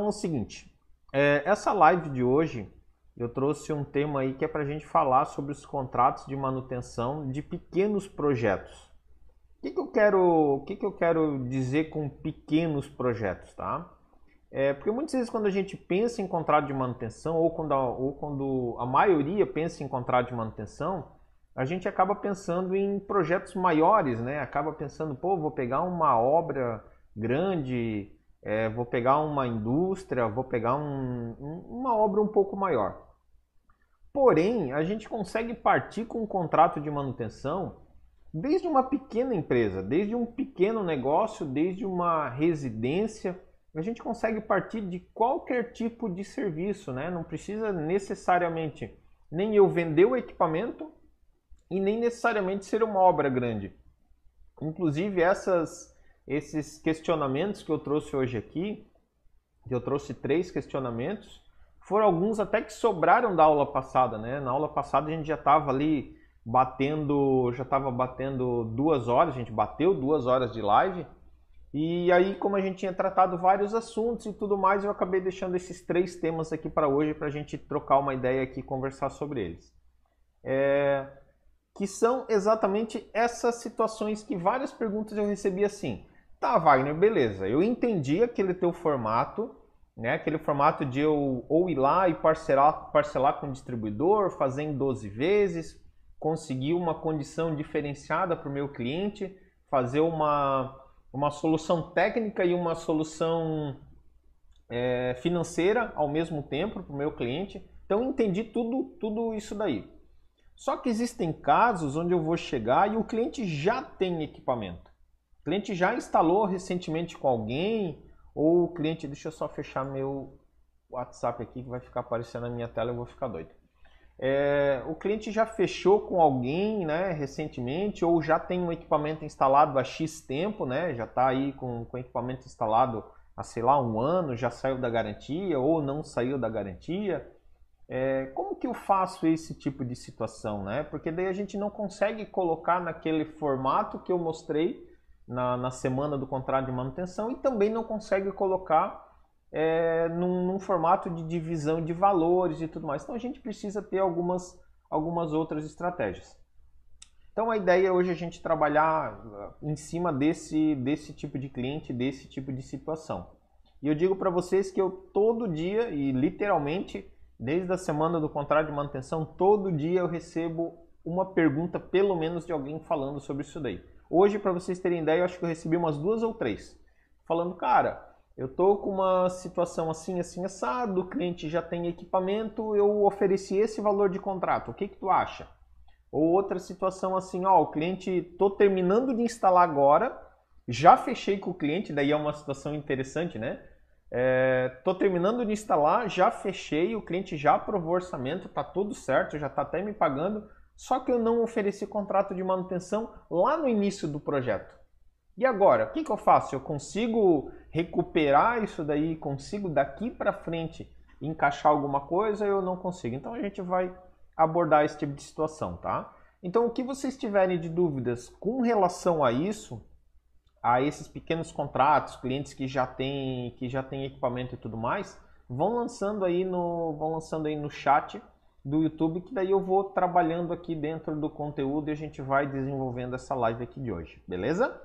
Então é o seguinte, é, essa live de hoje eu trouxe um tema aí que é para a gente falar sobre os contratos de manutenção de pequenos projetos. O que, que, eu, quero, o que, que eu quero dizer com pequenos projetos, tá? É, porque muitas vezes quando a gente pensa em contrato de manutenção, ou quando, a, ou quando a maioria pensa em contrato de manutenção, a gente acaba pensando em projetos maiores, né? Acaba pensando, pô, vou pegar uma obra grande, é, vou pegar uma indústria, vou pegar um, um, uma obra um pouco maior. Porém, a gente consegue partir com um contrato de manutenção desde uma pequena empresa, desde um pequeno negócio, desde uma residência. A gente consegue partir de qualquer tipo de serviço, né? Não precisa necessariamente nem eu vender o equipamento e nem necessariamente ser uma obra grande. Inclusive, essas esses questionamentos que eu trouxe hoje aqui, que eu trouxe três questionamentos, foram alguns até que sobraram da aula passada, né? Na aula passada a gente já estava ali batendo, já estava batendo duas horas, a gente bateu duas horas de live. E aí, como a gente tinha tratado vários assuntos e tudo mais, eu acabei deixando esses três temas aqui para hoje para a gente trocar uma ideia aqui e conversar sobre eles. É... Que são exatamente essas situações que várias perguntas eu recebi assim. Tá, Wagner, beleza. Eu entendi aquele teu formato, né? Aquele formato de eu ou ir lá e parcelar, parcelar com o distribuidor, fazer em 12 vezes, conseguir uma condição diferenciada para o meu cliente, fazer uma, uma solução técnica e uma solução é, financeira ao mesmo tempo para o meu cliente. Então entendi tudo, tudo isso daí. Só que existem casos onde eu vou chegar e o cliente já tem equipamento. O cliente já instalou recentemente com alguém, ou o cliente, deixa eu só fechar meu WhatsApp aqui que vai ficar aparecendo na minha tela, eu vou ficar doido. É, o cliente já fechou com alguém né, recentemente, ou já tem um equipamento instalado há X tempo, né, já está aí com, com o equipamento instalado há, sei lá, um ano, já saiu da garantia, ou não saiu da garantia. É, como que eu faço esse tipo de situação? Né? Porque daí a gente não consegue colocar naquele formato que eu mostrei na, na semana do contrato de manutenção e também não consegue colocar é, num, num, formato de divisão de valores e tudo mais. Então a gente precisa ter algumas, algumas outras estratégias. Então a ideia hoje é a gente trabalhar uh, em cima desse, desse tipo de cliente, desse tipo de situação. E eu digo para vocês que eu todo dia, e literalmente, desde a semana do contrato de manutenção, todo dia eu recebo uma pergunta, pelo menos, de alguém falando sobre isso daí. Hoje, para vocês terem ideia, eu acho que eu recebi umas duas ou três. Falando, cara, eu tô com uma situação assim, assim, assado, o cliente já tem equipamento, eu ofereci esse valor de contrato, o que que tu acha? Ou outra situação assim, ó, o cliente, tô terminando de instalar agora, já fechei com o cliente, daí é uma situação interessante, né? É, tô terminando de instalar, já fechei, o cliente já aprovou orçamento, tá tudo certo, já tá até me pagando, só que eu não ofereci contrato de manutenção lá no início do projeto. E agora, o que, que eu faço? Eu consigo recuperar isso daí? Consigo daqui para frente encaixar alguma coisa? Eu não consigo. Então a gente vai abordar esse tipo de situação, tá? Então o que vocês tiverem de dúvidas com relação a isso, a esses pequenos contratos, clientes que já têm que já têm equipamento e tudo mais, vão lançando aí no vão lançando aí no chat do YouTube, que daí eu vou trabalhando aqui dentro do conteúdo e a gente vai desenvolvendo essa live aqui de hoje, beleza?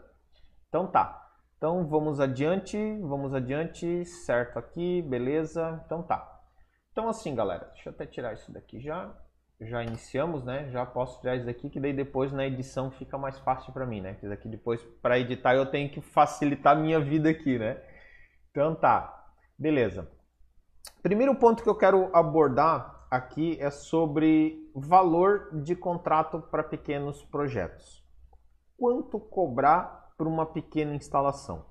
Então tá. Então vamos adiante, vamos adiante, certo aqui, beleza? Então tá. Então assim, galera, deixa eu até tirar isso daqui já. Já iniciamos, né? Já posso tirar isso daqui, que daí depois na edição fica mais fácil para mim, né? Que daqui depois para editar eu tenho que facilitar a minha vida aqui, né? Então tá. Beleza. Primeiro ponto que eu quero abordar aqui é sobre valor de contrato para pequenos projetos. Quanto cobrar por uma pequena instalação?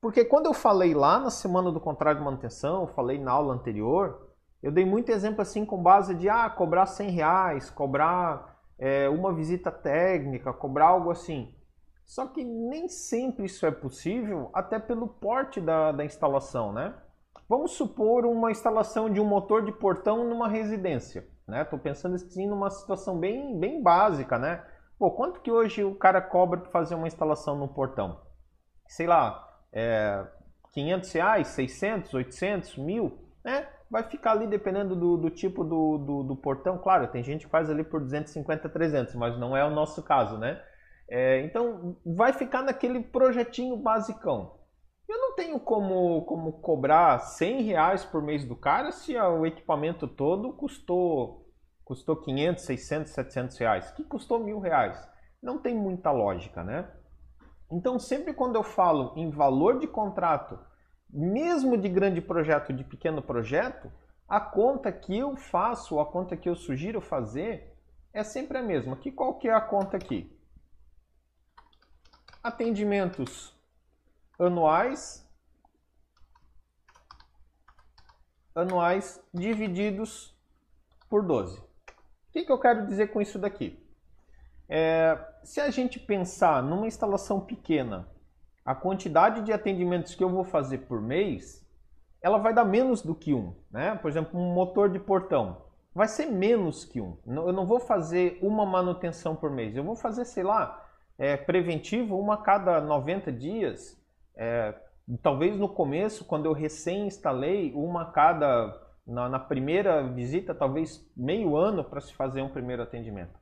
Porque quando eu falei lá na semana do contrato de manutenção, falei na aula anterior, eu dei muito exemplo assim com base de ah, cobrar 100 reais, cobrar é, uma visita técnica, cobrar algo assim. Só que nem sempre isso é possível, até pelo porte da, da instalação, né? Vamos supor uma instalação de um motor de portão numa residência. Né? pensando assim numa situação bem, bem básica, né? Pô, quanto que hoje o cara cobra para fazer uma instalação no portão? Sei lá, é, 500 reais, 600, 800, mil, né? Vai ficar ali dependendo do, do tipo do, do, do, portão. Claro, tem gente que faz ali por 250, 300, mas não é o nosso caso, né? É, então, vai ficar naquele projetinho basicão. Eu não tenho como, como cobrar 100 reais por mês do cara se o equipamento todo custou, custou 500, 600, 700 reais, que custou mil reais. Não tem muita lógica, né? Então, sempre quando eu falo em valor de contrato, mesmo de grande projeto, de pequeno projeto, a conta que eu faço, a conta que eu sugiro fazer, é sempre a mesma. Que qual que é a conta aqui? Atendimentos anuais anuais divididos por 12. O que, que eu quero dizer com isso daqui? É, se a gente pensar numa instalação pequena, a quantidade de atendimentos que eu vou fazer por mês, ela vai dar menos do que um. Né? Por exemplo, um motor de portão vai ser menos que um. Eu não vou fazer uma manutenção por mês, eu vou fazer, sei lá, é, preventivo uma a cada 90 dias. É, talvez no começo, quando eu recém instalei, uma a cada, na, na primeira visita, talvez meio ano para se fazer um primeiro atendimento.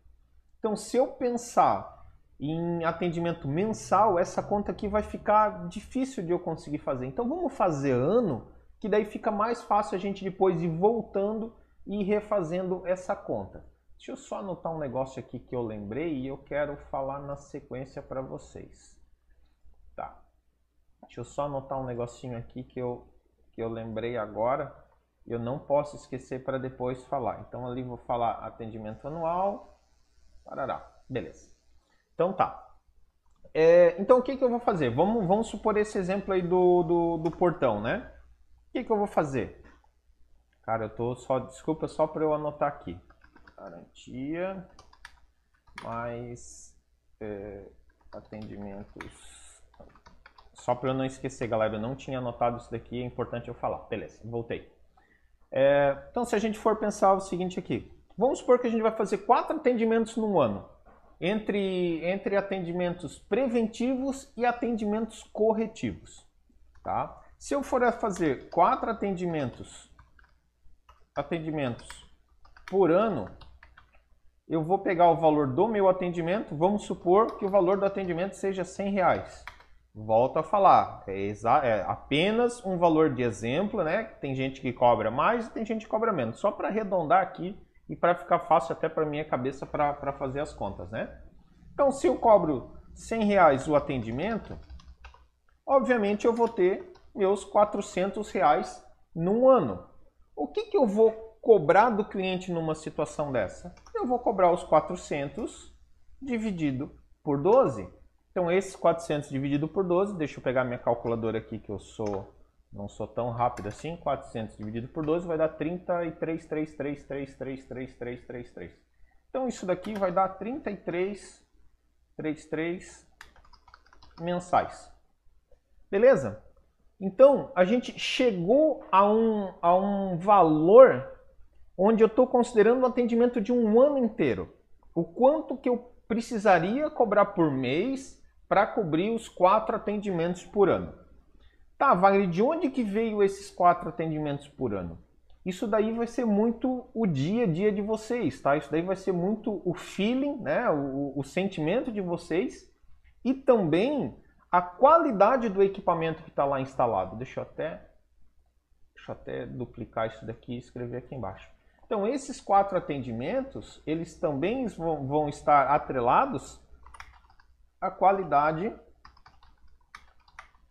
Então, se eu pensar em atendimento mensal, essa conta aqui vai ficar difícil de eu conseguir fazer. Então, vamos fazer ano, que daí fica mais fácil a gente depois ir voltando e refazendo essa conta. Deixa eu só anotar um negócio aqui que eu lembrei e eu quero falar na sequência para vocês. Deixa eu só anotar um negocinho aqui que eu, que eu lembrei agora. Eu não posso esquecer para depois falar. Então ali vou falar atendimento anual, Parará. Beleza. Então tá. É, então o que, que eu vou fazer? Vamos, vamos supor esse exemplo aí do, do, do portão, né? O que, que eu vou fazer? Cara, eu tô só. Desculpa só para eu anotar aqui. Garantia mais é, atendimentos. Só para eu não esquecer, galera, eu não tinha anotado isso daqui, é importante eu falar. Beleza, voltei. É, então, se a gente for pensar o seguinte aqui, Vamos supor que a gente vai fazer quatro atendimentos no ano, entre, entre atendimentos preventivos e atendimentos corretivos. Tá? Se eu for fazer quatro atendimentos, atendimentos por ano, eu vou pegar o valor do meu atendimento, vamos supor que o valor do atendimento seja 100 reais. Volto a falar, é, é, apenas um valor de exemplo, né? Tem gente que cobra mais e tem gente que cobra menos. Só para arredondar aqui e para ficar fácil até para minha cabeça para fazer as contas, né? Então, se eu cobro 100 reais o atendimento, obviamente eu vou ter meus 400 reais num ano. O que, que eu vou cobrar do cliente numa situação dessa? Eu vou cobrar os 400 dividido por 12. Então, esses 400 dividido por 12, deixa eu pegar minha calculadora aqui que eu sou não sou tão rápido assim, 400 dividido por 12 vai dar 33,333333333. Então isso daqui vai dar 33,33 mensais. Beleza? Então a gente chegou a um, a um valor onde eu estou considerando o atendimento de um ano inteiro. O quanto que eu precisaria cobrar por mês para cobrir os quatro atendimentos por ano. Tá, Wagner, de onde que veio esses quatro atendimentos por ano? Isso daí vai ser muito o dia a dia de vocês, tá? Isso daí vai ser muito o feeling, né? o, o sentimento de vocês e também a qualidade do equipamento que está lá instalado. Deixa eu até, deixa eu até duplicar isso daqui e escrever aqui embaixo. Então, esses quatro atendimentos, eles também vão, vão estar atrelados à qualidade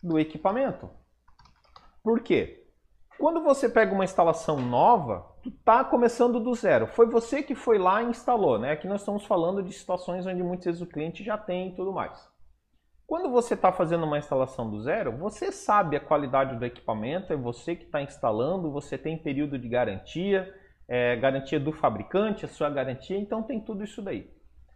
do equipamento. Por quê? Quando você pega uma instalação nova, tu está começando do zero. Foi você que foi lá e instalou, né? Aqui nós estamos falando de situações onde muitas vezes o cliente já tem e tudo mais. Quando você está fazendo uma instalação do zero, você sabe a qualidade do equipamento, é você que está instalando, você tem período de garantia, é, garantia do fabricante, a sua garantia, então tem tudo isso daí.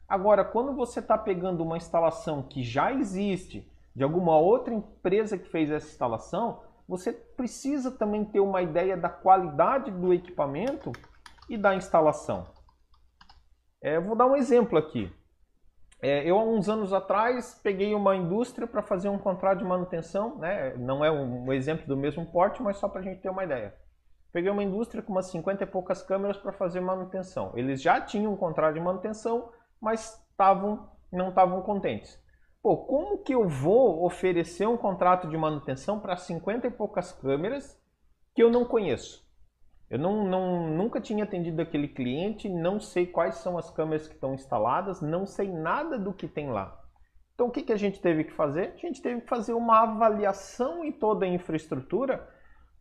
Agora, quando você está pegando uma instalação que já existe, de alguma outra empresa que fez essa instalação, você precisa também ter uma ideia da qualidade do equipamento e da instalação. É, vou dar um exemplo aqui. É, eu, há uns anos atrás, peguei uma indústria para fazer um contrato de manutenção, né? não é um, um exemplo do mesmo porte, mas só para a gente ter uma ideia. Peguei uma indústria com umas 50 e poucas câmeras para fazer manutenção. Eles já tinham um contrato de manutenção, mas não estavam contentes. Pô, como que eu vou oferecer um contrato de manutenção para 50 e poucas câmeras que eu não conheço? Eu não, não, nunca tinha atendido aquele cliente, não sei quais são as câmeras que estão instaladas, não sei nada do que tem lá. Então o que, que a gente teve que fazer? A gente teve que fazer uma avaliação em toda a infraestrutura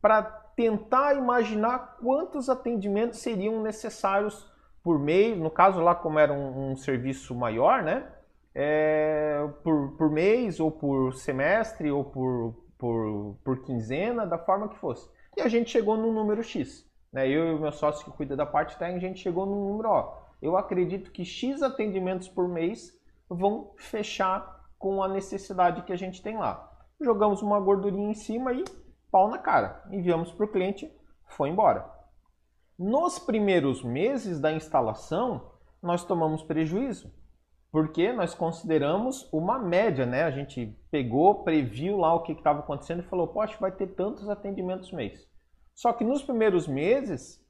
para tentar imaginar quantos atendimentos seriam necessários por mês, no caso lá como era um, um serviço maior, né? É, por, por mês ou por semestre ou por, por, por quinzena, da forma que fosse. E a gente chegou num número X. Né? Eu e o meu sócio que cuida da parte técnica, a gente chegou num número, ó, eu acredito que X atendimentos por mês vão fechar com a necessidade que a gente tem lá. Jogamos uma gordurinha em cima e pau na cara. Enviamos para o cliente, foi embora. Nos primeiros meses da instalação, nós tomamos prejuízo, porque nós consideramos uma média, né? A gente pegou, previu lá o que estava acontecendo e falou, poxa, vai ter tantos atendimentos mês. Só que nos primeiros meses,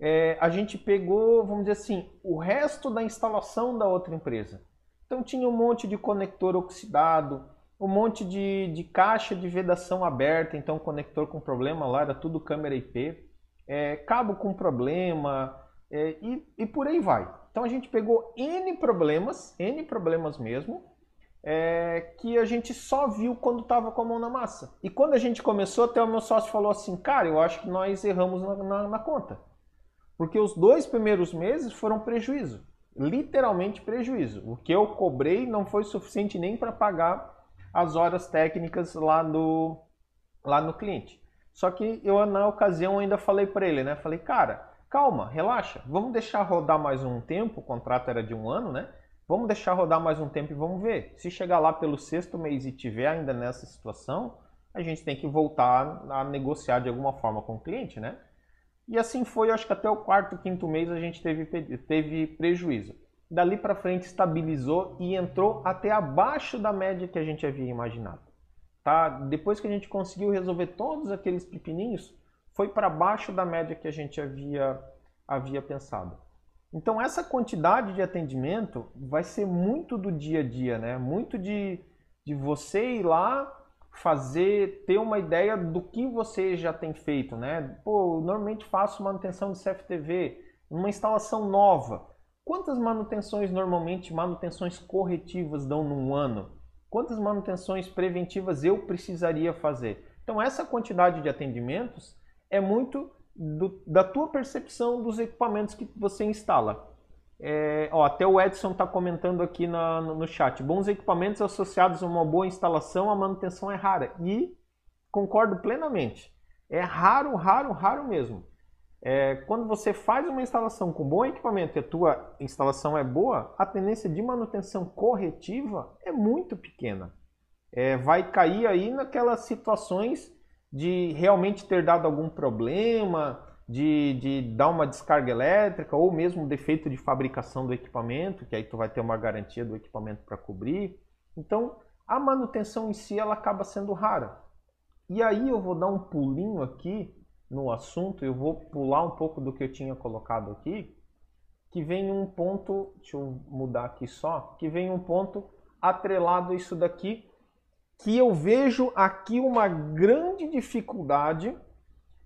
é, a gente pegou, vamos dizer assim, o resto da instalação da outra empresa. Então tinha um monte de conector oxidado, um monte de, de caixa de vedação aberta, então conector com problema lá, era tudo câmera IP, é, cabo com problema é, e, e por aí vai. Então a gente pegou N problemas, N problemas mesmo, é, que a gente só viu quando estava com a mão na massa. E quando a gente começou, até o meu sócio falou assim, cara, eu acho que nós erramos na, na, na conta. Porque os dois primeiros meses foram prejuízo. Literalmente prejuízo. O que eu cobrei não foi suficiente nem para pagar as horas técnicas lá no, lá no cliente. Só que eu, na ocasião, ainda falei para ele, né? Falei, cara, calma, relaxa, vamos deixar rodar mais um tempo. O contrato era de um ano, né? Vamos deixar rodar mais um tempo e vamos ver. Se chegar lá pelo sexto mês e tiver ainda nessa situação, a gente tem que voltar a negociar de alguma forma com o cliente, né? E assim foi, acho que até o quarto, quinto mês a gente teve, teve prejuízo. Dali para frente estabilizou e entrou até abaixo da média que a gente havia imaginado. Tá? Depois que a gente conseguiu resolver todos aqueles pepininhos, foi para baixo da média que a gente havia, havia pensado. Então essa quantidade de atendimento vai ser muito do dia a dia, né? Muito de, de você ir lá fazer, ter uma ideia do que você já tem feito, né? Pô, normalmente faço manutenção de CFTV, uma instalação nova. Quantas manutenções normalmente, manutenções corretivas dão num ano? Quantas manutenções preventivas eu precisaria fazer? Então essa quantidade de atendimentos é muito do, da tua percepção dos equipamentos que você instala. É, ó, até o Edson está comentando aqui na, no, no, chat. Bons equipamentos associados a uma boa instalação, a manutenção é rara. E concordo plenamente. É raro, raro, raro mesmo. É, quando você faz uma instalação com bom equipamento e a tua instalação é boa, a tendência de manutenção corretiva é muito pequena. É, vai cair aí naquelas situações de realmente ter dado algum problema, de, de dar uma descarga elétrica ou mesmo defeito de fabricação do equipamento, que aí tu vai ter uma garantia do equipamento para cobrir. Então, a manutenção em si ela acaba sendo rara. E aí eu vou dar um pulinho aqui no assunto, eu vou pular um pouco do que eu tinha colocado aqui, que vem um ponto, deixa eu mudar aqui só, que vem um ponto atrelado a isso daqui, que eu vejo aqui uma grande dificuldade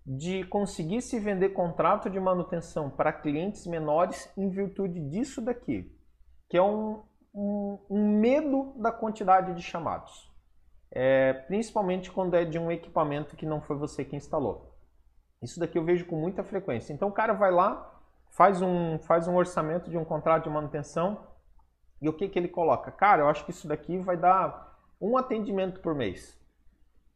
de conseguir se vender contrato de manutenção para clientes menores em virtude disso daqui, que é um, um, um medo da quantidade de chamados. É, principalmente quando é de um equipamento que não foi você que instalou. Isso daqui eu vejo com muita frequência. Então o cara vai lá, faz um, faz um orçamento de um contrato de manutenção e o que, que ele coloca? Cara, eu acho que isso daqui vai dar um atendimento por mês.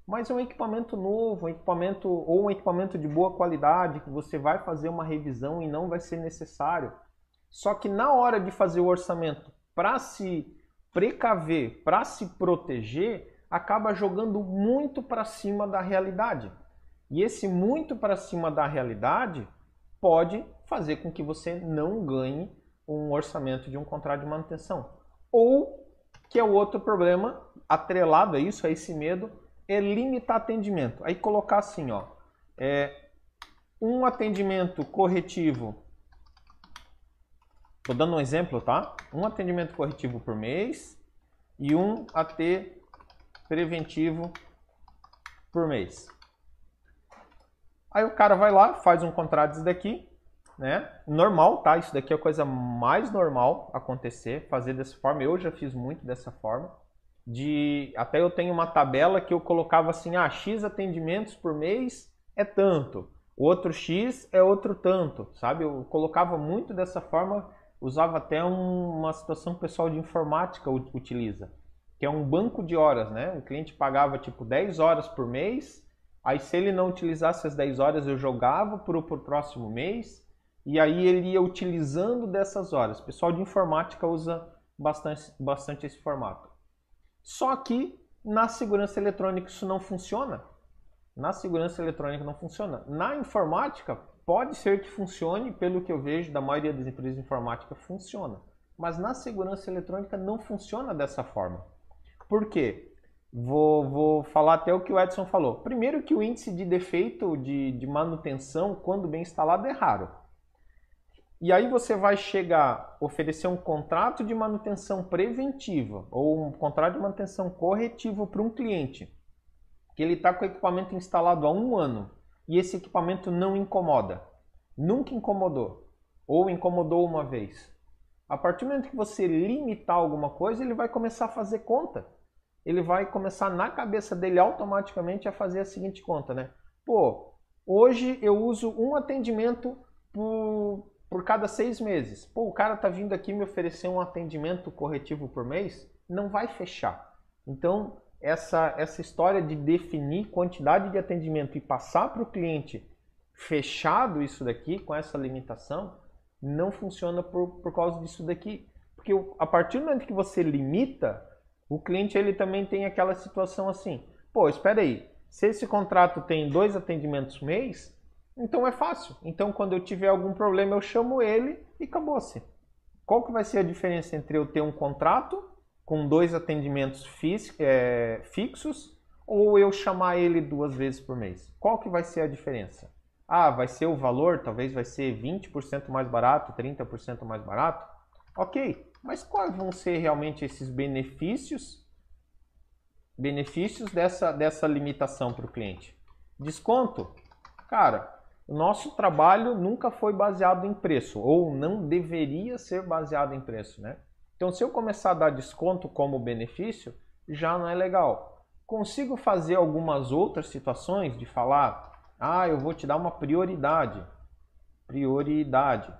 Mas é um equipamento novo, um equipamento ou um equipamento de boa qualidade que você vai fazer uma revisão e não vai ser necessário. Só que na hora de fazer o orçamento para se precaver, para se proteger, acaba jogando muito para cima da realidade. E esse muito para cima da realidade pode fazer com que você não ganhe um orçamento de um contrato de manutenção. Ou, que é o outro problema, atrelado a isso, a esse medo, é limitar atendimento. Aí colocar assim, ó, é, um atendimento corretivo, estou dando um exemplo, tá? Um atendimento corretivo por mês e um AT preventivo por mês. Aí o cara vai lá, faz um contrato desse daqui, né? Normal, tá? Isso daqui é a coisa mais normal acontecer, fazer dessa forma. Eu já fiz muito dessa forma. De até eu tenho uma tabela que eu colocava assim, ah, X atendimentos por mês é tanto, o outro X é outro tanto, sabe? Eu colocava muito dessa forma, usava até um, uma situação que o pessoal de informática utiliza, que é um banco de horas, né? O cliente pagava tipo 10 horas por mês, aí se ele não utilizasse as 10 horas eu jogava para o próximo mês, e aí ele ia utilizando dessas horas. O pessoal de informática usa bastante, bastante esse formato. Só que na segurança eletrônica isso não funciona. Na segurança eletrônica não funciona. Na informática pode ser que funcione, pelo que eu vejo da maioria das empresas de informática funciona. Mas na segurança eletrônica não funciona dessa forma. Por quê? Vou, vou falar até o que o Edson falou. Primeiro que o índice de defeito de, de manutenção, quando bem instalado, é raro. E aí você vai chegar, oferecer um contrato de manutenção preventiva ou um contrato de manutenção corretivo para um cliente que ele está com o equipamento instalado há um ano e esse equipamento não incomoda, nunca incomodou ou incomodou uma vez. A partir do momento que você limitar alguma coisa, ele vai começar a fazer conta. Ele vai começar na cabeça dele automaticamente a fazer a seguinte conta, né? Pô, hoje eu uso um atendimento por por cada seis meses. Pô, o cara tá vindo aqui me oferecer um atendimento corretivo por mês, não vai fechar. Então, essa, essa história de definir quantidade de atendimento e passar para o cliente fechado isso daqui, com essa limitação, não funciona por, por causa disso daqui. Porque a partir do momento que você limita, o cliente ele também tem aquela situação assim, pô, espera aí, se esse contrato tem dois atendimentos mês, então é fácil. Então quando eu tiver algum problema eu chamo ele e acabou-se. Qual que vai ser a diferença entre eu ter um contrato com dois atendimentos é, fixos ou eu chamar ele duas vezes por mês? Qual que vai ser a diferença? Ah, vai ser o valor, talvez vai ser 20% mais barato, 30% mais barato. Ok, mas quais vão ser realmente esses benefícios benefícios dessa, dessa limitação para o cliente? Desconto? Cara, o nosso trabalho nunca foi baseado em preço, ou não deveria ser baseado em preço, né? Então, se eu começar a dar desconto como benefício, já não é legal. Consigo fazer algumas outras situações de falar, ah, eu vou te dar uma prioridade. Prioridade.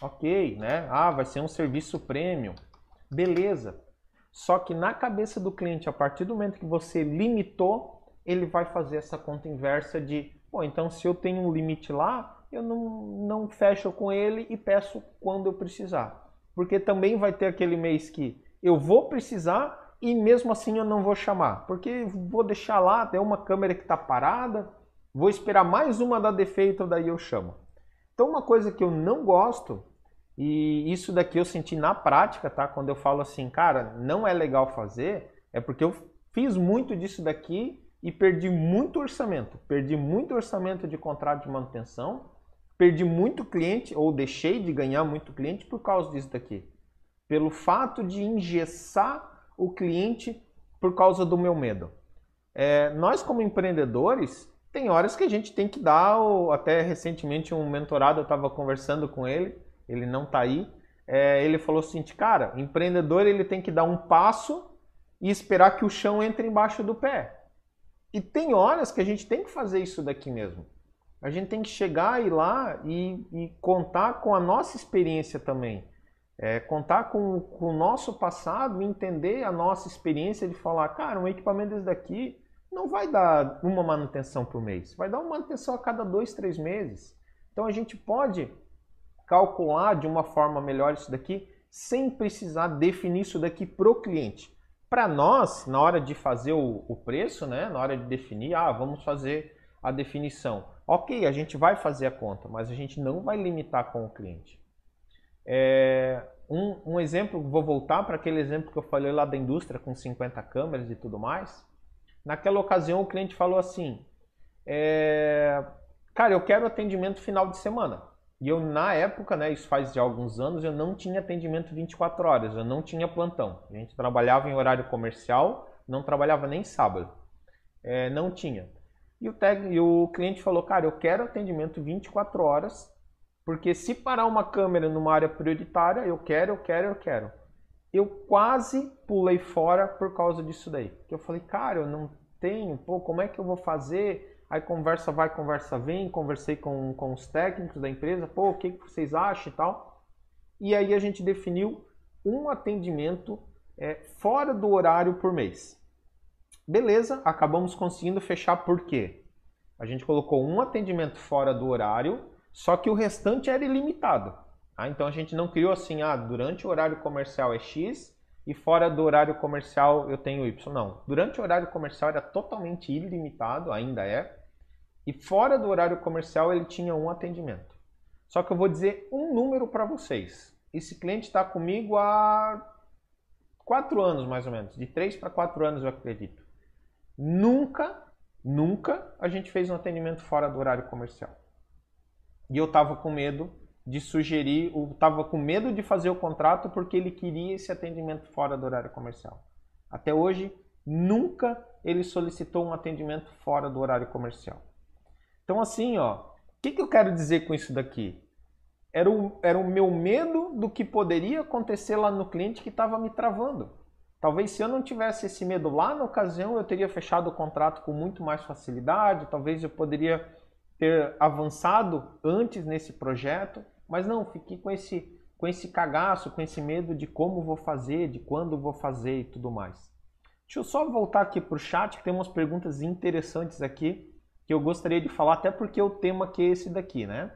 Ok, né? Ah, vai ser um serviço premium. Beleza. Só que na cabeça do cliente, a partir do momento que você limitou, ele vai fazer essa conta inversa de Bom, então se eu tenho um limite lá, eu não, não fecho com ele e peço quando eu precisar. Porque também vai ter aquele mês que eu vou precisar e mesmo assim eu não vou chamar. Porque vou deixar lá, tem uma câmera que está parada, vou esperar mais uma dar defeito, daí eu chamo. Então uma coisa que eu não gosto, e isso daqui eu senti na prática, tá? Quando eu falo assim, cara, não é legal fazer, é porque eu fiz muito disso daqui e perdi muito orçamento. Perdi muito orçamento de contrato de manutenção, perdi muito cliente ou deixei de ganhar muito cliente por causa disso daqui. Pelo fato de engessar o cliente por causa do meu medo. É, nós como empreendedores, tem horas que a gente tem que dar, até recentemente um mentorado, eu estava conversando com ele, ele não está aí, é, ele falou assim, cara, empreendedor ele tem que dar um passo e esperar que o chão entre embaixo do pé. E tem horas que a gente tem que fazer isso daqui mesmo. A gente tem que chegar e lá e, e contar com a nossa experiência também. É, contar com, com, o nosso passado entender a nossa experiência de falar, cara, um equipamento desse daqui não vai dar uma manutenção por mês, vai dar uma manutenção a cada dois, três meses. Então a gente pode calcular de uma forma melhor isso daqui sem precisar definir isso daqui para o cliente. Para nós, na hora de fazer o, o, preço, né, na hora de definir, ah, vamos fazer a definição. Ok, a gente vai fazer a conta, mas a gente não vai limitar com o cliente. É, um, um exemplo, vou voltar para aquele exemplo que eu falei lá da indústria com 50 câmeras e tudo mais. Naquela ocasião o cliente falou assim, é, cara, eu quero atendimento final de semana. E eu, na época, né, isso faz de alguns anos, eu não tinha atendimento 24 horas, eu não tinha plantão. A gente trabalhava em horário comercial, não trabalhava nem sábado. É, não tinha. E o, tec... e o cliente falou, cara, eu quero atendimento 24 horas, porque se parar uma câmera numa área prioritária, eu quero, eu quero, eu quero. Eu quase pulei fora por causa disso daí. Eu falei, cara, eu não tenho, pô, como é que eu vou fazer? Aí conversa vai, conversa vem, conversei com, com os técnicos da empresa, pô, o que, vocês acham e tal. E aí a gente definiu um atendimento é, fora do horário por mês. Beleza, acabamos conseguindo fechar por quê? A gente colocou um atendimento fora do horário, só que o restante era ilimitado. Ah, então a gente não criou assim, ah, durante o horário comercial é X e fora do horário comercial eu tenho Y. Não. Durante o horário comercial era totalmente ilimitado, ainda é. E fora do horário comercial ele tinha um atendimento. Só que eu vou dizer um número para vocês. Esse cliente está comigo há quatro anos mais ou menos, de três para quatro anos eu acredito. Nunca, nunca a gente fez um atendimento fora do horário comercial. E eu estava com medo de sugerir, estava com medo de fazer o contrato porque ele queria esse atendimento fora do horário comercial. Até hoje, nunca ele solicitou um atendimento fora do horário comercial. Então, assim, ó, o que, que eu quero dizer com isso daqui? Era o, era o meu medo do que poderia acontecer lá no cliente que estava me travando. Talvez se eu não tivesse esse medo lá na ocasião, eu teria fechado o contrato com muito mais facilidade, talvez eu poderia ter avançado antes nesse projeto, mas não, fiquei com esse com esse cagaço, com esse medo de como vou fazer, de quando vou fazer e tudo mais. Deixa eu só voltar aqui para o chat, que tem umas perguntas interessantes aqui que eu gostaria de falar, até porque o tema que é esse daqui, né?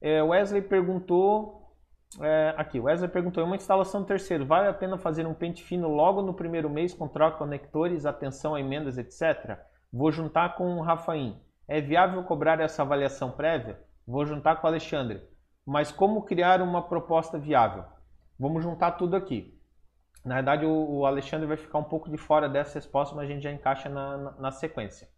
É, Wesley perguntou, é, aqui, Wesley perguntou, uma instalação terceiro, vale a pena fazer um pente fino logo no primeiro mês com troca conectores, atenção a emendas, etc? Vou juntar com o Rafaim. É viável cobrar essa avaliação prévia? Vou juntar com o Alexandre. Mas como criar uma proposta viável? Vamos juntar tudo aqui. Na verdade, o, Alexandre vai ficar um pouco de fora dessa resposta, mas a gente já encaixa na, na, na sequência.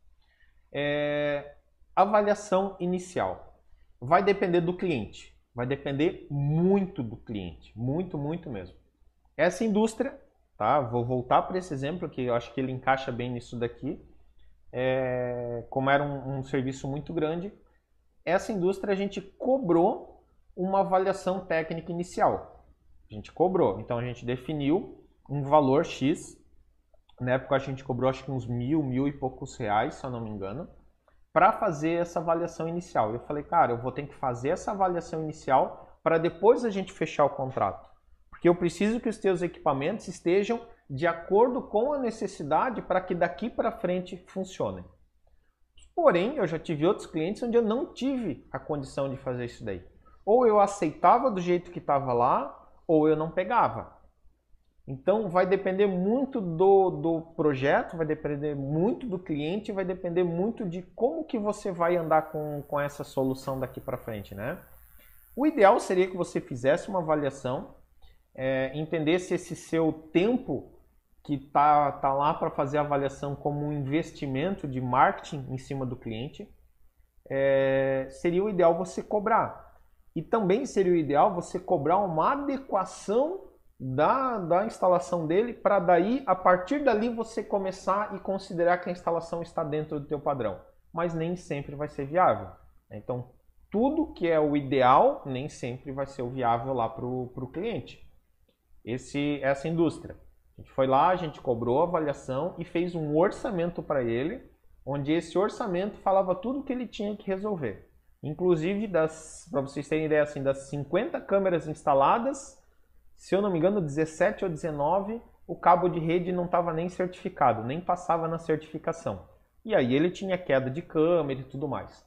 É, avaliação inicial. Vai depender do cliente. Vai depender muito do cliente. Muito, muito mesmo. Essa indústria, tá? Vou voltar para esse exemplo que eu acho que ele encaixa bem nisso daqui. É, como era um, um serviço muito grande, essa indústria a gente cobrou uma avaliação técnica inicial. A gente cobrou. Então a gente definiu um valor X na época a gente cobrou acho que uns mil, mil e poucos reais, se eu não me engano, para fazer essa avaliação inicial. Eu falei, cara, eu vou ter que fazer essa avaliação inicial para depois a gente fechar o contrato. Porque eu preciso que os teus equipamentos estejam de acordo com a necessidade para que daqui para frente funcionem. Porém, eu já tive outros clientes onde eu não tive a condição de fazer isso daí. Ou eu aceitava do jeito que estava lá, ou eu não pegava. Então vai depender muito do, do projeto, vai depender muito do cliente, vai depender muito de como que você vai andar com, com essa solução daqui para frente, né? O ideal seria que você fizesse uma avaliação, é, entendesse esse seu tempo que tá, tá lá para fazer a avaliação como um investimento de marketing em cima do cliente, é, seria o ideal você cobrar. E também seria o ideal você cobrar uma adequação da, da instalação dele para daí, a partir dali, você começar e considerar que a instalação está dentro do teu padrão. Mas nem sempre vai ser viável. Né? Então, tudo que é o ideal nem sempre vai ser o viável lá para o cliente. Esse, essa indústria. A gente foi lá, a gente cobrou a avaliação e fez um orçamento para ele, onde esse orçamento falava tudo que ele tinha que resolver. Inclusive, para vocês terem ideia, assim, das 50 câmeras instaladas, se eu não me engano, 17 ou 19, o cabo de rede não estava nem certificado, nem passava na certificação. E aí ele tinha queda de câmera e tudo mais.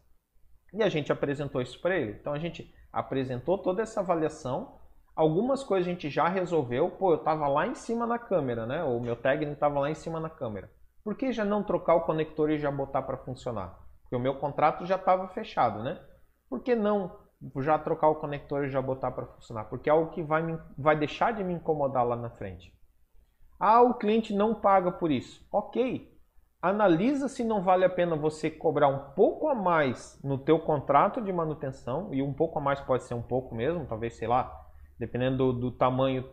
E a gente apresentou isso para ele. Então a gente apresentou toda essa avaliação. Algumas coisas a gente já resolveu. Pô, eu estava lá em cima na câmera, né? O meu técnico estava lá em cima na câmera. Por que já não trocar o conector e já botar para funcionar? Porque o meu contrato já estava fechado, né? Por que não já trocar o conector e já botar para funcionar, porque é algo que vai, me, vai deixar de me incomodar lá na frente. Ah, o cliente não paga por isso. Ok, analisa se não vale a pena você cobrar um pouco a mais no teu contrato de manutenção, e um pouco a mais pode ser um pouco mesmo, talvez, sei lá, dependendo do, do tamanho,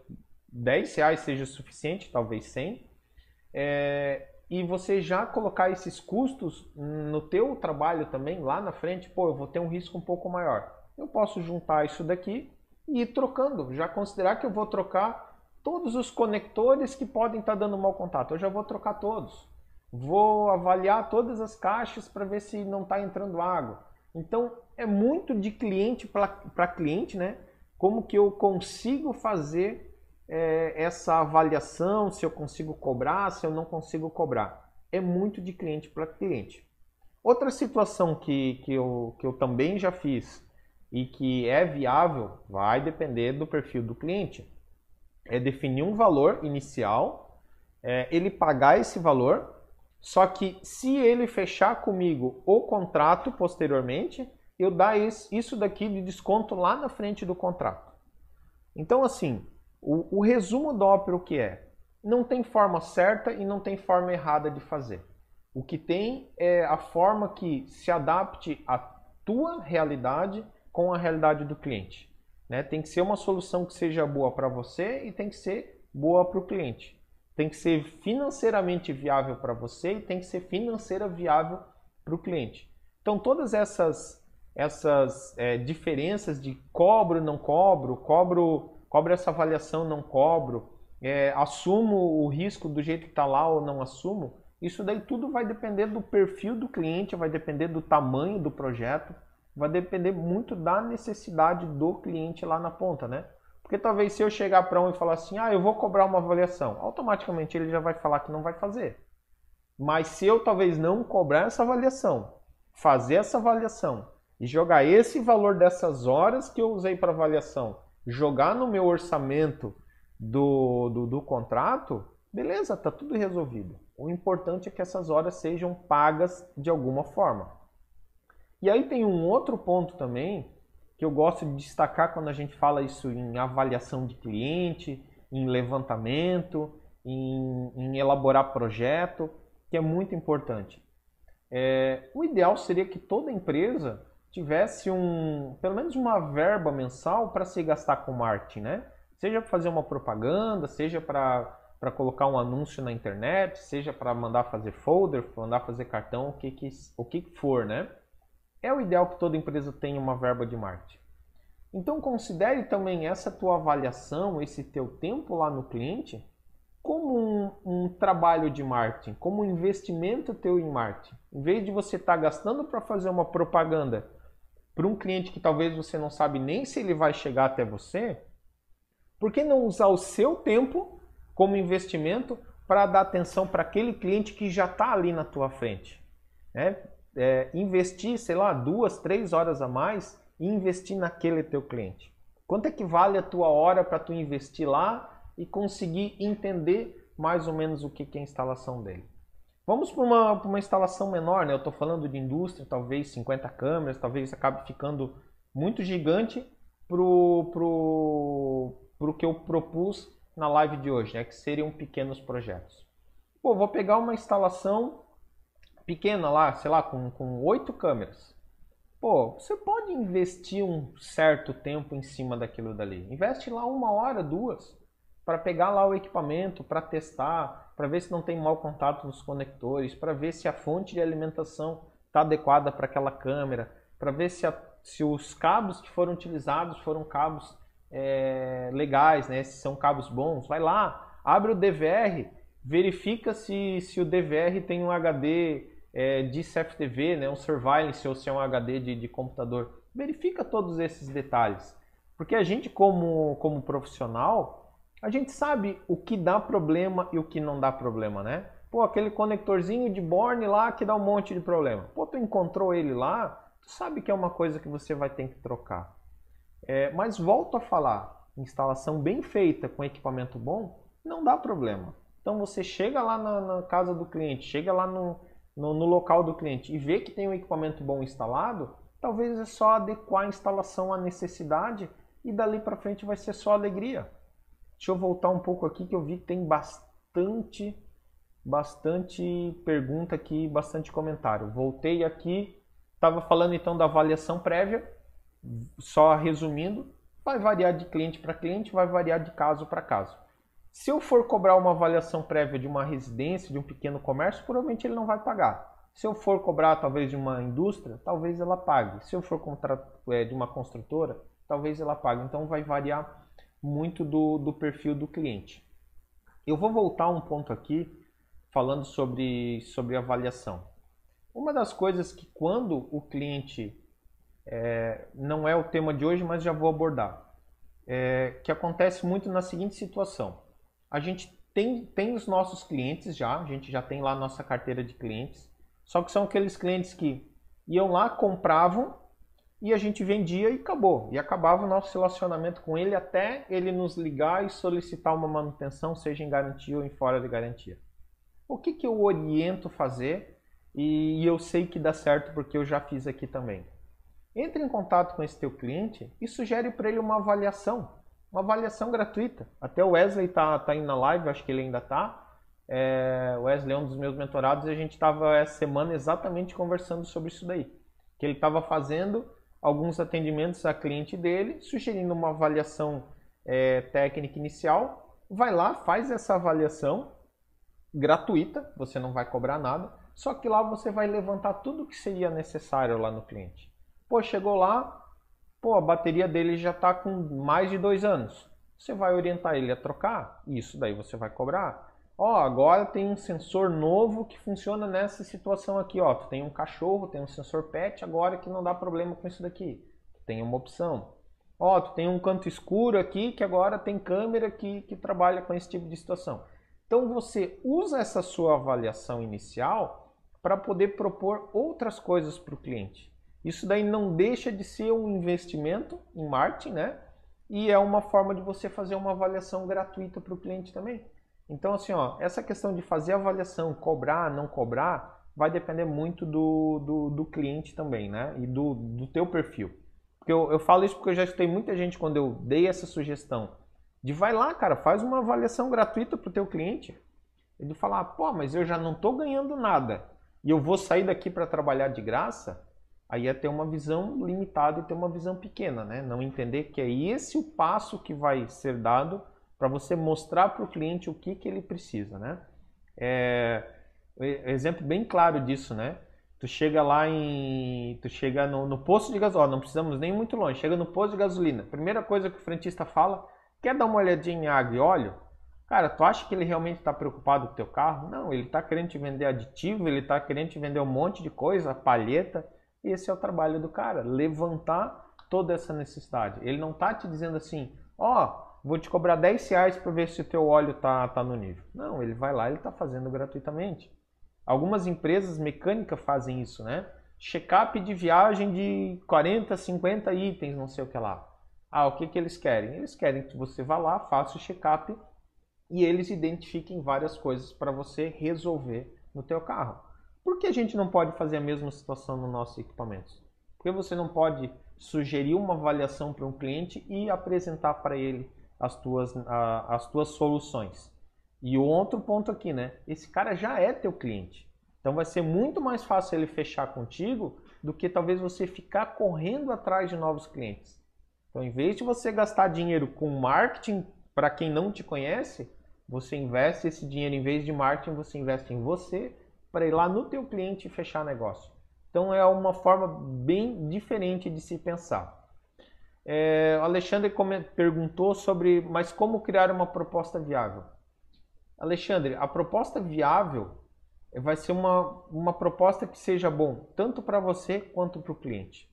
10 reais seja suficiente, talvez 100, é, e você já colocar esses custos no teu trabalho também, lá na frente, pô, eu vou ter um risco um pouco maior. Eu posso juntar isso daqui e ir trocando, já considerar que eu vou trocar todos os conectores que podem estar dando mau contato, eu já vou trocar todos vou avaliar todas as caixas para ver se não está entrando água. Então é muito de cliente para cliente, né? Como que eu consigo fazer é, essa avaliação, se eu consigo cobrar, se eu não consigo cobrar. É muito de cliente para cliente. Outra situação que, que, eu, que eu também já fiz e que é viável, vai depender do perfil do cliente, é definir um valor inicial, é, ele pagar esse valor só que se ele fechar comigo o contrato posteriormente, eu dar isso daqui de desconto lá na frente do contrato. Então, assim, o, o resumo do Opera o que é? Não tem forma certa e não tem forma errada de fazer. O que tem é a forma que se adapte à tua realidade com a realidade do cliente. Né? Tem que ser uma solução que seja boa para você e tem que ser boa para o cliente tem que ser financeiramente viável para você e tem que ser financeira viável para o cliente. Então, todas essas, essas é, diferenças de cobro, não cobro, cobro, cobro essa avaliação, não cobro, é, assumo o risco do jeito que está lá ou não assumo, isso daí tudo vai depender do perfil do cliente, vai depender do tamanho do projeto, vai depender muito da necessidade do cliente lá na ponta, né? Porque talvez se eu chegar para um e falar assim, ah, eu vou cobrar uma avaliação, automaticamente ele já vai falar que não vai fazer. Mas se eu talvez não cobrar essa avaliação, fazer essa avaliação e jogar esse valor dessas horas que eu usei para avaliação, jogar no meu orçamento do, do, do contrato, beleza, tá tudo resolvido. O importante é que essas horas sejam pagas de alguma forma. E aí tem um outro ponto também que eu gosto de destacar quando a gente fala isso em avaliação de cliente, em levantamento, em, em elaborar projeto, que é muito importante. É, o ideal seria que toda empresa tivesse um, pelo menos uma verba mensal para se gastar com marketing, né? Seja para fazer uma propaganda, seja para colocar um anúncio na internet, seja para mandar fazer folder, mandar fazer cartão, o que, que, o que for, né? É o ideal que toda empresa tenha uma verba de marketing. Então considere também essa tua avaliação, esse teu tempo lá no cliente, como um, um trabalho de marketing, como um investimento teu em marketing. Em vez de você estar tá gastando para fazer uma propaganda para um cliente que talvez você não sabe nem se ele vai chegar até você, por que não usar o seu tempo como investimento para dar atenção para aquele cliente que já está ali na tua frente? É, é, investir, sei lá, duas, três horas a mais e investir naquele teu cliente. Quanto é que vale a tua hora para tu investir lá e conseguir entender mais ou menos o que é a instalação dele? Vamos para uma, uma instalação menor, né? Eu estou falando de indústria, talvez 50 câmeras, talvez acabe ficando muito gigante pro, pro, pro que eu propus na live de hoje, né? Que seriam pequenos projetos. Pô, vou pegar uma instalação pequena lá, sei lá, com, com 8 câmeras. Pô, você pode investir um certo tempo em cima daquilo dali. Investe lá uma hora, duas, para pegar lá o equipamento, para testar, para ver se não tem mau contato nos conectores, para ver se a fonte de alimentação está adequada para aquela câmera, para ver se, a, se os cabos que foram utilizados foram cabos é, legais, né? se são cabos bons. Vai lá, abre o DVR, verifica se, se o DVR tem um HD é, de CFTV, né, um surveillance ou se é um HD de, de computador. Verifica todos esses detalhes. Porque a gente, como, como profissional, a gente sabe o que dá problema e o que não dá problema, né? Pô, aquele conectorzinho de borne lá que dá um monte de problema. Pô, tu encontrou ele lá, tu sabe que é uma coisa que você vai ter que trocar. É, mas volto a falar, instalação bem feita com equipamento bom, não dá problema. Então você chega lá na, na casa do cliente, chega lá no, no, no local do cliente e vê que tem um equipamento bom instalado, talvez é só adequar a instalação à necessidade e dali para frente vai ser só alegria. Deixa eu voltar um pouco aqui que eu vi que tem bastante bastante pergunta aqui, bastante comentário. Voltei aqui, estava falando então da avaliação prévia, só resumindo, vai variar de cliente para cliente, vai variar de caso para caso. Se eu for cobrar uma avaliação prévia de uma residência, de um pequeno comércio, provavelmente ele não vai pagar. Se eu for cobrar talvez de uma indústria, talvez ela pague. Se eu for é, de uma construtora, talvez ela pague. Então vai variar muito do, do perfil do cliente. Eu vou voltar um ponto aqui falando sobre, sobre avaliação. Uma das coisas que quando o cliente é, não é o tema de hoje, mas já vou abordar, é, que acontece muito na seguinte situação: a gente tem, tem os nossos clientes já, a gente já tem lá a nossa carteira de clientes, só que são aqueles clientes que iam lá, compravam e a gente vendia e acabou. E acabava o nosso relacionamento com ele até ele nos ligar e solicitar uma manutenção, seja em garantia ou em fora de garantia. O que, que eu oriento fazer e eu sei que dá certo porque eu já fiz aqui também. Entre em contato com esse teu cliente e sugere para ele uma avaliação, uma avaliação gratuita. Até o Wesley tá, tá indo na live, acho que ele ainda tá. É, o Wesley é um dos meus mentorados e a gente estava essa semana exatamente conversando sobre isso daí. Que ele estava fazendo alguns atendimentos a cliente dele, sugerindo uma avaliação é, técnica inicial. Vai lá, faz essa avaliação gratuita, você não vai cobrar nada, só que lá você vai levantar tudo que seria necessário lá no cliente. Pô, chegou lá, pô, a bateria dele já está com mais de dois anos. Você vai orientar ele a trocar? Isso daí você vai cobrar. Ó, agora tem um sensor novo que funciona nessa situação aqui, ó. Tu tem um cachorro, tem um sensor PET, agora que não dá problema com isso daqui. Tem uma opção. Ó, tu tem um canto escuro aqui que agora tem câmera que, que trabalha com esse tipo de situação. Então você usa essa sua avaliação inicial para poder propor outras coisas para o cliente. Isso daí não deixa de ser um investimento em marketing, né? E é uma forma de você fazer uma avaliação gratuita para o cliente também. Então, assim, ó, essa questão de fazer avaliação, cobrar, não cobrar, vai depender muito do, do, do cliente também, né? E do, do teu perfil. Porque eu, eu falo isso porque eu já escutei muita gente quando eu dei essa sugestão de vai lá, cara, faz uma avaliação gratuita para o teu cliente. Ele falar, pô, mas eu já não estou ganhando nada e eu vou sair daqui para trabalhar de graça, aí é ter uma visão limitada e ter uma visão pequena, né? Não entender que é esse o passo que vai ser dado para você mostrar para o cliente o que, que ele precisa, né? É, exemplo bem claro disso, né? Tu chega lá em. Tu chega no, no posto de gasolina, não precisamos nem muito longe, chega no posto de gasolina. Primeira coisa que o frentista fala Quer dar uma olhadinha em água e óleo? Cara, tu acha que ele realmente está preocupado com o teu carro? Não, ele está querendo te vender aditivo, ele está querendo te vender um monte de coisa, palheta. E esse é o trabalho do cara, levantar toda essa necessidade. Ele não está te dizendo assim, ó, oh, vou te cobrar 10 reais para ver se o teu óleo tá, tá no nível. Não, ele vai lá, ele está fazendo gratuitamente. Algumas empresas mecânicas fazem isso, né? Check-up de viagem de 40, 50 itens, não sei o que lá. Ah, o que, que eles querem? Eles querem que você vá lá, faça o check-up e eles identifiquem várias coisas para você resolver no teu carro. Por que a gente não pode fazer a mesma situação nos nossos equipamentos? Porque você não pode sugerir uma avaliação para um cliente e apresentar para ele as tuas, a, as tuas soluções. E o outro ponto aqui, né? Esse cara já é teu cliente. Então vai ser muito mais fácil ele fechar contigo do que talvez você ficar correndo atrás de novos clientes. Então, em vez de você gastar dinheiro com marketing para quem não te conhece, você investe esse dinheiro em vez de marketing, você investe em você para ir lá no teu cliente e fechar negócio. Então é uma forma bem diferente de se pensar. É, Alexandre perguntou sobre, mas como criar uma proposta viável? Alexandre, a proposta viável vai ser uma, uma proposta que seja bom tanto para você quanto para o cliente.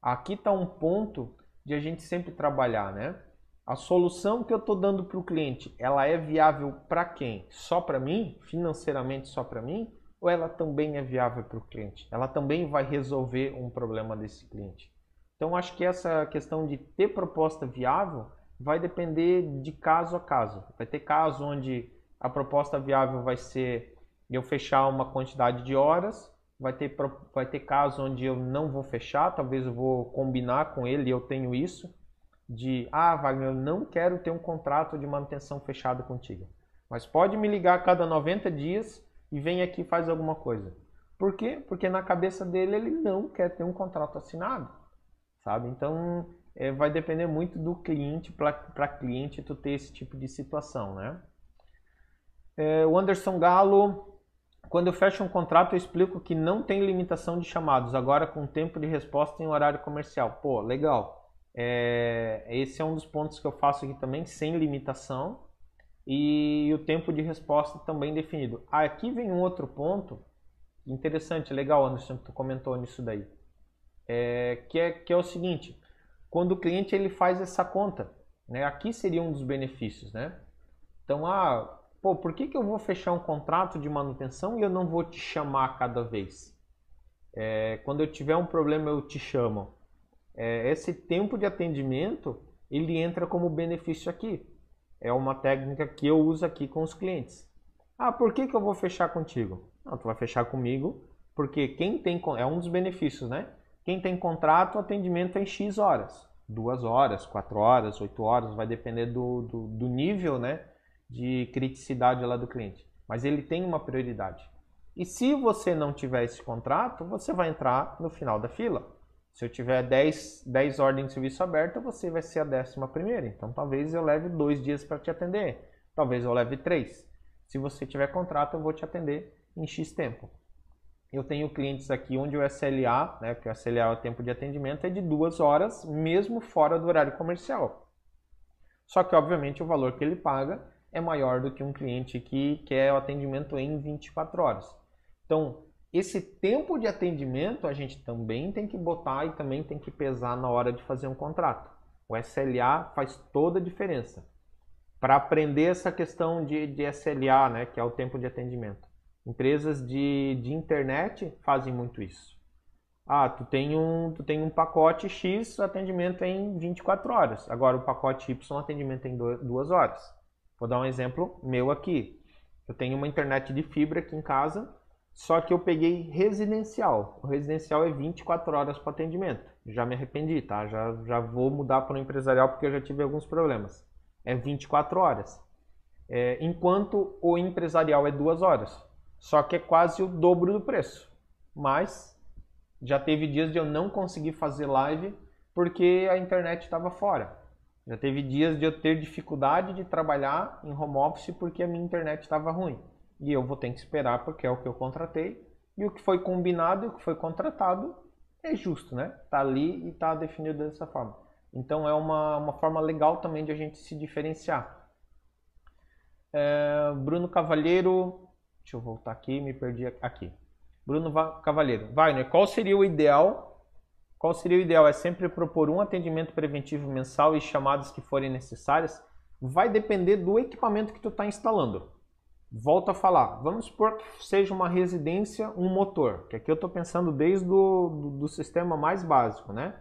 Aqui está um ponto de a gente sempre trabalhar, né? A solução que eu estou dando para o cliente, ela é viável para quem? Só para mim? Financeiramente só para mim? Ou ela também é viável para o cliente? Ela também vai resolver um problema desse cliente? Então, acho que essa questão de ter proposta viável vai depender de caso a caso. Vai ter caso onde a proposta viável vai ser eu fechar uma quantidade de horas vai ter, vai ter caso onde eu não vou fechar, talvez eu vou combinar com ele eu tenho isso, de, ah, Wagner, eu não quero ter um contrato de manutenção fechado contigo, mas pode me ligar a cada 90 dias e vem aqui e faz alguma coisa. Por quê? Porque na cabeça dele ele não quer ter um contrato assinado, sabe? Então é, vai depender muito do cliente para cliente tu ter esse tipo de situação, né? É, o Anderson Galo, quando eu fecho um contrato eu explico que não tem limitação de chamados, agora com tempo de resposta em horário comercial. Pô, legal. É, esse é um dos pontos que eu faço aqui também, sem limitação e o tempo de resposta também definido. Aqui vem um outro ponto interessante, legal, Anderson, tu comentou nisso daí, é, que, é, que é o seguinte, quando o cliente ele faz essa conta, né, aqui seria um dos benefícios, né? Então, ah, pô, por que, que eu vou fechar um contrato de manutenção e eu não vou te chamar cada vez? É, quando eu tiver um problema, eu te chamo. É, esse tempo de atendimento, ele entra como benefício aqui. É uma técnica que eu uso aqui com os clientes. Ah, por que, que eu vou fechar contigo? Não, tu vai fechar comigo porque quem tem é um dos benefícios, né? Quem tem contrato, o atendimento é em X horas. Duas horas, quatro horas, oito horas, vai depender do, do, do nível né, de criticidade lá do cliente. Mas ele tem uma prioridade. E se você não tiver esse contrato, você vai entrar no final da fila. Se eu tiver 10, 10 ordens de serviço aberta, você vai ser a décima primeira. Então talvez eu leve dois dias para te atender. Talvez eu leve três. Se você tiver contrato, eu vou te atender em X tempo. Eu tenho clientes aqui onde o SLA, né, que o SLA é o tempo de atendimento, é de duas horas, mesmo fora do horário comercial. Só que, obviamente, o valor que ele paga é maior do que um cliente que quer o atendimento em 24 horas. Então, esse tempo de atendimento a gente também tem que botar e também tem que pesar na hora de fazer um contrato. O SLA faz toda a diferença. Para aprender essa questão de, de SLA, né, que é o tempo de atendimento. Empresas de, de internet fazem muito isso. Ah, tu tem, um, tu tem um pacote X, atendimento em 24 horas. Agora o pacote Y, atendimento em 2 horas. Vou dar um exemplo meu aqui. Eu tenho uma internet de fibra aqui em casa, só que eu peguei residencial. O residencial é 24 horas para atendimento. Já me arrependi, tá? Já, já vou mudar para o empresarial porque eu já tive alguns problemas. É 24 horas. É, enquanto o empresarial é 2 horas. Só que é quase o dobro do preço. Mas já teve dias de eu não conseguir fazer live porque a internet estava fora. Já teve dias de eu ter dificuldade de trabalhar em home office porque a minha internet estava ruim e eu vou ter que esperar porque é o que eu contratei. E o que foi combinado e o que foi contratado é justo, né? Tá ali e tá definido dessa forma. Então é uma, uma forma legal também de a gente se diferenciar. É, Bruno Cavalheiro, deixa eu voltar aqui, me perdi aqui. Bruno Cavalheiro, Wagner, qual seria o ideal? Qual seria o ideal? É sempre propor um atendimento preventivo mensal e chamadas que forem necessárias? Vai depender do equipamento que tu está instalando. Volto a falar, vamos supor que seja uma residência, um motor, que aqui eu estou pensando desde do, do, do, sistema mais básico, né?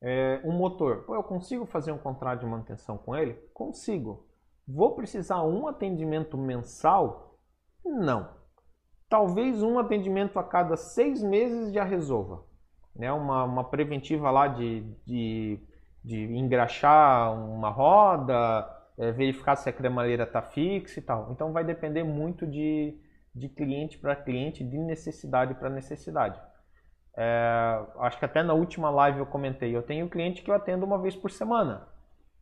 É, um motor, Pô, eu consigo fazer um contrato de manutenção com ele? Consigo. Vou precisar um atendimento mensal? Não. Talvez um atendimento a cada seis meses já resolva. Né? Uma, uma preventiva lá de, de, de engraxar uma roda, é, verificar se a cremaleira está fixa e tal. Então vai depender muito de, de cliente para cliente, de necessidade para necessidade. É, acho que até na última live eu comentei, eu tenho cliente que eu atendo uma vez por semana.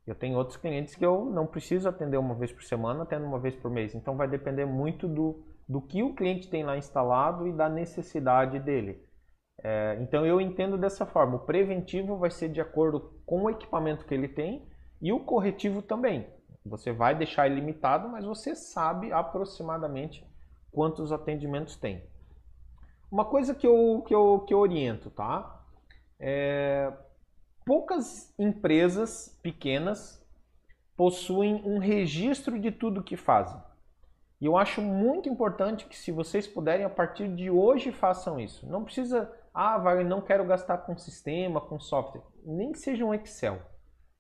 Eu tenho outros clientes que eu não preciso atender uma vez por semana, atendo uma vez por mês. Então vai depender muito do, do que o cliente tem lá instalado e da necessidade dele. É, então eu entendo dessa forma. O preventivo vai ser de acordo com o equipamento que ele tem e o corretivo também. Você vai deixar ilimitado, mas você sabe aproximadamente quantos atendimentos tem. Uma coisa que eu, que eu, que eu oriento, tá? É, poucas empresas pequenas possuem um registro de tudo que fazem. E eu acho muito importante que se vocês puderem, a partir de hoje, façam isso. Não precisa, ah, vai, não quero gastar com sistema, com software. Nem que seja um Excel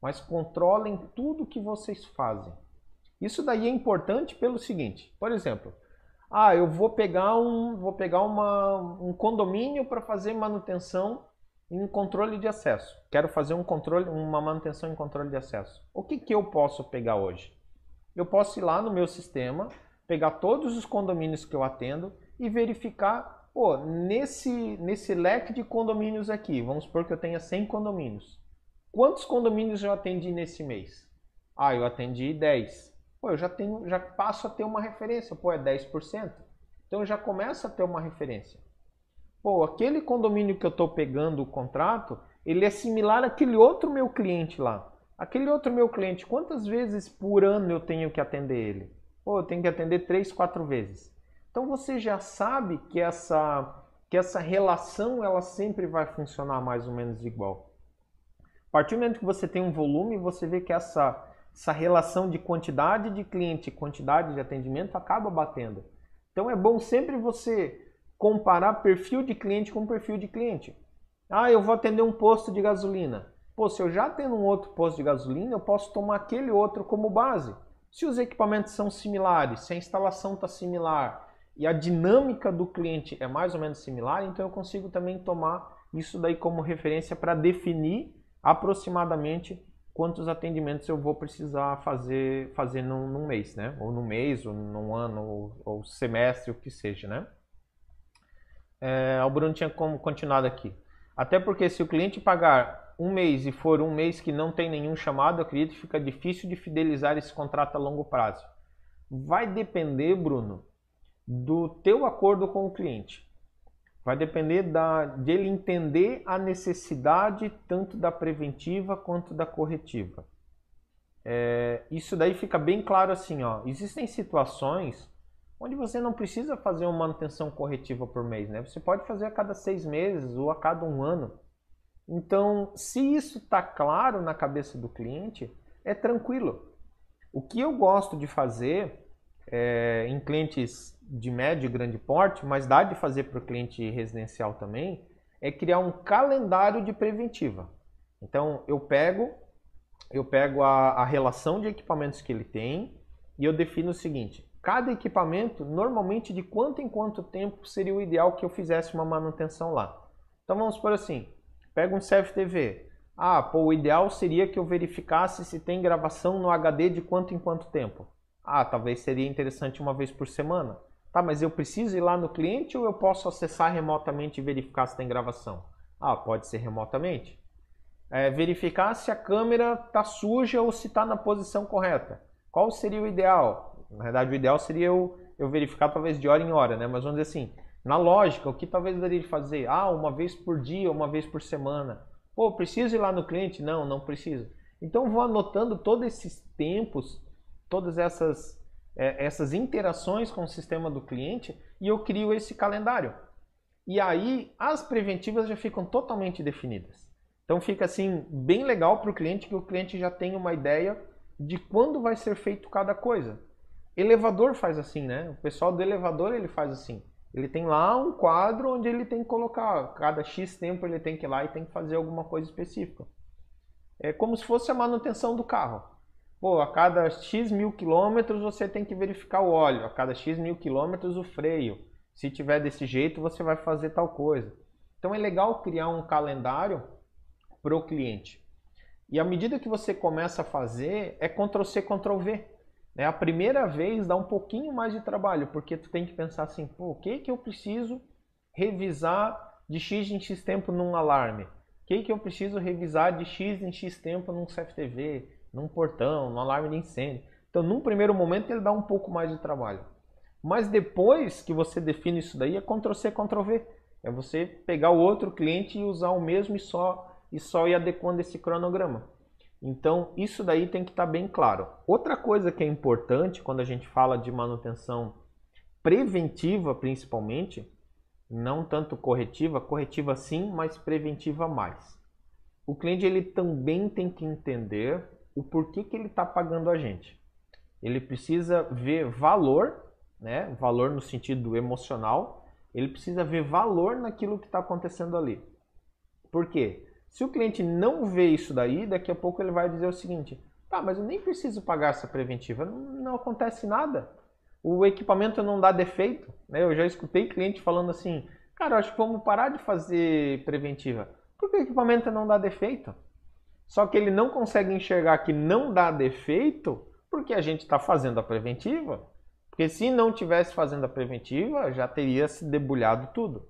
mas controlem tudo que vocês fazem. Isso daí é importante pelo seguinte, por exemplo, Ah, eu vou pegar um, vou pegar uma, um condomínio para fazer manutenção em controle de acesso. Quero fazer um controle, uma manutenção em controle de acesso. O que, que eu posso pegar hoje? Eu posso ir lá no meu sistema, pegar todos os condomínios que eu atendo e verificar, pô, nesse, nesse leque de condomínios aqui, vamos supor que eu tenha 100 condomínios. Quantos condomínios eu atendi nesse mês? Ah, eu atendi 10. Pô, eu já tenho, já passo a ter uma referência, pô, é 10%. Então eu já começo a ter uma referência. Pô, aquele condomínio que eu estou pegando o contrato, ele é similar àquele outro meu cliente lá. Aquele outro meu cliente, quantas vezes por ano eu tenho que atender ele? Pô, eu tenho que atender três, quatro vezes. Então você já sabe que essa, que essa relação ela sempre vai funcionar mais ou menos igual. Partir do momento que você tem um volume, você vê que essa, essa relação de quantidade de cliente e quantidade de atendimento acaba batendo. Então é bom sempre você comparar perfil de cliente com perfil de cliente. Ah, eu vou atender um posto de gasolina. Pô, se eu já tenho um outro posto de gasolina, eu posso tomar aquele outro como base. Se os equipamentos são similares, se a instalação está similar e a dinâmica do cliente é mais ou menos similar, então eu consigo também tomar isso daí como referência para definir aproximadamente quantos atendimentos eu vou precisar fazer, fazer num, num mês, né? Ou num mês, ou num ano, ou, ou semestre, o que seja, né? é, o Bruno tinha continuado aqui. Até porque se o cliente pagar um mês e for um mês que não tem nenhum chamado, acredito que fica difícil de fidelizar esse contrato a longo prazo. Vai depender, Bruno, do teu acordo com o cliente. Vai depender da, dele entender a necessidade tanto da preventiva quanto da corretiva. É, isso daí fica bem claro assim, ó. Existem situações onde você não precisa fazer uma manutenção corretiva por mês, né? Você pode fazer a cada seis meses ou a cada um ano. Então, se isso está claro na cabeça do cliente, é tranquilo. O que eu gosto de fazer é, em clientes de médio e grande porte, mas dá de fazer para o cliente residencial também, é criar um calendário de preventiva. Então, eu pego, eu pego a, a relação de equipamentos que ele tem e eu defino o seguinte: Cada equipamento, normalmente de quanto em quanto tempo seria o ideal que eu fizesse uma manutenção lá. Então vamos por assim, pega um CFTV. Ah, pô, o ideal seria que eu verificasse se tem gravação no HD de quanto em quanto tempo. Ah, talvez seria interessante uma vez por semana. Tá, mas eu preciso ir lá no cliente ou eu posso acessar remotamente e verificar se tem gravação? Ah, pode ser remotamente. É, verificar se a câmera está suja ou se está na posição correta. Qual seria o ideal? Na verdade, o ideal seria eu, eu verificar talvez de hora em hora, né? Mas vamos dizer assim, na lógica, o que talvez daria de fazer? Ah, uma vez por dia, uma vez por semana. Pô, preciso ir lá no cliente? Não, não preciso. Então vou anotando todos esses tempos, todas essas, é, essas interações com o sistema do cliente e eu crio esse calendário. E aí as preventivas já ficam totalmente definidas. Então fica assim bem legal para o cliente que o cliente já tem uma ideia de quando vai ser feito cada coisa. Elevador faz assim, né? O pessoal do elevador ele faz assim. Ele tem lá um quadro onde ele tem que colocar, cada X tempo ele tem que ir lá e tem que fazer alguma coisa específica. É como se fosse a manutenção do carro. Pô, a cada X mil quilômetros você tem que verificar o óleo, a cada X mil quilômetros o freio. Se tiver desse jeito, você vai fazer tal coisa. Então é legal criar um calendário para o cliente. E à medida que você começa a fazer, é Ctrl-C, Ctrl-V. Né? A primeira vez dá um pouquinho mais de trabalho, porque tu tem que pensar assim, pô, o que que eu preciso revisar de X em X tempo num alarme? O que que eu preciso revisar de X em X tempo num CFTV, num portão, num alarme de incêndio? Então, num primeiro momento, ele dá um pouco mais de trabalho. Mas depois que você define isso daí, é Ctrl-C, Ctrl-V. É você pegar o outro cliente e usar o mesmo e só, e só ir adequando esse cronograma. Então, isso daí tem que estar tá bem claro. Outra coisa que é importante quando a gente fala de manutenção preventiva, principalmente, não tanto corretiva, corretiva sim, mas preventiva mais. O cliente ele também tem que entender o porquê que ele está pagando a gente. Ele precisa ver valor, né? valor no sentido emocional, ele precisa ver valor naquilo que está acontecendo ali. Por quê? Se o cliente não vê isso daí, daqui a pouco ele vai dizer o seguinte: tá, mas eu nem preciso pagar essa preventiva, não, não acontece nada. o equipamento não dá defeito. Né? Eu já escutei cliente falando assim, cara, acho que vamos parar de fazer preventiva, porque o equipamento não dá defeito. Só que ele não consegue enxergar que não dá defeito porque a gente está fazendo a preventiva. Porque se não tivesse fazendo a preventiva, já teria se debulhado tudo.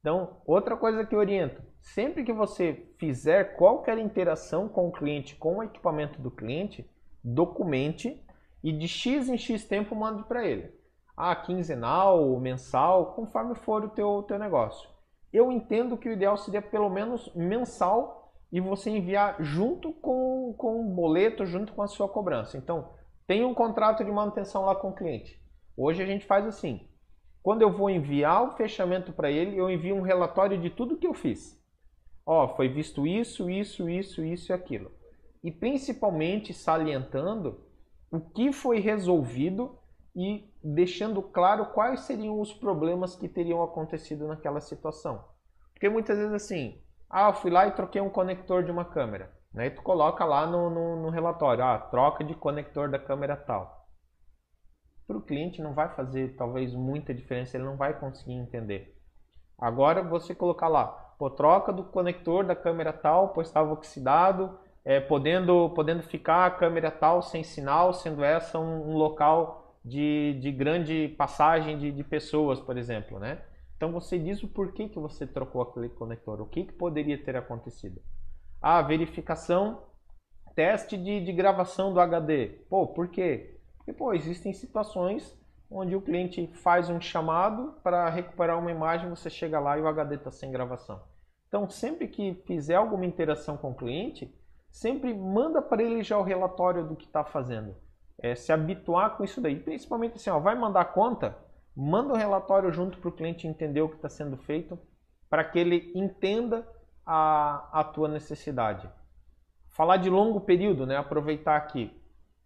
Então, outra coisa que oriento, sempre que você fizer qualquer interação com o cliente, com o equipamento do cliente, documente e de X em X tempo mande para ele. Ah, quinzenal, mensal, conforme for o teu, teu negócio. Eu entendo que o ideal seria pelo menos mensal e você enviar junto com, com o boleto, junto com a sua cobrança. Então, tem um contrato de manutenção lá com o cliente. Hoje a gente faz assim. Quando eu vou enviar o fechamento para ele, eu envio um relatório de tudo que eu fiz. Ó, foi visto isso, isso, isso, isso e aquilo. E principalmente salientando o que foi resolvido e deixando claro quais seriam os problemas que teriam acontecido naquela situação. Porque muitas vezes assim, ah, eu fui lá e troquei um conector de uma câmera. E tu coloca lá no, no, no relatório, ah, troca de conector da câmera tal. Para o cliente não vai fazer talvez muita diferença, ele não vai conseguir entender. Agora você colocar lá, pô, troca do conector da câmera tal, pois estava oxidado, é, podendo, podendo ficar a câmera tal sem sinal, sendo essa um, um local de, de grande passagem de, de pessoas, por exemplo, né? Então você diz o porquê que você trocou aquele conector, o que, que poderia ter acontecido. Ah, verificação, teste de, de gravação do HD. Pô, por quê? Porque, pô, existem situações onde o cliente faz um chamado para recuperar uma imagem, você chega lá e o HD está sem gravação. Então, sempre que fizer alguma interação com o cliente, sempre manda para ele já o relatório do que está fazendo. É, se habituar com isso daí. Principalmente assim, ó, vai mandar conta, manda o relatório junto para o cliente entender o que está sendo feito, para que ele entenda a, a tua necessidade. Falar de longo período, né? aproveitar aqui.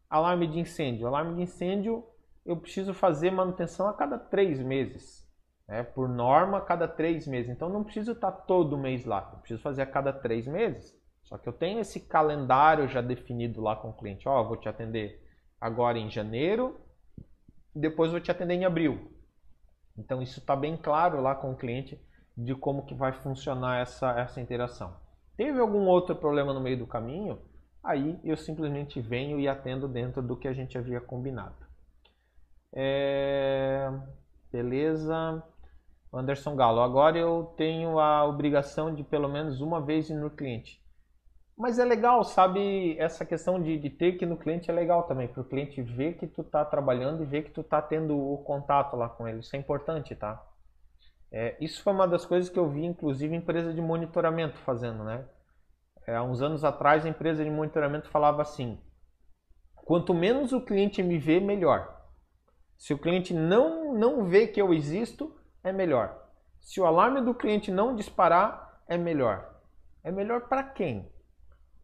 Alarme de incêndio. Alarme de incêndio, eu preciso fazer manutenção a cada três meses. Né? Por norma, a cada três meses. Então, não preciso estar todo mês lá. Eu preciso fazer a cada três meses. Só que eu tenho esse calendário já definido lá com o cliente. Ó, oh, vou te atender agora em janeiro, depois vou te atender em abril. Então, isso está bem claro lá com o cliente de como que vai funcionar essa, essa interação. Teve algum outro problema no meio do caminho? Aí eu simplesmente venho e atendo dentro do que a gente havia combinado. É... Beleza. Anderson Galo, agora eu tenho a obrigação de pelo menos uma vez ir no cliente. Mas é legal, sabe? Essa questão de, de ter que no cliente é legal também, para o cliente ver que tu está trabalhando e ver que tu está tendo o contato lá com ele. Isso é importante, tá? É, isso foi uma das coisas que eu vi, inclusive, empresa de monitoramento fazendo, né? É, há uns anos atrás, a empresa de monitoramento falava assim: quanto menos o cliente me vê, melhor. Se o cliente não, não vê que eu existo, é melhor. Se o alarme do cliente não disparar, é melhor. É melhor para quem?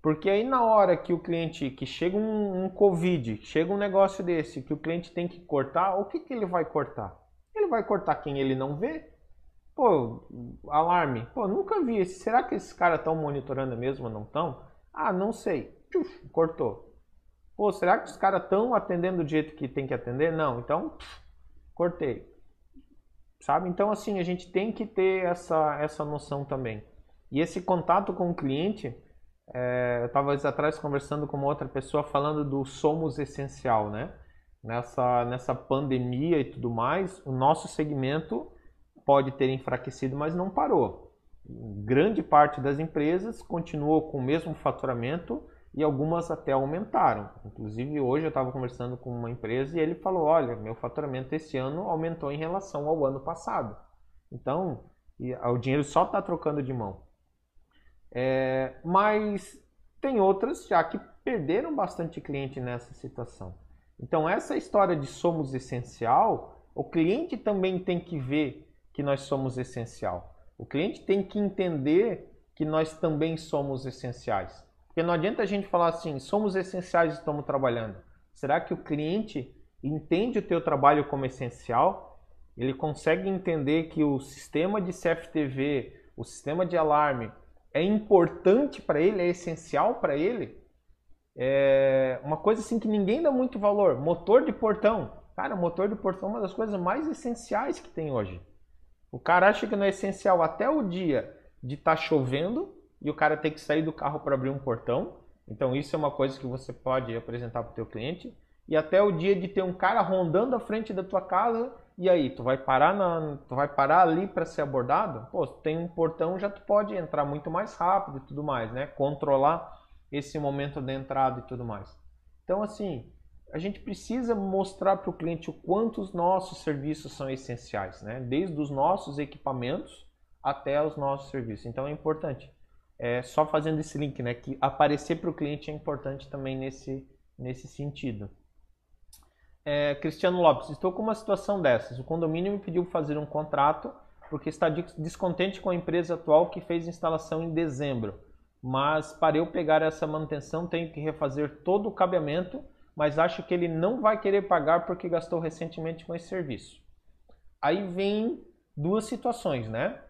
Porque aí na hora que o cliente, que chega um, um Covid, chega um negócio desse, que o cliente tem que cortar, o que, que ele vai cortar? Ele vai cortar quem ele não vê Pô, alarme. Pô, nunca vi. Será que esses caras estão monitorando mesmo ou não estão? Ah, não sei. Tchuf, cortou. Pô, será que os caras estão atendendo do jeito que tem que atender? Não. Então, pff, cortei. Sabe? Então, assim, a gente tem que ter essa, essa noção também. E esse contato com o cliente, é, eu estava atrás conversando com uma outra pessoa falando do somos essencial, né? Nessa, nessa pandemia e tudo mais, o nosso segmento pode ter enfraquecido, mas não parou. Grande parte das empresas continuou com o mesmo faturamento e algumas até aumentaram. Inclusive, hoje eu estava conversando com uma empresa e ele falou: Olha, meu faturamento esse ano aumentou em relação ao ano passado. Então, o dinheiro só está trocando de mão. É, mas tem outras já que perderam bastante cliente nessa situação. Então, essa história de somos essencial, o cliente também tem que ver que nós somos essencial. O cliente tem que entender que nós também somos essenciais. Porque não adianta a gente falar assim, somos essenciais e estamos trabalhando. Será que o cliente entende o teu trabalho como essencial? Ele consegue entender que o sistema de CFTV, o sistema de alarme é importante para ele, é essencial para ele? É uma coisa assim que ninguém dá muito valor. Motor de portão. Cara, motor de portão é uma das coisas mais essenciais que tem hoje. O cara acha que não é essencial até o dia de estar tá chovendo e o cara ter que sair do carro para abrir um portão. Então isso é uma coisa que você pode apresentar para o teu cliente. E até o dia de ter um cara rondando a frente da tua casa e aí, tu vai parar na, tu vai parar ali para ser abordado? Pô, tem um portão, já tu pode entrar muito mais rápido e tudo mais, né? Controlar esse momento de entrada e tudo mais. Então, assim, a gente precisa mostrar para o cliente o quanto os nossos serviços são essenciais, né? Desde os nossos equipamentos até os nossos serviços. Então, é importante. É, só fazendo esse link, né? Que aparecer para o cliente é importante também nesse, nesse sentido. É, Cristiano Lopes, estou com uma situação dessas. O condomínio me pediu fazer um contrato porque está descontente com a empresa atual que fez instalação em dezembro. Mas para eu pegar essa manutenção tenho que refazer todo o cabeamento mas acho que ele não vai querer pagar porque gastou recentemente com esse serviço. Aí vem duas situações, né?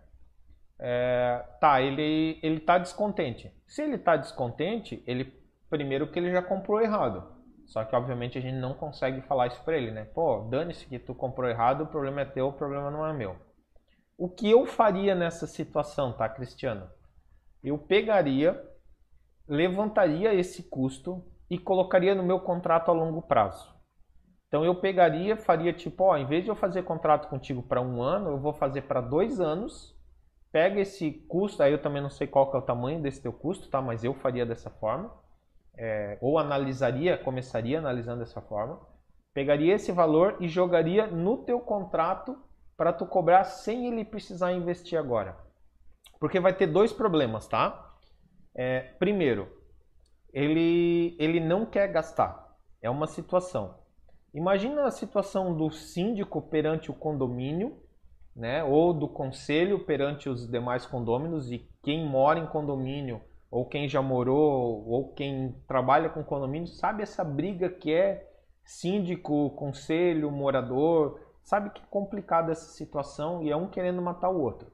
É, tá, ele ele tá descontente. Se ele está descontente, ele primeiro que ele já comprou errado. Só que obviamente a gente não consegue falar isso para ele, né? Pô, dane-se que tu comprou errado, o problema é teu, o problema não é meu. O que eu faria nessa situação, tá, Cristiano? Eu pegaria, levantaria esse custo e colocaria no meu contrato a longo prazo. Então eu pegaria, faria tipo, ó, em vez de eu fazer contrato contigo para um ano, eu vou fazer para dois anos. Pega esse custo, aí eu também não sei qual que é o tamanho desse teu custo, tá? Mas eu faria dessa forma. É, ou analisaria, começaria analisando dessa forma. Pegaria esse valor e jogaria no teu contrato para tu cobrar sem ele precisar investir agora. Porque vai ter dois problemas, tá? É, primeiro, ele, ele não quer gastar. É uma situação. Imagina a situação do síndico perante o condomínio, né, ou do conselho perante os demais condôminos e quem mora em condomínio ou quem já morou ou quem trabalha com condomínio sabe essa briga que é síndico, conselho, morador, sabe que é complicada essa situação e é um querendo matar o outro.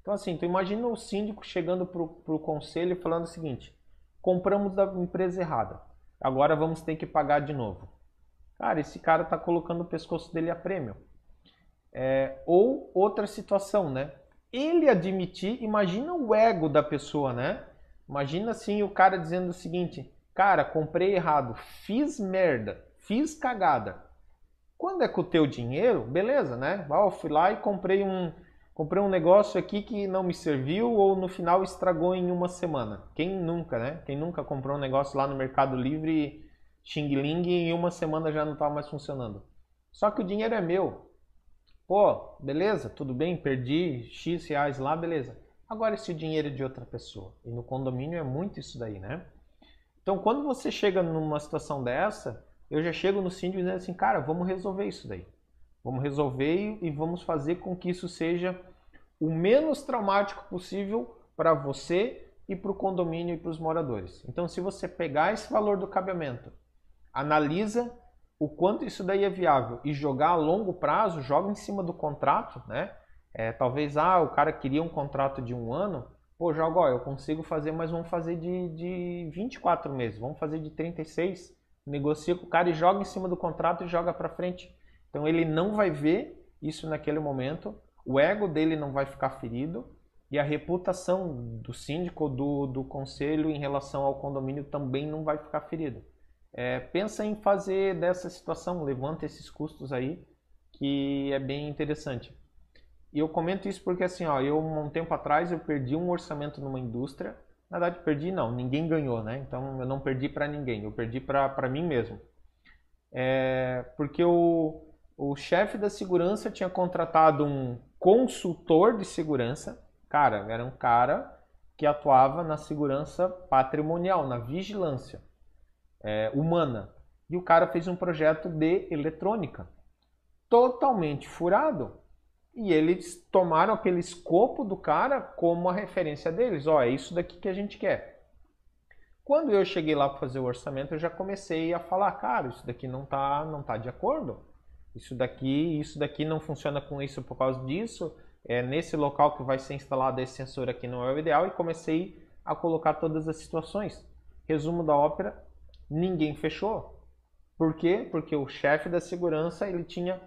Então assim, tu imagina o síndico chegando para o conselho e falando o seguinte: compramos da empresa errada. Agora vamos ter que pagar de novo. Cara, esse cara está colocando o pescoço dele a prêmio. É, ou outra situação, né? Ele admitir, imagina o ego da pessoa, né? Imagina assim o cara dizendo o seguinte: Cara, comprei errado, fiz merda, fiz cagada. Quando é com o teu dinheiro, beleza, né? Eu fui lá e comprei um, comprei um negócio aqui que não me serviu ou no final estragou em uma semana. Quem nunca, né? Quem nunca comprou um negócio lá no Mercado Livre, Xing Ling, e em uma semana já não estava tá mais funcionando. Só que o dinheiro é meu. Pô, beleza, tudo bem, perdi X reais lá, beleza. Agora esse dinheiro é de outra pessoa. E no condomínio é muito isso daí, né? Então quando você chega numa situação dessa, eu já chego no síndico dizendo assim, cara, vamos resolver isso daí. Vamos resolver e vamos fazer com que isso seja o menos traumático possível para você e para o condomínio e para os moradores. Então, se você pegar esse valor do cabeamento, analisa o quanto isso daí é viável e jogar a longo prazo, joga em cima do contrato, né? É, talvez, ah, o cara queria um contrato de um ano, pô, joga, ó, eu consigo fazer, mas vamos fazer de, de 24 meses, vamos fazer de 36, negocia com o cara e joga em cima do contrato e joga para frente. Então ele não vai ver isso naquele momento, o ego dele não vai ficar ferido e a reputação do síndico do, do conselho em relação ao condomínio também não vai ficar ferida. É, pensa em fazer dessa situação, levanta esses custos aí, que é bem interessante. E eu comento isso porque assim, ó, eu um tempo atrás eu perdi um orçamento numa indústria. Na verdade, perdi não, ninguém ganhou, né? Então eu não perdi para ninguém, eu perdi para mim mesmo. É, porque eu o chefe da segurança tinha contratado um consultor de segurança. Cara, era um cara que atuava na segurança patrimonial, na vigilância é, humana. E o cara fez um projeto de eletrônica totalmente furado. E eles tomaram aquele escopo do cara como a referência deles. Ó, é isso daqui que a gente quer. Quando eu cheguei lá para fazer o orçamento, eu já comecei a falar, cara, isso daqui não tá, não tá de acordo isso daqui, isso daqui não funciona com isso por causa disso, é nesse local que vai ser instalado esse sensor aqui não é o ideal e comecei a colocar todas as situações. Resumo da ópera, ninguém fechou. Por quê? Porque o chefe da segurança ele tinha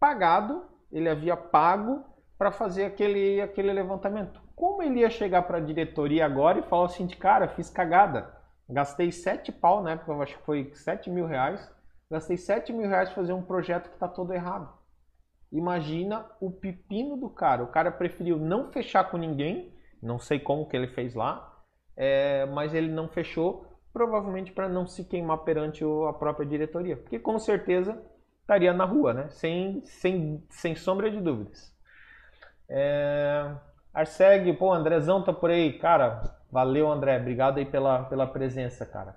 pagado, ele havia pago para fazer aquele, aquele levantamento. Como ele ia chegar para a diretoria agora e falar assim, de cara, fiz cagada, gastei sete pau na época, acho que foi sete mil reais, gastei sete mil reais para fazer um projeto que está todo errado. Imagina o pepino do cara. O cara preferiu não fechar com ninguém, não sei como que ele fez lá, é, mas ele não fechou, provavelmente para não se queimar perante a própria diretoria, porque com certeza estaria na rua, né? Sem, sem, sem sombra de dúvidas. É... Arseg, pô, Andrezão tá por aí. Cara, valeu, André. Obrigado aí pela, pela presença, cara.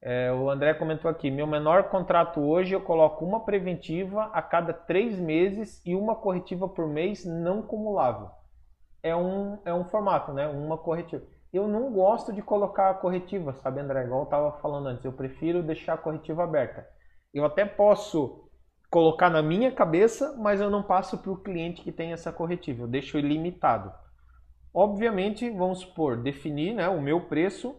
É, o André comentou aqui: meu menor contrato hoje eu coloco uma preventiva a cada três meses e uma corretiva por mês não cumulável. É um, é um formato, né? Uma corretiva. Eu não gosto de colocar a corretiva, sabe, André? Igual eu estava falando antes, eu prefiro deixar a corretiva aberta. Eu até posso colocar na minha cabeça, mas eu não passo para o cliente que tem essa corretiva, eu deixo ilimitado. Obviamente, vamos supor, definir né, o meu preço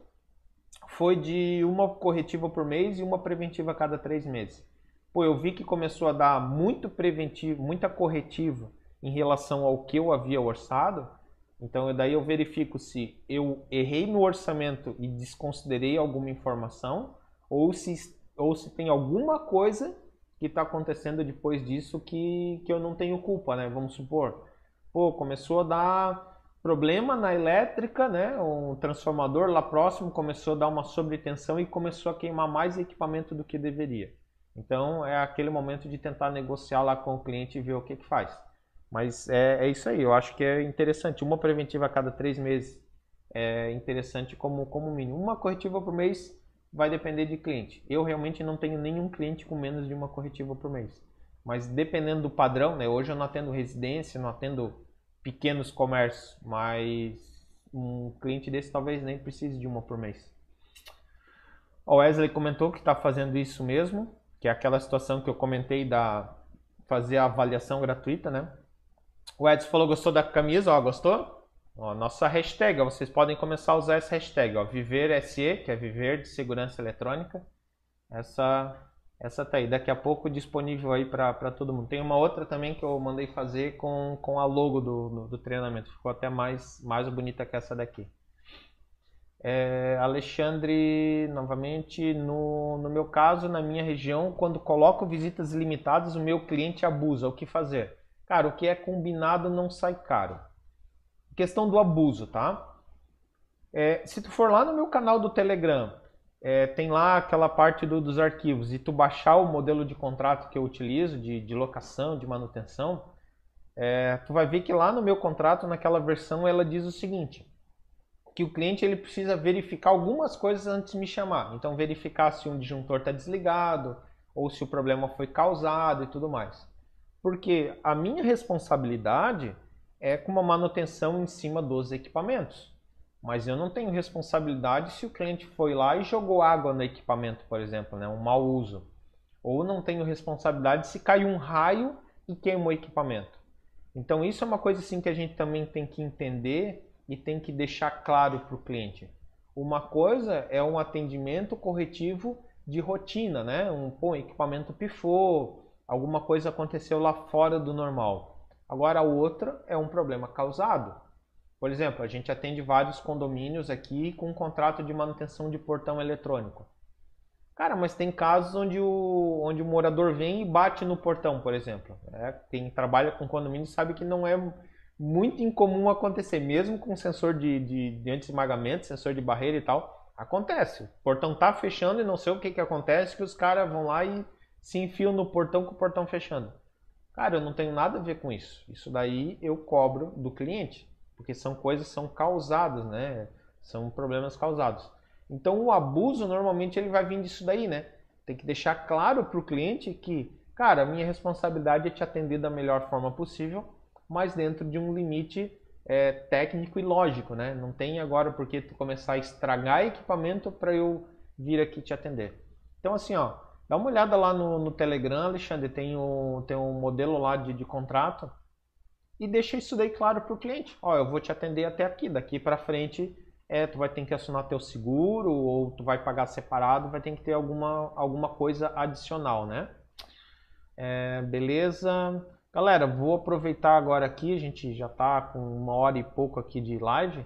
foi de uma corretiva por mês e uma preventiva a cada três meses. Pô, eu vi que começou a dar muito preventivo, muita corretiva em relação ao que eu havia orçado, então daí eu verifico se eu errei no orçamento e desconsiderei alguma informação ou se, ou se tem alguma coisa que está acontecendo depois disso que, que eu não tenho culpa, né? Vamos supor, pô, começou a dar problema na elétrica, né? Um transformador lá próximo começou a dar uma sobretensão e começou a queimar mais equipamento do que deveria. Então é aquele momento de tentar negociar lá com o cliente e ver o que, que faz. Mas é, é isso aí, eu acho que é interessante. Uma preventiva a cada três meses é interessante como, como mínimo. Uma corretiva por mês vai depender de cliente. Eu realmente não tenho nenhum cliente com menos de uma corretiva por mês. Mas dependendo do padrão, né? Hoje eu não atendo residência, não atendo pequenos comércios, mas um cliente desse talvez nem precise de uma por mês. O Wesley comentou que está fazendo isso mesmo, que é aquela situação que eu comentei da fazer a avaliação gratuita, né? O Edson falou gostou da camisa, ó, gostou? Ó, nossa hashtag, ó, vocês podem começar a usar essa hashtag, ó, Viver SE, que é Viver de Segurança Eletrônica. Essa, essa tá aí, daqui a pouco disponível aí para todo mundo. Tem uma outra também que eu mandei fazer com, com a logo do, do, do treinamento, ficou até mais, mais bonita que essa daqui. É, Alexandre, novamente, no, no meu caso, na minha região, quando coloco visitas limitadas, o meu cliente abusa. O que fazer? Cara, o que é combinado não sai caro questão do abuso, tá? É, se tu for lá no meu canal do Telegram, é, tem lá aquela parte do, dos arquivos e tu baixar o modelo de contrato que eu utilizo, de, de locação, de manutenção, é, tu vai ver que lá no meu contrato, naquela versão, ela diz o seguinte, que o cliente ele precisa verificar algumas coisas antes de me chamar. Então, verificar se um disjuntor está desligado, ou se o problema foi causado e tudo mais. Porque a minha responsabilidade é com uma manutenção em cima dos equipamentos. Mas eu não tenho responsabilidade se o cliente foi lá e jogou água no equipamento, por exemplo, né? um mau uso. Ou não tenho responsabilidade se caiu um raio e queimou o equipamento. Então isso é uma coisa assim que a gente também tem que entender e tem que deixar claro para o cliente. Uma coisa é um atendimento corretivo de rotina, né? Um pô, equipamento pifou, alguma coisa aconteceu lá fora do normal. Agora, a outra é um problema causado. Por exemplo, a gente atende vários condomínios aqui com um contrato de manutenção de portão eletrônico. Cara, mas tem casos onde o, onde o morador vem e bate no portão, por exemplo. É, quem trabalha com condomínio sabe que não é muito incomum acontecer, mesmo com sensor de, de, de anti-esmagamento, sensor de barreira e tal. Acontece. O portão tá fechando e não sei o que, que acontece, que os caras vão lá e se enfiam no portão com o portão fechando. Cara, eu não tenho nada a ver com isso. Isso daí eu cobro do cliente, porque são coisas são causadas, né? São problemas causados. Então o abuso normalmente ele vai vir disso daí, né? Tem que deixar claro para o cliente que, cara, a minha responsabilidade é te atender da melhor forma possível, mas dentro de um limite é, técnico e lógico, né? Não tem agora porque tu começar a estragar equipamento para eu vir aqui te atender. Então assim, ó, Dá uma olhada lá no, no Telegram, Alexandre, tem um, tem um modelo lá de, de contrato e deixa isso daí claro para o cliente. Ó, eu vou te atender até aqui, daqui para frente é, tu vai ter que assinar teu seguro ou tu vai pagar separado, vai ter que ter alguma, alguma coisa adicional, né? É, beleza. Galera, vou aproveitar agora aqui, a gente já está com uma hora e pouco aqui de live.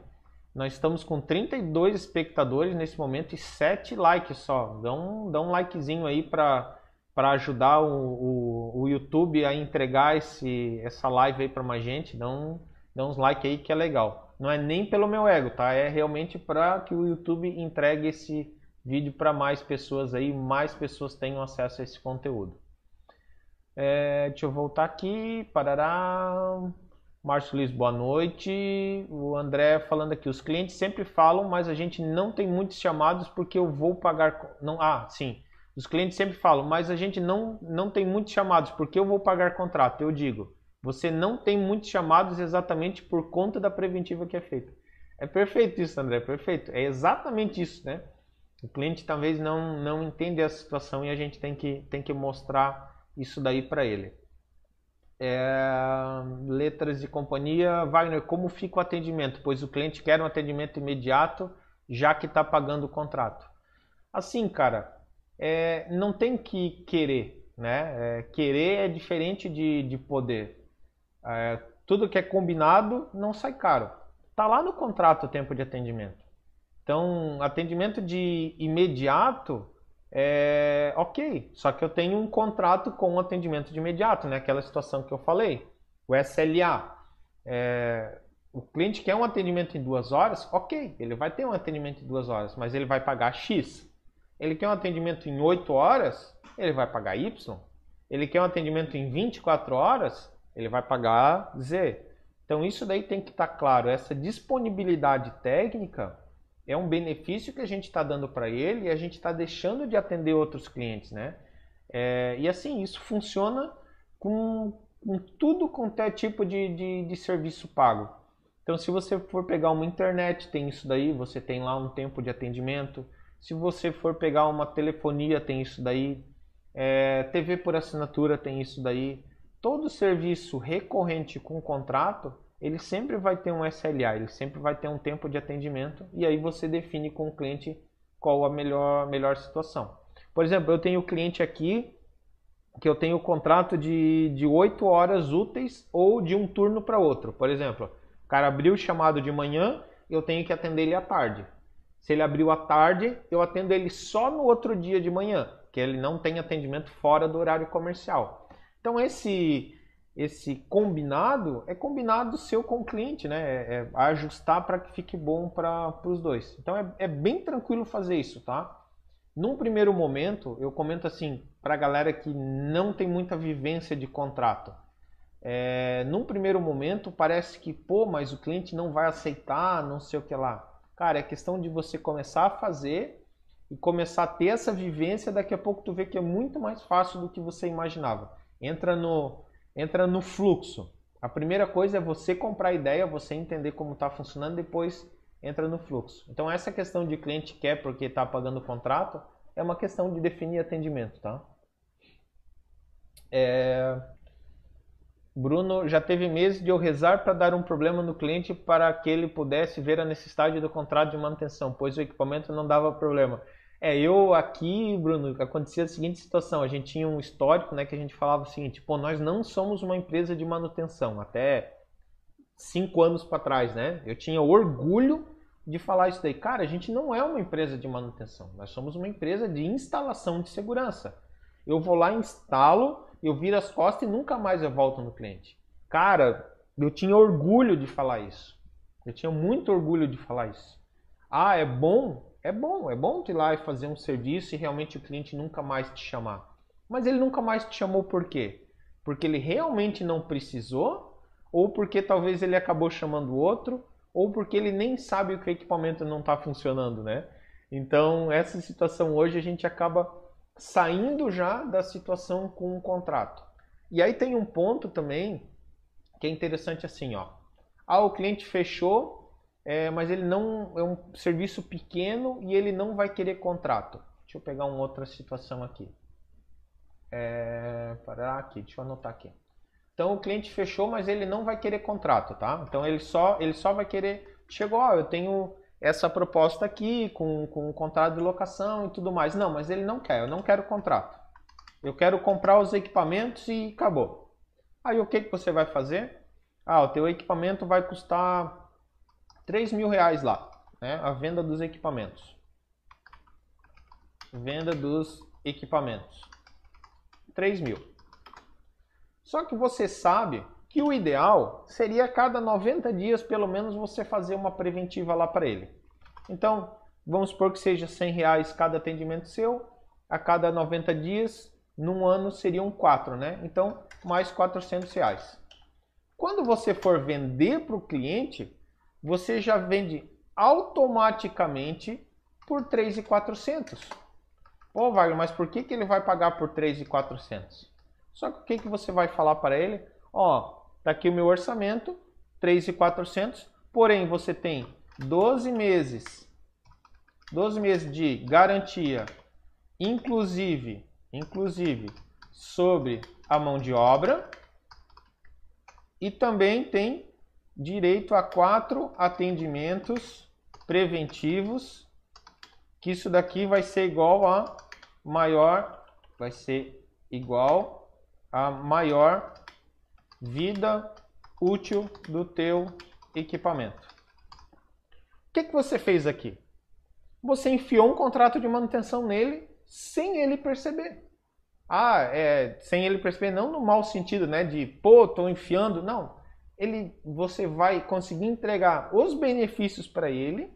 Nós estamos com 32 espectadores nesse momento e 7 likes só. Dá um, dá um likezinho aí para ajudar o, o, o, YouTube a entregar esse, essa live aí para mais gente. Dá, um, dá uns likes aí que é legal. Não é nem pelo meu ego, tá? É realmente para que o YouTube entregue esse vídeo para mais pessoas aí, mais pessoas tenham acesso a esse conteúdo. É, deixa eu voltar aqui. Parará. Márcio Luiz, boa noite. O André falando aqui, os clientes sempre falam, mas a gente não tem muitos chamados porque eu vou pagar. Não, ah, sim. Os clientes sempre falam, mas a gente não, não tem muitos chamados porque eu vou pagar contrato. Eu digo, você não tem muitos chamados exatamente por conta da preventiva que é feita. É perfeito isso, André, é perfeito. É exatamente isso, né? O cliente talvez não, não entende a situação e a gente tem que, tem que mostrar isso daí para ele. É, letras de companhia, Wagner, como fica o atendimento? Pois o cliente quer um atendimento imediato, já que está pagando o contrato. Assim, cara, é, não tem que querer, né? É, querer é diferente de, de poder. É, tudo que é combinado não sai caro. Está lá no contrato o tempo de atendimento. Então, atendimento de imediato é ok, só que eu tenho um contrato com atendimento de imediato, né? Aquela situação que eu falei, o SLA. É, o cliente quer um atendimento em duas horas, ok, ele vai ter um atendimento em duas horas, mas ele vai pagar X. Ele quer um atendimento em 8 horas, ele vai pagar Y. Ele quer um atendimento em 24 horas, ele vai pagar Z. Então isso daí tem que estar tá claro. Essa disponibilidade técnica é um benefício que a gente está dando para ele e a gente está deixando de atender outros clientes, né? É, e assim, isso funciona com, com tudo quanto é tipo de, de, de, serviço pago. Então, se você for pegar uma internet, tem isso daí, você tem lá um tempo de atendimento. Se você for pegar uma telefonia, tem isso daí. É, TV por assinatura, tem isso daí todo serviço recorrente com contrato, ele sempre vai ter um SLA, ele sempre vai ter um tempo de atendimento e aí você define com o cliente qual a melhor, melhor situação. Por exemplo, eu tenho cliente aqui que eu tenho contrato de, de 8 horas úteis ou de um turno para outro. Por exemplo, o cara abriu o chamado de manhã, eu tenho que atender ele à tarde. Se ele abriu à tarde, eu atendo ele só no outro dia de manhã, que ele não tem atendimento fora do horário comercial. Então esse esse combinado é combinado seu com o cliente, né? É, é ajustar para que fique bom para os dois. Então é, é bem tranquilo fazer isso, tá? Num primeiro momento, eu comento assim para a galera que não tem muita vivência de contrato. É, num primeiro momento parece que, pô, mas o cliente não vai aceitar, não sei o que lá. Cara, é questão de você começar a fazer e começar a ter essa vivência, daqui a pouco tu vê que é muito mais fácil do que você imaginava entra no, entra no fluxo. A primeira coisa é você comprar a ideia, você entender como está funcionando, depois entra no fluxo. Então essa questão de cliente quer porque está pagando o contrato é uma questão de definir atendimento, tá? É... Bruno, já teve meses de eu rezar para dar um problema no cliente para que ele pudesse ver a necessidade do contrato de manutenção, pois o equipamento não dava problema. É, eu aqui, Bruno, acontecia a seguinte situação, a gente tinha um histórico, né, que a gente falava o seguinte, pô, nós não somos uma empresa de manutenção, até cinco anos para trás, né? Eu tinha orgulho de falar isso daí. Cara, a gente não é uma empresa de manutenção, nós somos uma empresa de instalação de segurança. Eu vou lá, instalo, eu viro as costas e nunca mais eu volto no cliente. Cara, eu tinha orgulho de falar isso. Eu tinha muito orgulho de falar isso. Ah, é bom é bom, é bom ir lá e fazer um serviço e realmente o cliente nunca mais te chamar. Mas ele nunca mais te chamou por quê? Porque ele realmente não precisou, ou porque talvez ele acabou chamando outro, ou porque ele nem sabe que o equipamento não está funcionando, né? Então, essa situação hoje a gente acaba saindo já da situação com o contrato. E aí tem um ponto também que é interessante assim, ó. Ah, o cliente fechou é, mas ele não é um serviço pequeno e ele não vai querer contrato. Deixa eu pegar uma outra situação aqui. É, parar aqui, deixa eu anotar aqui. Então o cliente fechou, mas ele não vai querer contrato, tá? Então ele só ele só vai querer chegou, ó, eu tenho essa proposta aqui com, com um contrato de locação e tudo mais. Não, mas ele não quer, eu não quero contrato. Eu quero comprar os equipamentos e acabou. Aí o que, que você vai fazer? Ah, o teu equipamento vai custar 3 mil reais lá, né? A venda dos equipamentos. Venda dos equipamentos. 3 mil. Só que você sabe que o ideal seria cada 90 dias, pelo menos, você fazer uma preventiva lá para ele. Então, vamos supor que seja 100 reais cada atendimento seu, a cada 90 dias, num ano seriam 4, né? Então, mais 400 reais. Quando você for vender para o cliente, você já vende automaticamente por 3,400. Ô Wagner, mas por que, que ele vai pagar por 3,400? Só que o que, que você vai falar para ele? Ó, Está aqui o meu orçamento, 3,400. Porém, você tem 12 meses, 12 meses de garantia, inclusive, inclusive sobre a mão de obra. E também tem direito a quatro atendimentos preventivos, que isso daqui vai ser igual a maior, vai ser igual a maior vida útil do teu equipamento. O que, que você fez aqui? Você enfiou um contrato de manutenção nele sem ele perceber. Ah, é, sem ele perceber, não no mau sentido, né? De, pô, tô enfiando. Não. Ele, você vai conseguir entregar os benefícios para ele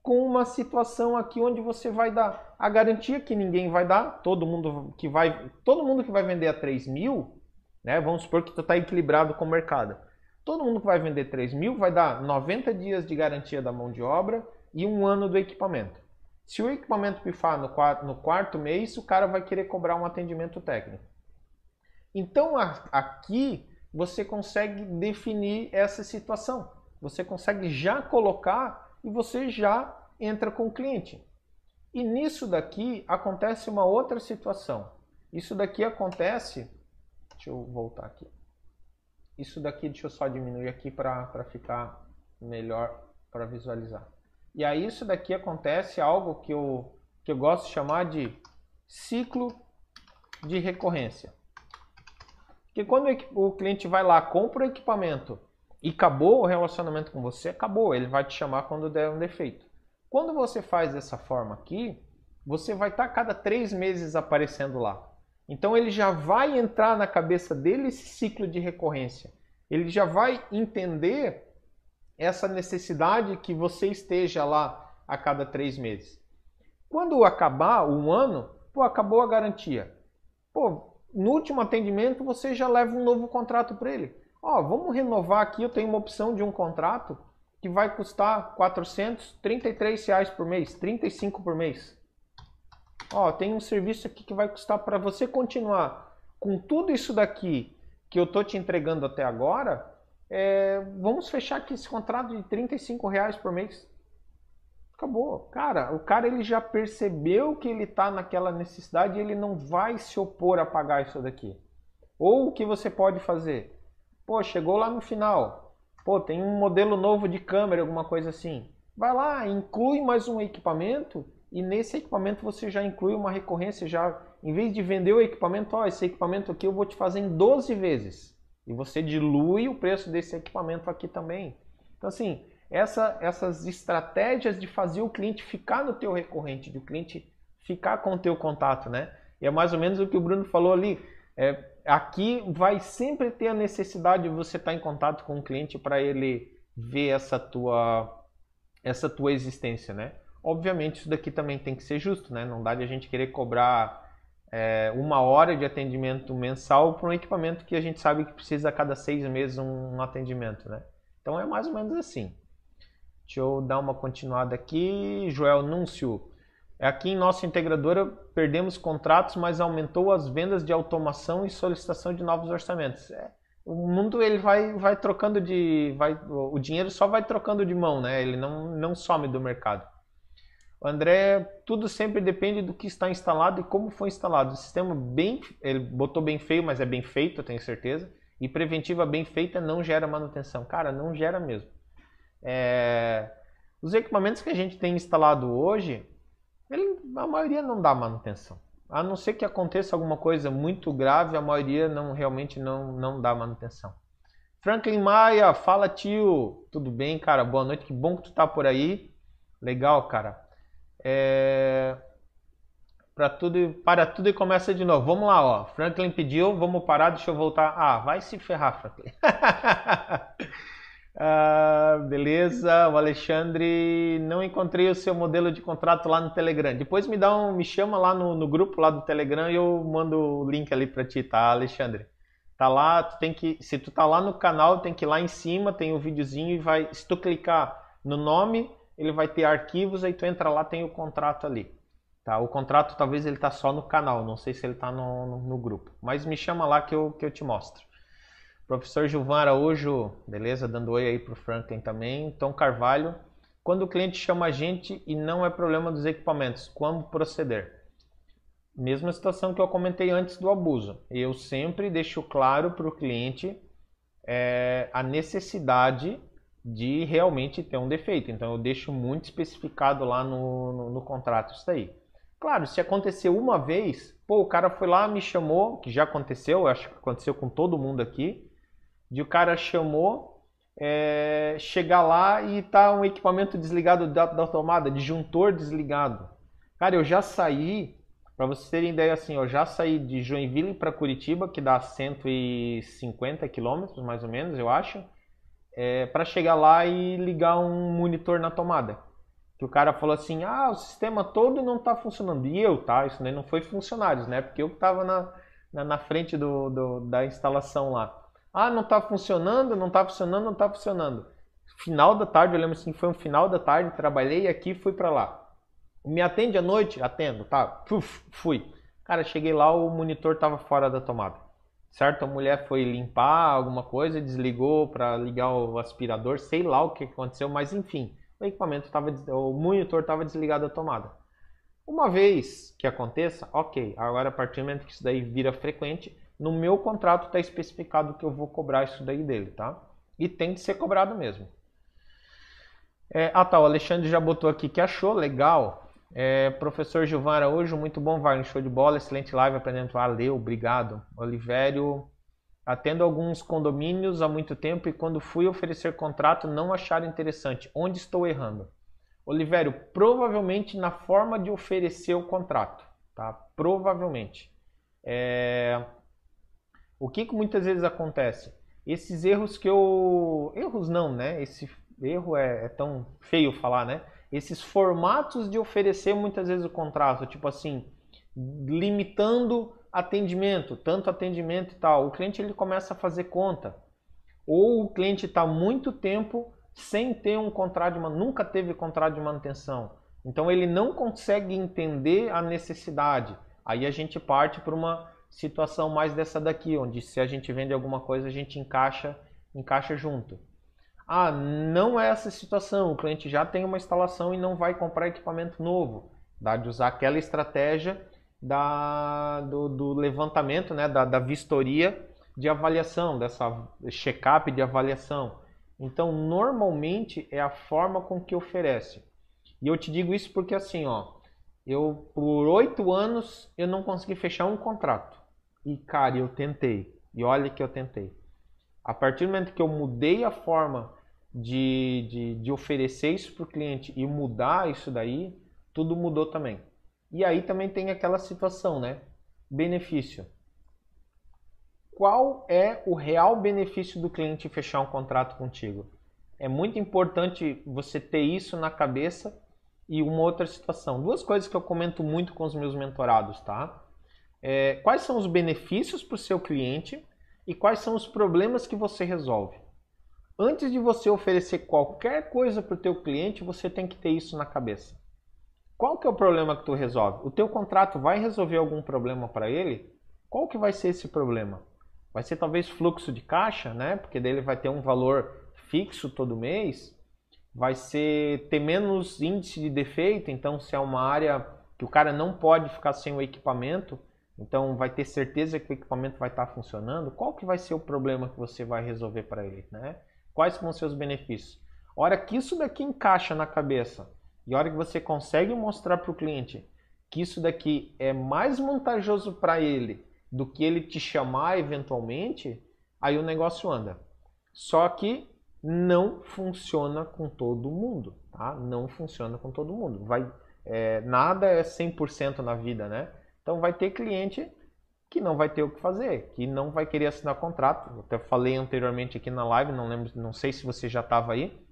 com uma situação aqui onde você vai dar a garantia que ninguém vai dar. Todo mundo que vai, todo mundo que vai vender a 3 mil né? Vamos supor que está equilibrado com o mercado. Todo mundo que vai vender 3 mil vai dar 90 dias de garantia da mão de obra e um ano do equipamento. Se o equipamento pifar no quarto, no quarto mês, o cara vai querer cobrar um atendimento técnico. Então aqui você consegue definir essa situação. Você consegue já colocar e você já entra com o cliente. E nisso daqui acontece uma outra situação. Isso daqui acontece Deixa eu voltar aqui. Isso daqui, deixa eu só diminuir aqui para ficar melhor para visualizar. E aí isso daqui acontece algo que eu, que eu gosto de chamar de ciclo de recorrência. Porque quando o cliente vai lá, compra o equipamento e acabou o relacionamento com você, acabou. Ele vai te chamar quando der um defeito. Quando você faz dessa forma aqui, você vai estar tá cada três meses aparecendo lá. Então ele já vai entrar na cabeça dele esse ciclo de recorrência. Ele já vai entender essa necessidade que você esteja lá a cada três meses. Quando acabar um ano, pô, acabou a garantia. Pô, no último atendimento você já leva um novo contrato para ele. Ó, vamos renovar aqui, eu tenho uma opção de um contrato que vai custar 433 reais por mês, 35 por mês. Ó, tem um serviço aqui que vai custar para você continuar com tudo isso daqui que eu tô te entregando até agora, é, vamos fechar aqui esse contrato de 35 reais por mês. Acabou. Cara, o cara ele já percebeu que ele está naquela necessidade e ele não vai se opor a pagar isso daqui. Ou o que você pode fazer? Pô, chegou lá no final. Pô, tem um modelo novo de câmera, alguma coisa assim. Vai lá, inclui mais um equipamento e nesse equipamento você já inclui uma recorrência, já em vez de vender o equipamento, ó, esse equipamento aqui eu vou te fazer em 12 vezes. E você dilui o preço desse equipamento aqui também. Então assim, essa, essas estratégias de fazer o cliente ficar no teu recorrente, de o cliente ficar com o teu contato, né? E é mais ou menos o que o Bruno falou ali. É, aqui vai sempre ter a necessidade de você estar em contato com o cliente para ele ver essa tua, essa tua existência, né? Obviamente, isso daqui também tem que ser justo, né? Não dá de a gente querer cobrar é, uma hora de atendimento mensal para um equipamento que a gente sabe que precisa a cada seis meses um, um atendimento, né? Então é mais ou menos assim. Deixa eu dar uma continuada aqui. Joel Núncio. Aqui em nossa integradora perdemos contratos, mas aumentou as vendas de automação e solicitação de novos orçamentos. É, o mundo ele vai, vai trocando de. Vai, o dinheiro só vai trocando de mão, né? Ele não, não some do mercado. André, tudo sempre depende do que está instalado e como foi instalado. O sistema bem, ele botou bem feio, mas é bem feito, eu tenho certeza. E preventiva bem feita não gera manutenção. Cara, não gera mesmo. É... Os equipamentos que a gente tem instalado hoje, ele, a maioria não dá manutenção. A não ser que aconteça alguma coisa muito grave, a maioria não realmente não, não dá manutenção. Franklin Maia, fala tio, tudo bem, cara? Boa noite, que bom que tu tá por aí. Legal, cara. É... Para tudo, para tudo e começa de novo. Vamos lá, ó. Franklin pediu, vamos parar, deixa eu voltar. Ah, vai se ferrar, Franklin. ah, beleza, o Alexandre, não encontrei o seu modelo de contrato lá no Telegram. Depois me dá um, me chama lá no, no grupo lá do Telegram e eu mando o link ali para ti, tá, Alexandre? Tá lá, tu tem que, se tu tá lá no canal, tem que ir lá em cima, tem o um videozinho e vai, se tu clicar no nome, ele vai ter arquivos, aí tu entra lá, tem o contrato ali. Tá? O contrato talvez ele tá só no canal, não sei se ele tá no, no, no grupo. Mas me chama lá que eu, que eu te mostro. Professor Gilvan Araújo, beleza? Dando oi aí pro Franklin também. Tom Carvalho, quando o cliente chama a gente e não é problema dos equipamentos, como proceder? Mesma situação que eu comentei antes do abuso. Eu sempre deixo claro para o cliente é, a necessidade de realmente ter um defeito. Então eu deixo muito especificado lá no, no, no contrato isso daí. Claro, se aconteceu uma vez, pô, o cara foi lá, me chamou, que já aconteceu, acho que aconteceu com todo mundo aqui, de o cara chamou, é, chegar lá e tá um equipamento desligado da, da tomada, disjuntor desligado. Cara, eu já saí para vocês terem ideia, assim, eu já saí de Joinville para Curitiba, que dá 150 quilômetros, mais ou menos, eu acho, é, para chegar lá e ligar um monitor na tomada. Que o cara falou assim, ah, o sistema todo não está funcionando. E eu, tá? Isso não foi funcionários, né? Porque eu estava na, na, na, frente do, do, da instalação lá. Ah, não está funcionando, não está funcionando, não está funcionando. Final da tarde, eu lembro assim, foi um final da tarde, trabalhei aqui fui para lá. Me atende à noite? Atendo, tá. Puf, fui. Cara, cheguei lá, o monitor tava fora da tomada. Certo? A mulher foi limpar alguma coisa, desligou para ligar o aspirador, sei lá o que aconteceu, mas enfim, o equipamento tava, o monitor estava desligado da tomada. Uma vez que aconteça, ok, agora a partir do momento que isso daí vira frequente, no meu contrato está especificado que eu vou cobrar isso daí dele, tá? E tem que ser cobrado mesmo. É, ah tá, o Alexandre já botou aqui que achou legal. É, professor Gilvan Araújo, muito bom, Wagner, show de bola, excelente live, aprendendo. Valeu, obrigado. Olivério, atendo alguns condomínios há muito tempo e quando fui oferecer contrato não acharam interessante. Onde estou errando? Olivério, provavelmente na forma de oferecer o contrato, tá? Provavelmente. É... O que, que muitas vezes acontece? Esses erros que eu... Erros não, né? Esse erro é, é tão feio falar, né? esses formatos de oferecer muitas vezes o contrato, tipo assim, limitando atendimento, tanto atendimento e tal. O cliente ele começa a fazer conta. Ou o cliente está muito tempo sem ter um contrato de nunca teve contrato de manutenção. Então ele não consegue entender a necessidade. Aí a gente parte para uma situação mais dessa daqui, onde se a gente vende alguma coisa, a gente encaixa, encaixa junto. Ah, não é essa situação, o cliente já tem uma instalação e não vai comprar equipamento novo. Dá de usar aquela estratégia da, do, do levantamento, né, da, da vistoria de avaliação, dessa check-up de avaliação. Então, normalmente é a forma com que oferece. E eu te digo isso porque assim, ó, eu por oito anos eu não consegui fechar um contrato. E cara, eu tentei. E olha que eu tentei. A partir do momento que eu mudei a forma de, de, de oferecer isso para o cliente e mudar isso daí, tudo mudou também. E aí também tem aquela situação, né? Benefício. Qual é o real benefício do cliente fechar um contrato contigo? É muito importante você ter isso na cabeça e uma outra situação. Duas coisas que eu comento muito com os meus mentorados, tá? É, quais são os benefícios para o seu cliente e quais são os problemas que você resolve. Antes de você oferecer qualquer coisa para o teu cliente, você tem que ter isso na cabeça. Qual que é o problema que tu resolve? O teu contrato vai resolver algum problema para ele? Qual que vai ser esse problema? Vai ser talvez fluxo de caixa, né? Porque dele vai ter um valor fixo todo mês. Vai ser ter menos índice de defeito, então se é uma área que o cara não pode ficar sem o equipamento, então vai ter certeza que o equipamento vai estar funcionando. Qual que vai ser o problema que você vai resolver para ele, né? Quais vão ser os benefícios? Hora que isso daqui encaixa na cabeça e a hora que você consegue mostrar para o cliente que isso daqui é mais vantajoso para ele do que ele te chamar eventualmente, aí o negócio anda. Só que não funciona com todo mundo, tá? Não funciona com todo mundo. Vai, é, nada é 100% na vida, né? Então vai ter cliente que não vai ter o que fazer, que não vai querer assinar contrato. Eu até falei anteriormente aqui na live, não lembro, não sei se você já estava aí,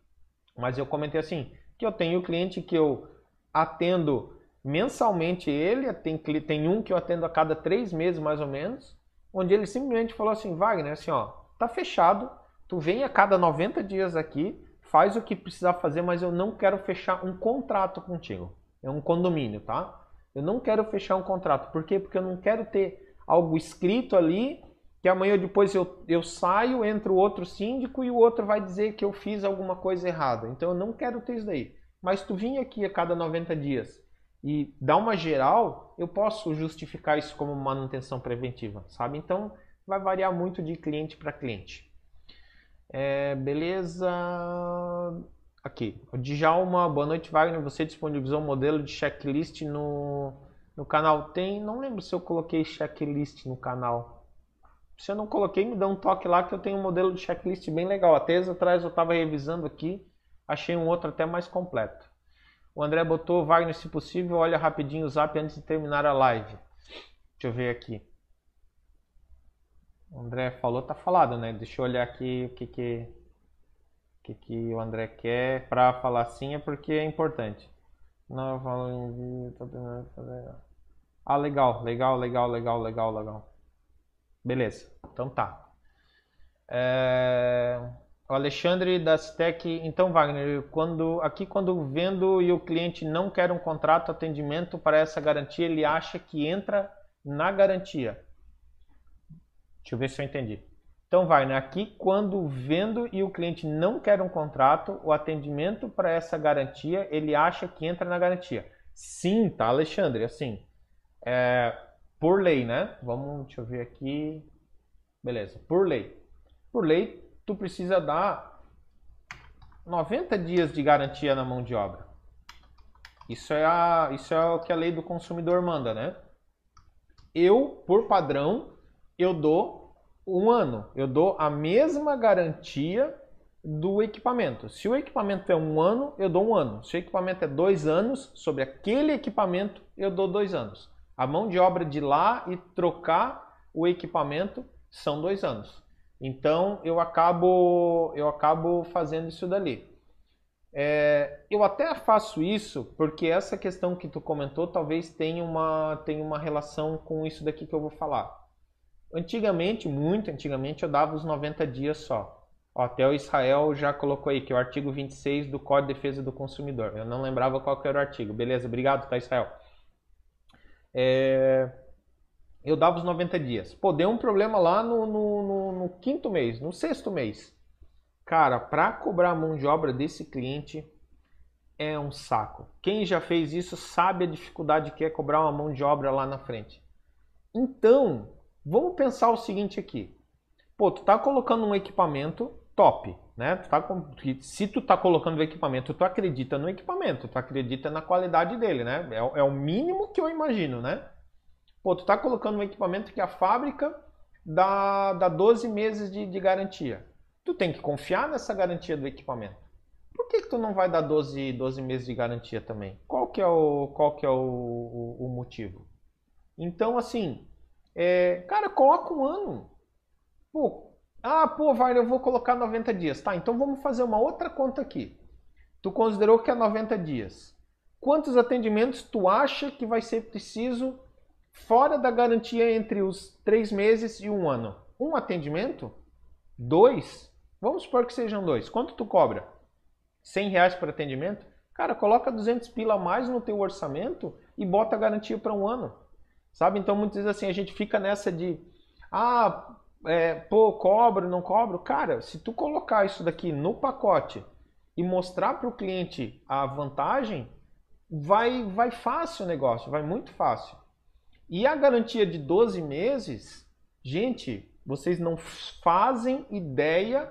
mas eu comentei assim, que eu tenho cliente que eu atendo mensalmente ele, tem, tem um que eu atendo a cada três meses mais ou menos, onde ele simplesmente falou assim, Wagner, assim ó, tá fechado, tu vem a cada 90 dias aqui, faz o que precisar fazer, mas eu não quero fechar um contrato contigo. É um condomínio, tá? Eu não quero fechar um contrato. Por quê? Porque eu não quero ter algo escrito ali que amanhã depois eu, eu saio, entra o outro síndico e o outro vai dizer que eu fiz alguma coisa errada. Então eu não quero ter isso daí. Mas tu vir aqui a cada 90 dias e dar uma geral, eu posso justificar isso como manutenção preventiva, sabe? Então vai variar muito de cliente para cliente. É, beleza. Aqui. O Djalma, boa noite, Wagner. Você disponibilizou um modelo de checklist no, no canal? Tem, não lembro se eu coloquei checklist no canal. Se eu não coloquei, me dá um toque lá que eu tenho um modelo de checklist bem legal. Até atrás eu estava revisando aqui, achei um outro até mais completo. O André botou, Wagner, se possível, olha rapidinho o zap antes de terminar a live. Deixa eu ver aqui. O André falou, tá falado, né? Deixa eu olhar aqui o que que, que, que o André quer para falar assim, é porque é importante. Não, eu falo... Ah, legal, legal, legal, legal, legal, legal. Beleza, então tá. É... O Alexandre da Citec, então Wagner, quando, aqui quando vendo e o cliente não quer um contrato atendimento para essa garantia, ele acha que entra na garantia. Deixa eu ver se eu entendi. Então Wagner, aqui quando vendo e o cliente não quer um contrato, o atendimento para essa garantia, ele acha que entra na garantia. Sim, tá Alexandre, assim. É, por lei, né? Vamos, deixa eu ver aqui. Beleza, por lei. Por lei, tu precisa dar 90 dias de garantia na mão de obra. Isso é, a, isso é o que a lei do consumidor manda, né? Eu, por padrão, eu dou um ano. Eu dou a mesma garantia do equipamento. Se o equipamento é um ano, eu dou um ano. Se o equipamento é dois anos, sobre aquele equipamento, eu dou dois anos. A mão de obra de lá e trocar o equipamento são dois anos. Então eu acabo eu acabo fazendo isso dali. É, eu até faço isso porque essa questão que tu comentou talvez tenha uma, tenha uma relação com isso daqui que eu vou falar. Antigamente, muito antigamente, eu dava os 90 dias só. Até o Israel já colocou aí que é o artigo 26 do Código de Defesa do Consumidor. Eu não lembrava qual era o artigo. Beleza, obrigado, tá, Israel? é, eu dava os 90 dias. Pô, deu um problema lá no, no, no, no quinto mês, no sexto mês. Cara, para cobrar a mão de obra desse cliente é um saco. Quem já fez isso sabe a dificuldade que é cobrar uma mão de obra lá na frente. Então, vamos pensar o seguinte aqui. Pô, tu tá colocando um equipamento top, né? Tu tá, se tu tá colocando o equipamento, tu acredita no equipamento, tu acredita na qualidade dele, né? É, é o mínimo que eu imagino, né? Pô, tu tá colocando um equipamento que a fábrica dá, dá 12 meses de, de garantia. Tu tem que confiar nessa garantia do equipamento. Por que, que tu não vai dar 12, 12 meses de garantia também? Qual que é o, qual que é o, o, o motivo? Então, assim, é, cara, coloca um ano. Pô, ah, pô, vai, eu vou colocar 90 dias. Tá, então vamos fazer uma outra conta aqui. Tu considerou que é 90 dias. Quantos atendimentos tu acha que vai ser preciso fora da garantia entre os três meses e um ano? Um atendimento? Dois? Vamos supor que sejam dois. Quanto tu cobra? 100 reais por atendimento? Cara, coloca 200 pila a mais no teu orçamento e bota a garantia para um ano. Sabe? Então, muitas vezes assim, a gente fica nessa de ah, é, pô, cobro, não cobro. Cara, se tu colocar isso daqui no pacote e mostrar para o cliente a vantagem, vai, vai fácil o negócio, vai muito fácil. E a garantia de 12 meses, gente, vocês não fazem ideia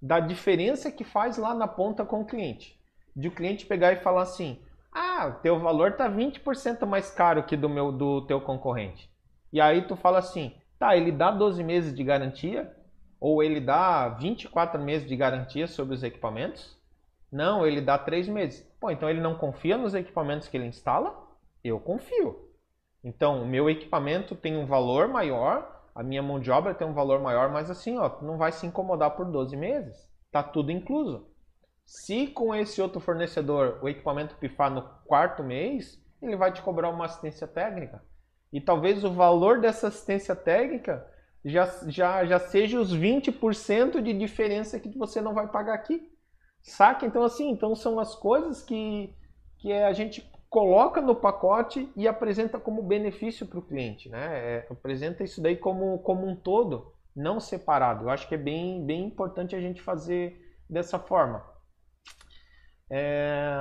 da diferença que faz lá na ponta com o cliente. De o cliente pegar e falar assim: "Ah, teu valor tá 20% mais caro que do meu do teu concorrente". E aí tu fala assim: "Tá, ele dá 12 meses de garantia ou ele dá 24 meses de garantia sobre os equipamentos?" Não, ele dá 3 meses. Pô, então ele não confia nos equipamentos que ele instala? Eu confio. Então, o meu equipamento tem um valor maior, a minha mão de obra tem um valor maior, mas assim, ó, não vai se incomodar por 12 meses. Tá tudo incluso. Se com esse outro fornecedor o equipamento pifar no quarto mês, ele vai te cobrar uma assistência técnica. E talvez o valor dessa assistência técnica já, já, já seja os 20% de diferença que você não vai pagar aqui. Saca? Então, assim, então são as coisas que, que a gente coloca no pacote e apresenta como benefício para o cliente, né? É, apresenta isso daí como, como um todo, não separado. Eu acho que é bem, bem importante a gente fazer dessa forma. É...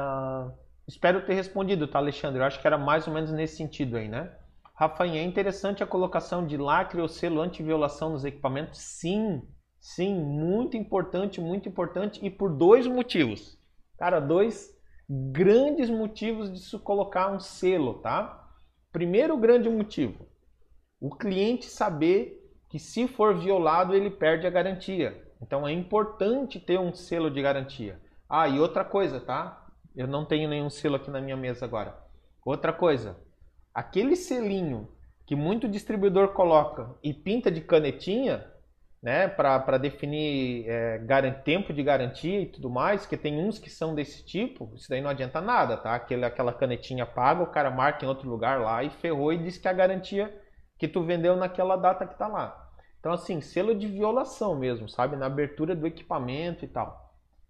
Espero ter respondido, tá, Alexandre? Eu acho que era mais ou menos nesse sentido aí, né? Rafael, é interessante a colocação de lacre ou selo anti-violação nos equipamentos? Sim, sim, muito importante, muito importante e por dois motivos. Cara, dois grandes motivos de se colocar um selo, tá? Primeiro grande motivo, o cliente saber que se for violado ele perde a garantia. Então é importante ter um selo de garantia. Ah, e outra coisa, tá? Eu não tenho nenhum selo aqui na minha mesa agora. Outra coisa, aquele selinho que muito distribuidor coloca e pinta de canetinha, né, para definir é, tempo de garantia e tudo mais, que tem uns que são desse tipo, isso daí não adianta nada, tá? Aquele, aquela canetinha paga, o cara marca em outro lugar lá e ferrou e diz que a garantia que tu vendeu naquela data que tá lá. Então, assim, selo de violação mesmo, sabe? Na abertura do equipamento e tal.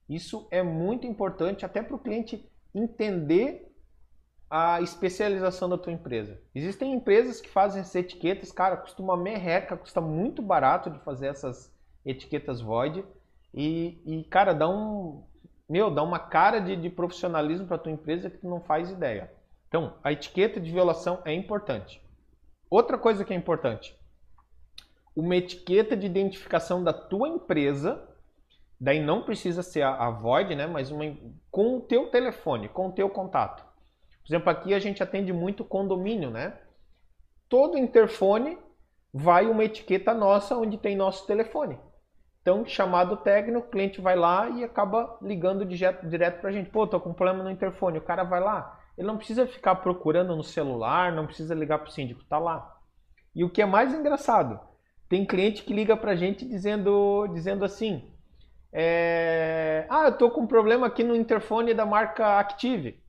Isso é muito importante até para o cliente entender a especialização da tua empresa. Existem empresas que fazem essas etiquetas, cara, custa uma merreca, custa muito barato de fazer essas etiquetas void e, e cara, dá um, meu, dá uma cara de, de profissionalismo para tua empresa que tu não faz ideia. Então, a etiqueta de violação é importante. Outra coisa que é importante, uma etiqueta de identificação da tua empresa, daí não precisa ser a, a void, né, mas uma, com o teu telefone, com o teu contato. Por exemplo, aqui a gente atende muito condomínio, né? Todo interfone vai uma etiqueta nossa onde tem nosso telefone. Então, chamado técnico, o cliente vai lá e acaba ligando direto, direto para a gente. Pô, tô com problema no interfone. O cara vai lá. Ele não precisa ficar procurando no celular, não precisa ligar para o síndico, tá lá. E o que é mais engraçado, tem cliente que liga para a gente dizendo, dizendo assim: é... Ah, eu tô com um problema aqui no interfone da marca Active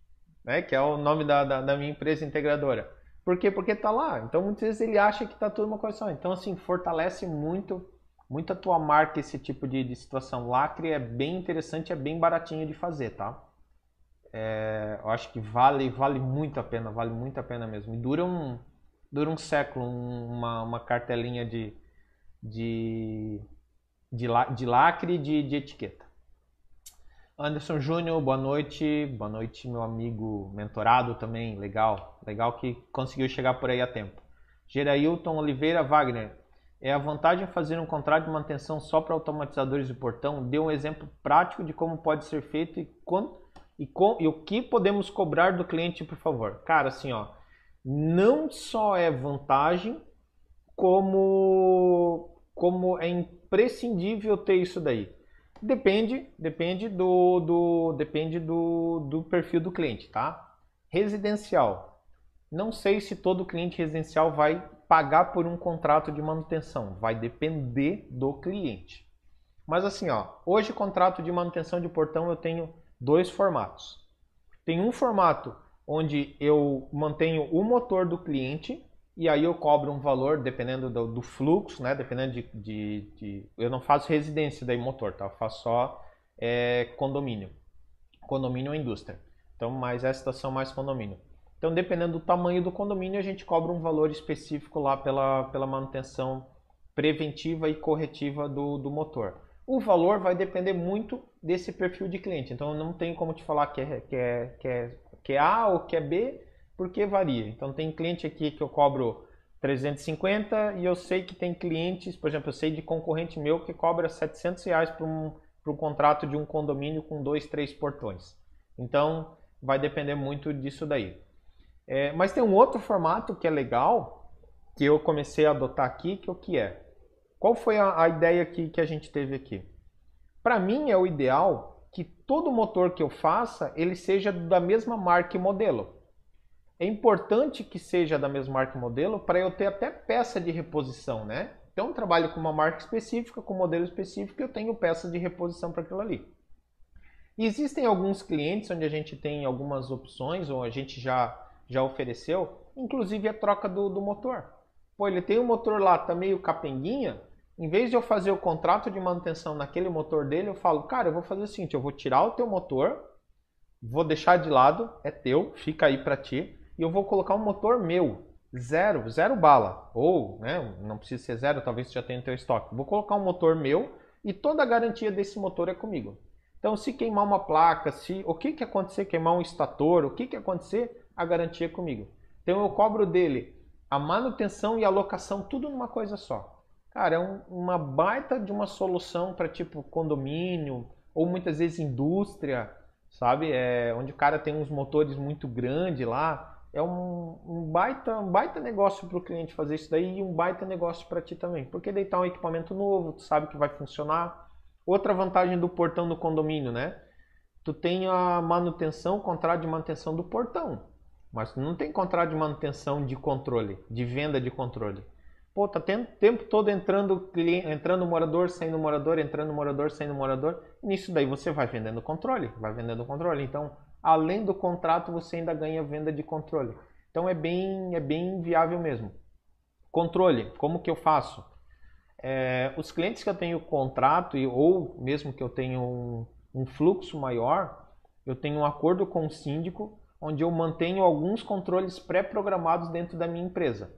né? Que é o nome da, da, da minha empresa integradora. Por quê? Porque está lá. Então muitas vezes ele acha que está tudo uma coisa só. Então assim, fortalece muito, muito a tua marca esse tipo de, de situação. Lacre é bem interessante, é bem baratinho de fazer, tá? É, eu acho que vale, vale muito a pena, vale muito a pena mesmo. E dura um, dura um século uma, uma cartelinha de, de, de, de lacre de, de etiqueta. Anderson Júnior, boa noite. Boa noite, meu amigo mentorado também. Legal. Legal que conseguiu chegar por aí a tempo. Gerailton Oliveira Wagner. É a vantagem fazer um contrato de manutenção só para automatizadores de portão? Dê um exemplo prático de como pode ser feito e, quanto, e, com, e o que podemos cobrar do cliente, por favor. Cara, assim, ó, não só é vantagem, como, como é imprescindível ter isso daí. Depende, depende do, do, depende do, do perfil do cliente, tá? Residencial. Não sei se todo cliente residencial vai pagar por um contrato de manutenção. Vai depender do cliente. Mas assim, ó, hoje contrato de manutenção de portão eu tenho dois formatos. Tem um formato onde eu mantenho o motor do cliente e aí eu cobro um valor dependendo do, do fluxo, né? Dependendo de, de, de, Eu não faço residência daí motor, tá? Eu faço só é, condomínio. Condomínio ou indústria. Então, mais essa estação mais condomínio. Então, dependendo do tamanho do condomínio, a gente cobra um valor específico lá pela, pela manutenção preventiva e corretiva do, do motor. O valor vai depender muito desse perfil de cliente. Então, não tenho como te falar que é, que é, que é, que é A ou que é B, porque varia. Então tem cliente aqui que eu cobro 350 e eu sei que tem clientes, por exemplo, eu sei de concorrente meu que cobra 700 reais por um, para o contrato de um condomínio com dois, três portões. Então, vai depender muito disso daí. É, mas tem um outro formato que é legal, que eu comecei a adotar aqui, que é o que é? Qual foi a, a ideia que, que a gente teve aqui? Para mim é o ideal que todo motor que eu faça, ele seja da mesma marca e modelo. É importante que seja da mesma marca e modelo para eu ter até peça de reposição, né? Então, eu trabalho com uma marca específica, com um modelo específico, eu tenho peça de reposição para aquilo ali. Existem alguns clientes onde a gente tem algumas opções, ou a gente já, já ofereceu, inclusive a troca do, do motor. Pô, ele tem um motor lá, tá meio capenguinha, em vez de eu fazer o contrato de manutenção naquele motor dele, eu falo, cara, eu vou fazer o seguinte, eu vou tirar o teu motor, vou deixar de lado, é teu, fica aí para ti, e eu vou colocar um motor meu, zero, zero bala, ou, né, não precisa ser zero, talvez já tenha no teu estoque. Vou colocar um motor meu e toda a garantia desse motor é comigo. Então, se queimar uma placa, se o que que acontecer, queimar um estator, o que que acontecer, a garantia é comigo. Então, eu cobro dele a manutenção e a locação tudo numa coisa só. Cara, é um, uma baita de uma solução para tipo condomínio ou muitas vezes indústria, sabe? É, onde o cara tem uns motores muito grandes lá. É um, um baita, um baita negócio para o cliente fazer isso daí e um baita negócio para ti também. Porque deitar um equipamento novo, tu sabe que vai funcionar, Outra vantagem do portão do condomínio, né? Tu tem a manutenção, contrato de manutenção do portão. Mas tu não tem contrato de manutenção de controle, de venda de controle. Pô, tá o tempo todo entrando cliente, entrando morador, saindo morador, entrando morador, saindo morador. Nisso daí você vai vendendo controle, vai vendendo controle. Então, além do contrato, você ainda ganha venda de controle. Então é bem, é bem viável mesmo. Controle, como que eu faço? é, os clientes que eu tenho contrato ou mesmo que eu tenho um, um fluxo maior, eu tenho um acordo com o síndico onde eu mantenho alguns controles pré-programados dentro da minha empresa.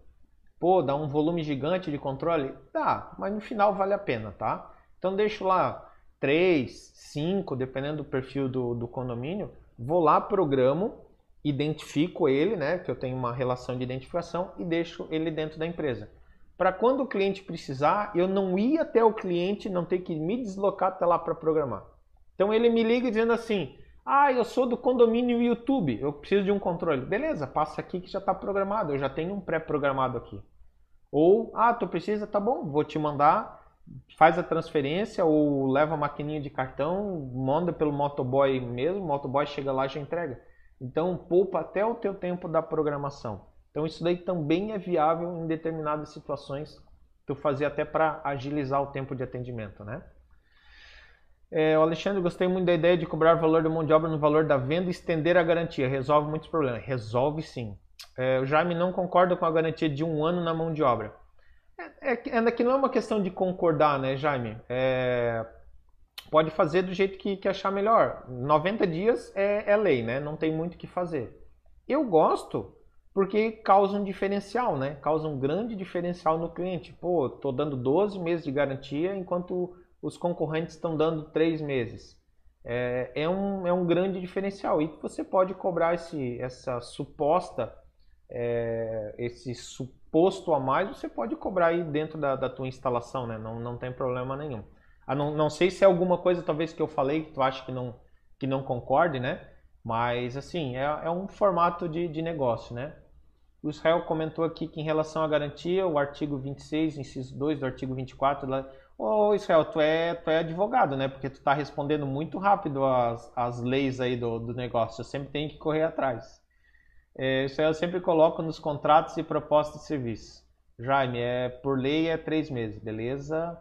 Pô, dá um volume gigante de controle? Dá, mas no final vale a pena, tá? Então deixo lá 3, 5, dependendo do perfil do, do condomínio, vou lá, programo, identifico ele, né? Que eu tenho uma relação de identificação e deixo ele dentro da empresa para quando o cliente precisar, eu não ir até o cliente, não ter que me deslocar até lá para programar. Então ele me liga dizendo assim: Ah, eu sou do condomínio YouTube, eu preciso de um controle. Beleza, passa aqui que já está programado, eu já tenho um pré-programado aqui. Ou, ah, tu precisa, tá bom, vou te mandar, faz a transferência ou leva a maquininha de cartão, manda pelo motoboy mesmo, o motoboy chega lá e já entrega. Então poupa até o teu tempo da programação. Então isso daí também é viável em determinadas situações, tu fazer até para agilizar o tempo de atendimento, né? É, o Alexandre, gostei muito da ideia de cobrar o valor da mão de obra no valor da venda e estender a garantia. Resolve muitos problemas. Resolve sim. É, o Jaime não concorda com a garantia de um ano na mão de obra. É, é, é que não é uma questão de concordar, né, Jaime? É, pode fazer do jeito que, que achar melhor. 90 dias é, é lei, né? Não tem muito o que fazer. Eu gosto porque causa um diferencial, né? Causa um grande diferencial no cliente. Pô, tô dando 12 meses de garantia enquanto os concorrentes estão dando 3 meses. É, é, um, é um grande diferencial e você pode cobrar esse, essa suposta, é, esse suposto a mais, você pode cobrar aí dentro da, da tua instalação, né? Não, não tem problema nenhum. Ah, não, não sei se é alguma coisa talvez que eu falei que tu acha que não, que não concorde, né? Mas assim, é, é um formato de, de negócio, né? O Israel comentou aqui que em relação à garantia, o artigo 26, inciso 2 do artigo 24, lá, ô Israel, tu é, tu é advogado, né? Porque tu está respondendo muito rápido as, as leis aí do, do negócio, eu sempre tenho que correr atrás. É, Israel sempre coloca nos contratos e propostas de serviço. Jaime, é, por lei é três meses, beleza?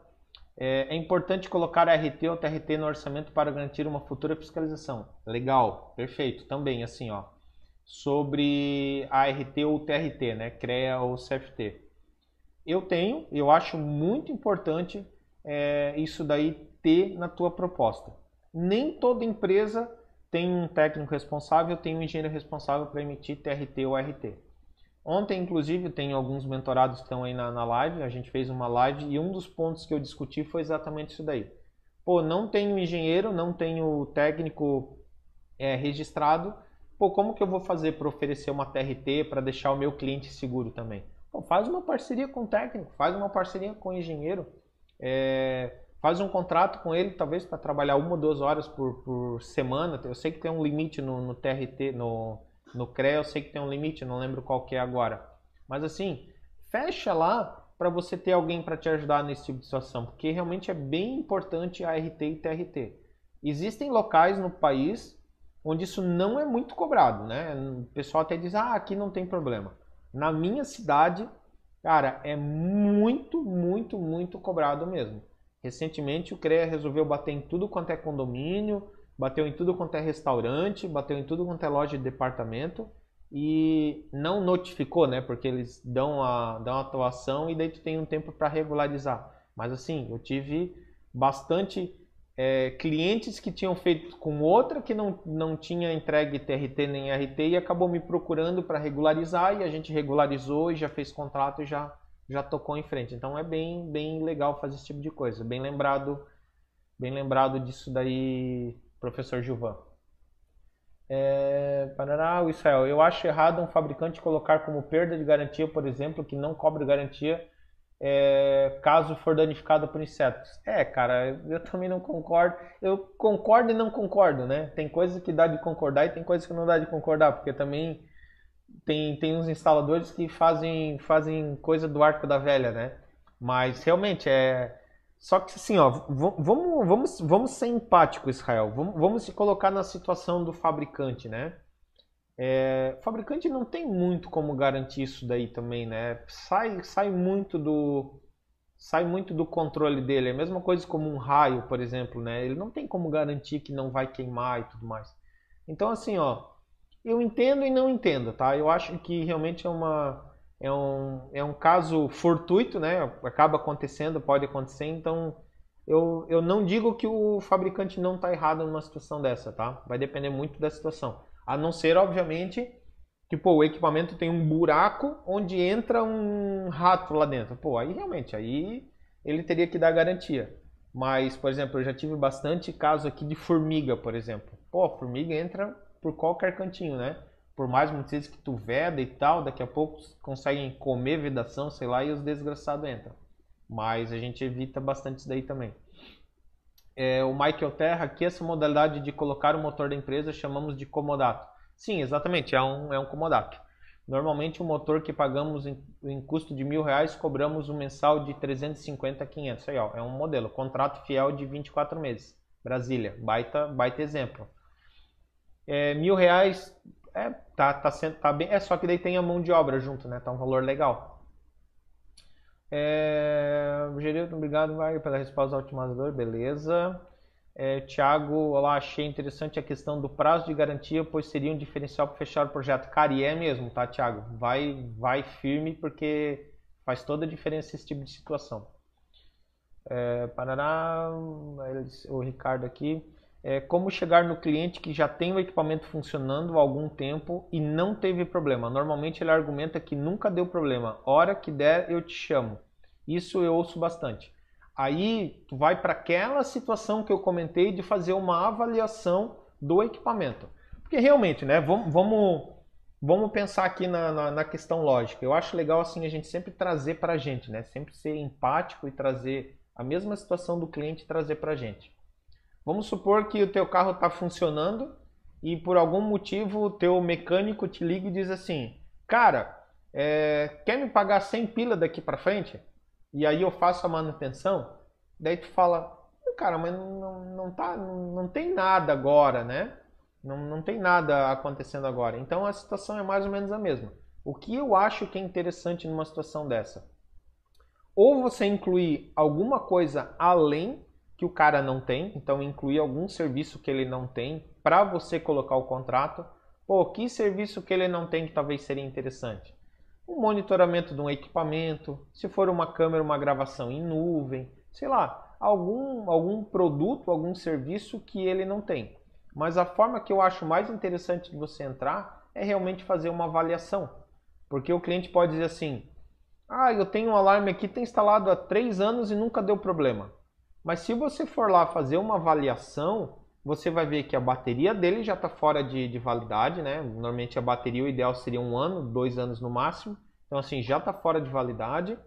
É, é importante colocar RT ou TRT no orçamento para garantir uma futura fiscalização. Legal, perfeito, também assim, ó sobre a RT ou TRT, né? CREA ou CFT. Eu tenho, eu acho muito importante é, isso daí ter na tua proposta. Nem toda empresa tem um técnico responsável, tem um engenheiro responsável para emitir TRT ou RT. Ontem, inclusive, tem alguns mentorados que estão aí na, na live, a gente fez uma live e um dos pontos que eu discuti foi exatamente isso daí. Pô, não tenho engenheiro, não tenho técnico é, registrado, Pô, como que eu vou fazer para oferecer uma TRT para deixar o meu cliente seguro também? Pô, faz uma parceria com o técnico, faz uma parceria com o engenheiro. É, faz um contrato com ele, talvez para trabalhar uma ou duas horas por, por semana. Eu sei que tem um limite no, no TRT, no, no CRE, eu sei que tem um limite, não lembro qual que é agora. Mas assim, fecha lá para você ter alguém para te ajudar nesse tipo de situação, porque realmente é bem importante a RT e TRT. Existem locais no país onde isso não é muito cobrado, né? O pessoal até diz, ah, aqui não tem problema. Na minha cidade, cara, é muito, muito, muito cobrado mesmo. Recentemente o CREA resolveu bater em tudo quanto é condomínio, bateu em tudo quanto é restaurante, bateu em tudo quanto é loja de departamento e não notificou, né? Porque eles dão a, dão a atuação e daí tu tem um tempo para regularizar. Mas assim, eu tive bastante é, clientes que tinham feito com outra que não, não tinha entregue TRT nem RT e acabou me procurando para regularizar e a gente regularizou e já fez contrato e já, já tocou em frente. Então é bem, bem legal fazer esse tipo de coisa. Bem lembrado, bem lembrado disso daí, professor Gilvan. É, Parará, Israel, eu acho errado um fabricante colocar como perda de garantia, por exemplo, que não cobre garantia é, caso for danificado por insetos. É, cara, eu também não concordo. Eu concordo e não concordo, né? Tem coisas que dá de concordar e tem coisas que não dá de concordar, porque também tem, tem uns instaladores que fazem, fazem coisa do arco da velha, né? Mas realmente é. Só que assim, ó, vamos, vamos, vamos ser empático, Israel. Vamos, vamos se colocar na situação do fabricante, né? É, o fabricante não tem muito como garantir isso daí também, né? Sai, sai muito do sai muito do controle dele. É a mesma coisa como um raio, por exemplo, né? Ele não tem como garantir que não vai queimar e tudo mais. Então assim, ó, eu entendo e não entendo, tá? Eu acho que realmente é uma é um, é um caso fortuito, né? Acaba acontecendo, pode acontecer, então eu, eu não digo que o fabricante não está errado numa situação dessa, tá? Vai depender muito da situação. A não ser, obviamente, que pô, o equipamento tem um buraco onde entra um rato lá dentro. Pô, aí realmente, aí ele teria que dar garantia. Mas, por exemplo, eu já tive bastante caso aqui de formiga, por exemplo. Pô, formiga entra por qualquer cantinho, né? Por mais muitas que tu veda e tal, daqui a pouco conseguem comer vedação, sei lá, e os desgraçados entram. Mas a gente evita bastante isso daí também é, o Michael Terra aqui, essa modalidade de colocar o motor da empresa chamamos de comodato. Sim, exatamente, é um, é um comodato. Normalmente o um motor que pagamos em, em, custo de mil reais, cobramos um mensal de 350 a 500. Aí, ó, é um modelo, contrato fiel de 24 meses. Brasília, baita, baita exemplo. É, mil reais, é, tá, tá, sendo, tá bem, é só que daí tem a mão de obra junto, né? Tá um valor legal. É, obrigado, Wagner, pela resposta ao otimizador, beleza. É, Tiago, olá, achei interessante a questão do prazo de garantia, pois seria um diferencial para fechar o projeto. Cara, e é mesmo, tá, Tiago? Vai, vai firme, porque faz toda a diferença esse tipo de situação. É, Parará, o Ricardo aqui. É, como chegar no cliente que já tem o equipamento funcionando há algum tempo e não teve problema. Normalmente ele argumenta que nunca deu problema. Hora que der, eu te chamo. Isso eu ouço bastante. Aí tu vai para aquela situação que eu comentei de fazer uma avaliação do equipamento. Porque realmente, né? Vamos, vamos, vamos pensar aqui na, na, na questão lógica. Eu acho legal assim a gente sempre trazer para a gente, né? Sempre ser empático e trazer a mesma situação do cliente trazer para a gente. Vamos supor que o teu carro está funcionando e por algum motivo o teu mecânico te liga e diz assim, cara, é, quer me pagar 100 pila daqui para frente? E aí eu faço a manutenção? Daí tu fala, cara, mas não, não, tá, não tem nada agora, né? Não, não tem nada acontecendo agora. Então a situação é mais ou menos a mesma. O que eu acho que é interessante numa situação dessa? Ou você incluir alguma coisa além que o cara não tem, então incluir algum serviço que ele não tem para você colocar o contrato. Pô, que serviço que ele não tem que talvez seria interessante? Um monitoramento de um equipamento, se for uma câmera, uma gravação em nuvem, sei lá, algum, algum produto, algum serviço que ele não tem. Mas a forma que eu acho mais interessante de você entrar é realmente fazer uma avaliação. Porque o cliente pode dizer assim: Ah, eu tenho um alarme aqui, tem instalado há três anos e nunca deu problema. Mas se você for lá fazer uma avaliação, você vai ver que a bateria dele já está fora de, de, validade, né? Normalmente a bateria o ideal seria um ano, dois anos no máximo. Então assim, já está fora de validade.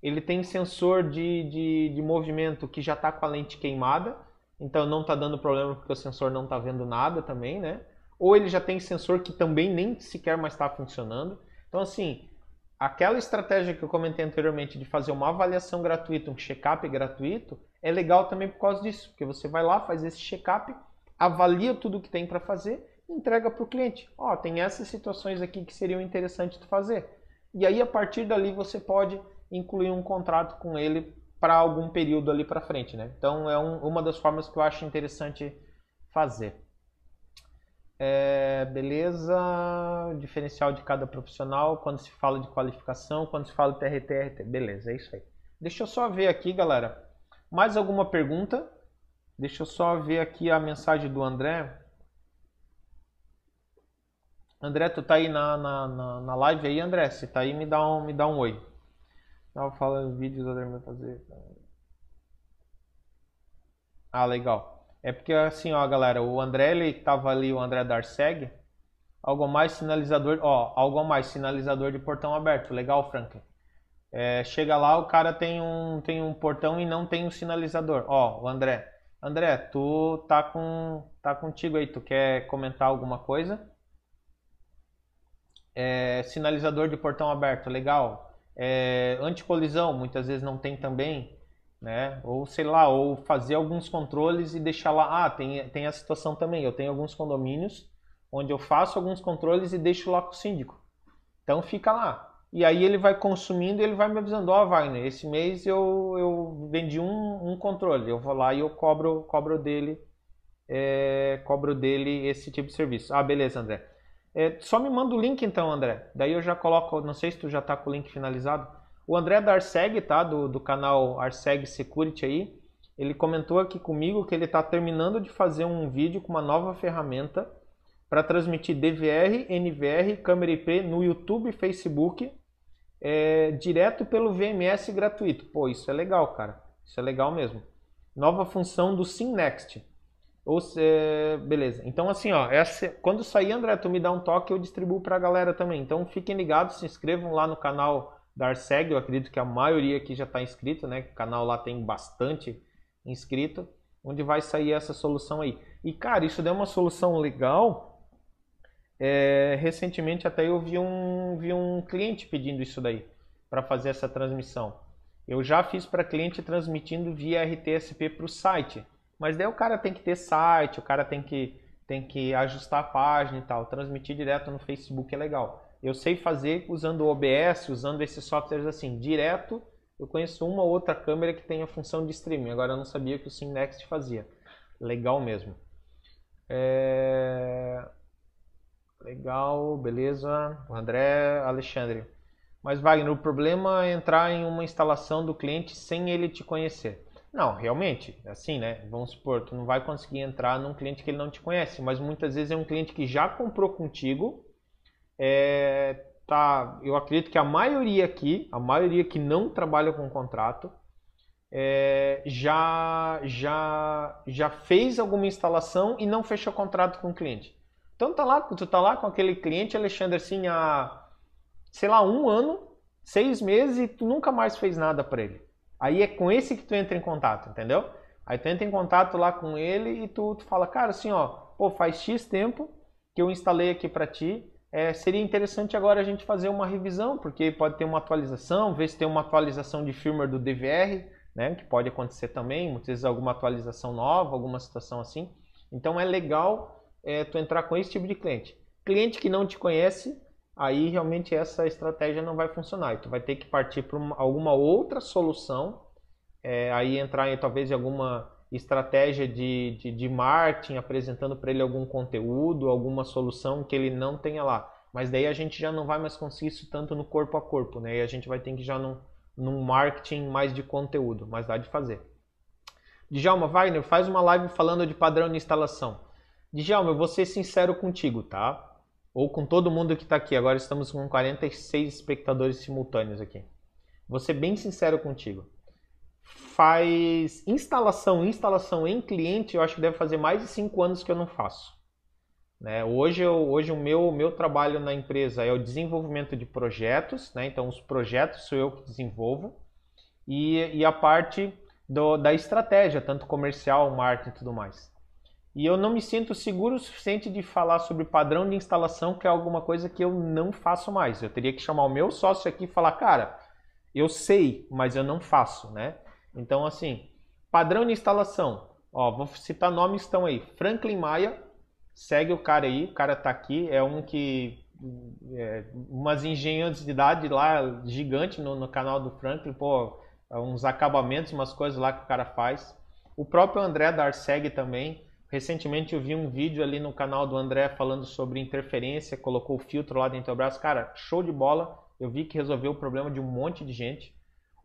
ele tem sensor de, de, de movimento que já está com a lente queimada, então não está dando problema porque o sensor não está vendo nada também, né? Ou ele já tem sensor que também nem sequer mais está funcionando. Então, assim, aquela estratégia que eu comentei anteriormente de fazer uma avaliação gratuita, um check-up gratuito, é legal também por causa disso, porque você vai lá, faz esse check-up, avalia tudo que tem para fazer entrega para o cliente. Ó, oh, tem essas situações aqui que seriam interessantes de fazer. E aí, a partir dali, você pode incluir um contrato com ele para algum período ali para frente, né? Então, é um, uma das formas que eu acho interessante fazer. É, beleza, diferencial de cada profissional, quando se fala de qualificação, quando se fala de TRT, RT, beleza, é isso aí. Deixa eu só ver aqui, galera, mais alguma pergunta? Deixa eu só ver aqui a mensagem do André. André, tu tá aí na, na, na, na live aí, André? Se tá aí, me dá um, me dá um oi. Tava falando vídeos, André vai fazer. Ah, legal. É porque assim, ó, galera, o André, ele tava ali, o André Darceg, algo mais sinalizador, ó, algo mais sinalizador de portão aberto. Legal, Frank. É, chega lá, o cara tem um, tem um portão e não tem um sinalizador. Ó, o André. André, tu tá com tá contigo aí, tu quer comentar alguma coisa? É, sinalizador de portão aberto, legal. É, anticolisão, muitas vezes não tem também né? Ou sei lá, ou fazer alguns controles e deixar lá. Ah, tem, tem a situação também. Eu tenho alguns condomínios onde eu faço alguns controles e deixo lá com o síndico. Então fica lá. E aí ele vai consumindo e ele vai me avisando, ó, oh, Wagner, esse mês eu, eu vendi um, um controle. Eu vou lá e eu cobro, cobro dele, é, cobro dele esse tipo de serviço. Ah, beleza, André. É, só me manda o link então, André. Daí eu já coloco, não sei se tu já está com o link finalizado. O André Darceg, tá? Do, do canal Arseg Security aí, ele comentou aqui comigo que ele está terminando de fazer um vídeo com uma nova ferramenta para transmitir DVR, NVR, câmera IP no YouTube e Facebook é, direto pelo VMS gratuito. Pô, isso é legal, cara. Isso é legal mesmo. Nova função do SimNext. Ou é, beleza. Então assim, ó, essa, quando sair, André, tu me dá um toque, eu distribuo para a galera também. Então fiquem ligados, se inscrevam lá no canal da Arseg, eu acredito que a maioria aqui já está inscrito, né? O canal lá tem bastante inscrito, onde vai sair essa solução aí. E cara, isso deu uma solução legal. É, recentemente até eu vi um, vi um cliente pedindo isso daí para fazer essa transmissão. Eu já fiz para cliente transmitindo via RTSP para o site, mas daí o cara tem que ter site, o cara tem que, tem que ajustar a página e tal. Transmitir direto no Facebook é legal eu sei fazer usando o OBS, usando esses softwares assim, direto. Eu conheço uma ou outra câmera que tem a função de streaming. Agora eu não sabia que o SimNext fazia. Legal mesmo. É... Legal, beleza. O André Alexandre. Mas Wagner, o problema é entrar em uma instalação do cliente sem ele te conhecer. Não, realmente, é assim, né? Vamos supor, tu não vai conseguir entrar num cliente que ele não te conhece, mas muitas vezes é um cliente que já comprou contigo é, tá, eu acredito que a maioria aqui, a maioria que não trabalha com contrato, é, já, já, já fez alguma instalação e não fechou contrato com o cliente. Então tá lá, tu tá lá com aquele cliente, Alexandre, assim, há, sei lá, um ano, seis meses e tu nunca mais fez nada para ele. Aí é com esse que tu entra em contato, entendeu? Aí tu entra em contato lá com ele e tu, tu fala, cara, assim, ó, pô, faz X tempo que eu instalei aqui para ti, é, seria interessante agora a gente fazer uma revisão, porque pode ter uma atualização, ver se tem uma atualização de firmware do DVR, né, que pode acontecer também, muitas vezes alguma atualização nova, alguma situação assim. Então é legal é, tu entrar com esse tipo de cliente. Cliente que não te conhece, aí realmente essa estratégia não vai funcionar. E tu vai ter que partir para alguma outra solução, é, aí entrar em talvez em alguma estratégia de, de, de marketing, apresentando para ele algum conteúdo, alguma solução que ele não tenha lá. Mas daí a gente já não vai mais conseguir isso tanto no corpo a corpo, né? E a gente vai ter que já num, num marketing mais de conteúdo, mas dá de fazer. Djalma Wagner, faz uma live falando de padrão de instalação. Djalma, eu vou ser sincero contigo, tá? Ou com todo mundo que está aqui. Agora estamos com 46 espectadores simultâneos aqui. Vou ser bem sincero contigo faz instalação, instalação em cliente, eu acho que deve fazer mais de cinco anos que eu não faço. Né? Hoje, eu, hoje o meu, meu trabalho na empresa é o desenvolvimento de projetos, né? então os projetos sou eu que desenvolvo. e, e a parte do, da estratégia, tanto comercial, marketing e tudo mais. E eu não me sinto seguro o suficiente de falar sobre padrão de instalação, que é alguma coisa que eu não faço mais. Eu teria que chamar o meu sócio aqui e falar, cara, eu sei, mas eu não faço, né? Então, assim, padrão de instalação. Ó, vou citar nomes estão aí. Franklin Maia, segue o cara aí, o cara tá aqui, é um que é, umas engenhosidade lá gigante no, no, canal do Franklin, pô, uns acabamentos, umas coisas lá que o cara faz. O próprio André da Arseg também, Recentemente eu vi um vídeo ali no canal do André falando sobre interferência, colocou o filtro lá dentro do braço. Cara, show de bola. Eu vi que resolveu o problema de um monte de gente.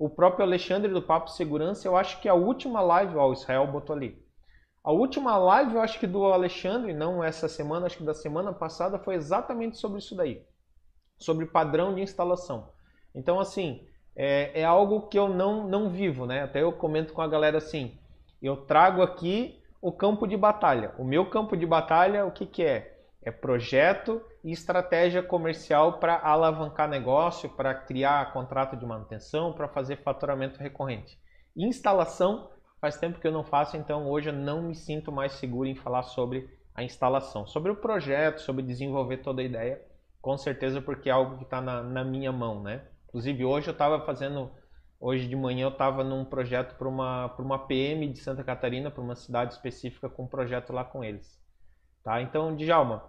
O próprio Alexandre do Papo Segurança, eu acho que a última live, ó, o Israel botou ali. A última live, eu acho que do Alexandre, não essa semana, acho que da semana passada, foi exatamente sobre isso daí. Sobre padrão de instalação. Então, assim, é, é algo que eu não, não vivo, né? Até eu comento com a galera assim, eu trago aqui o campo de batalha. O meu campo de batalha, o que, que é? É projeto e estratégia comercial para alavancar negócio, para criar contrato de manutenção, para fazer faturamento recorrente. Instalação, faz tempo que eu não faço, então hoje eu não me sinto mais seguro em falar sobre a instalação. Sobre o projeto, sobre desenvolver toda a ideia, com certeza porque é algo que está na, na minha mão, né? Inclusive hoje eu estava fazendo Hoje de manhã eu estava num projeto para uma, uma PM de Santa Catarina, para uma cidade específica, com um projeto lá com eles. Tá? Então, Djalma,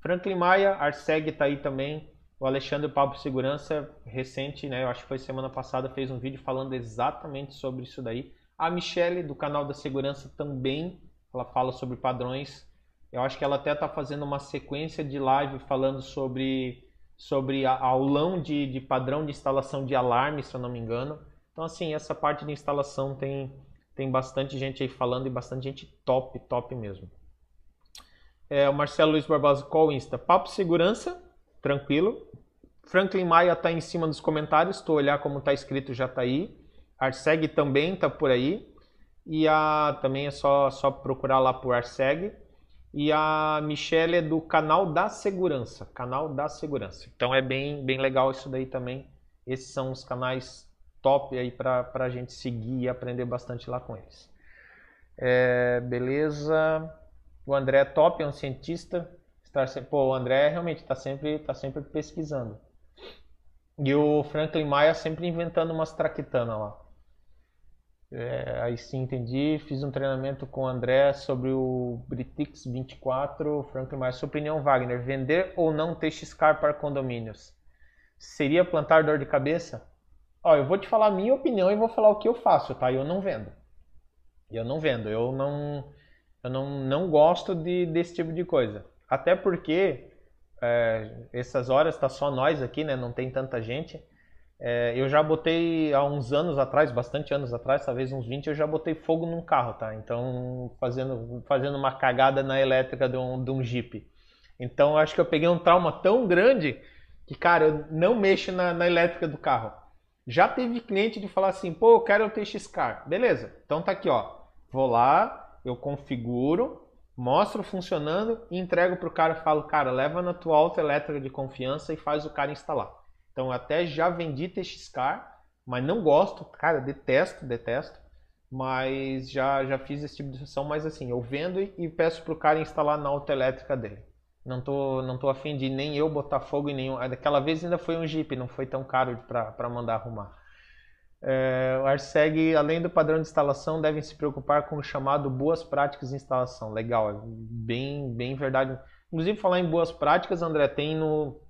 Franklin Maia, Arseg está aí também. O Alexandre Pablo Segurança, recente, né, eu acho que foi semana passada, fez um vídeo falando exatamente sobre isso daí. A Michelle, do canal da Segurança, também ela fala sobre padrões. Eu acho que ela até está fazendo uma sequência de live falando sobre sobre aulão de, de padrão de instalação de alarme, se eu não me engano. Então, assim, essa parte de instalação tem, tem bastante gente aí falando e bastante gente top, top mesmo. É, o Marcelo Luiz Barbosa, qual Insta? Papo Segurança, tranquilo. Franklin Maia está em cima dos comentários, estou olhar como está escrito, já está aí. Arseg também está por aí. E a, também é só, só procurar lá por Arseg e a Michelle é do canal da segurança, canal da segurança. Então é bem, bem legal isso daí também. Esses são os canais top aí para a gente seguir e aprender bastante lá com eles. É, beleza. O André é top, é um cientista. Está, pô, o André realmente está sempre, tá sempre pesquisando. E o Franklin Maia sempre inventando umas traquitanas lá. É, aí sim entendi. Fiz um treinamento com o André sobre o Britix 24. Franklin, mais sua opinião, Wagner. Vender ou não TXCAR para condomínios? Seria plantar dor de cabeça? Ó, eu vou te falar a minha opinião e vou falar o que eu faço, tá? Eu não vendo. Eu não vendo. Eu não, eu não, não gosto de, desse tipo de coisa. Até porque é, essas horas tá só nós aqui, né? Não tem tanta gente. É, eu já botei há uns anos atrás, bastante anos atrás, talvez uns 20, eu já botei fogo num carro, tá? Então, fazendo, fazendo uma cagada na elétrica de um, de um Jeep. Então, acho que eu peguei um trauma tão grande que, cara, eu não mexo na, na elétrica do carro. Já teve cliente de falar assim, pô, eu quero o TX-Car. Beleza, então tá aqui, ó. Vou lá, eu configuro, mostro funcionando e entrego pro cara e falo, cara, leva na tua auto elétrica de confiança e faz o cara instalar. Então até já vendi TXCar, mas não gosto, cara, detesto, detesto. Mas já, já fiz esse tipo de sessão, mas assim, eu vendo e, e peço pro cara instalar na autoelétrica dele. Não tô, não tô afim de nem eu botar fogo em nenhum. Daquela vez ainda foi um Jeep, não foi tão caro para mandar arrumar. É, o Arseg, além do padrão de instalação, devem se preocupar com o chamado boas práticas de instalação. Legal, é bem, bem verdade. Inclusive, falar em boas práticas, André, tem no,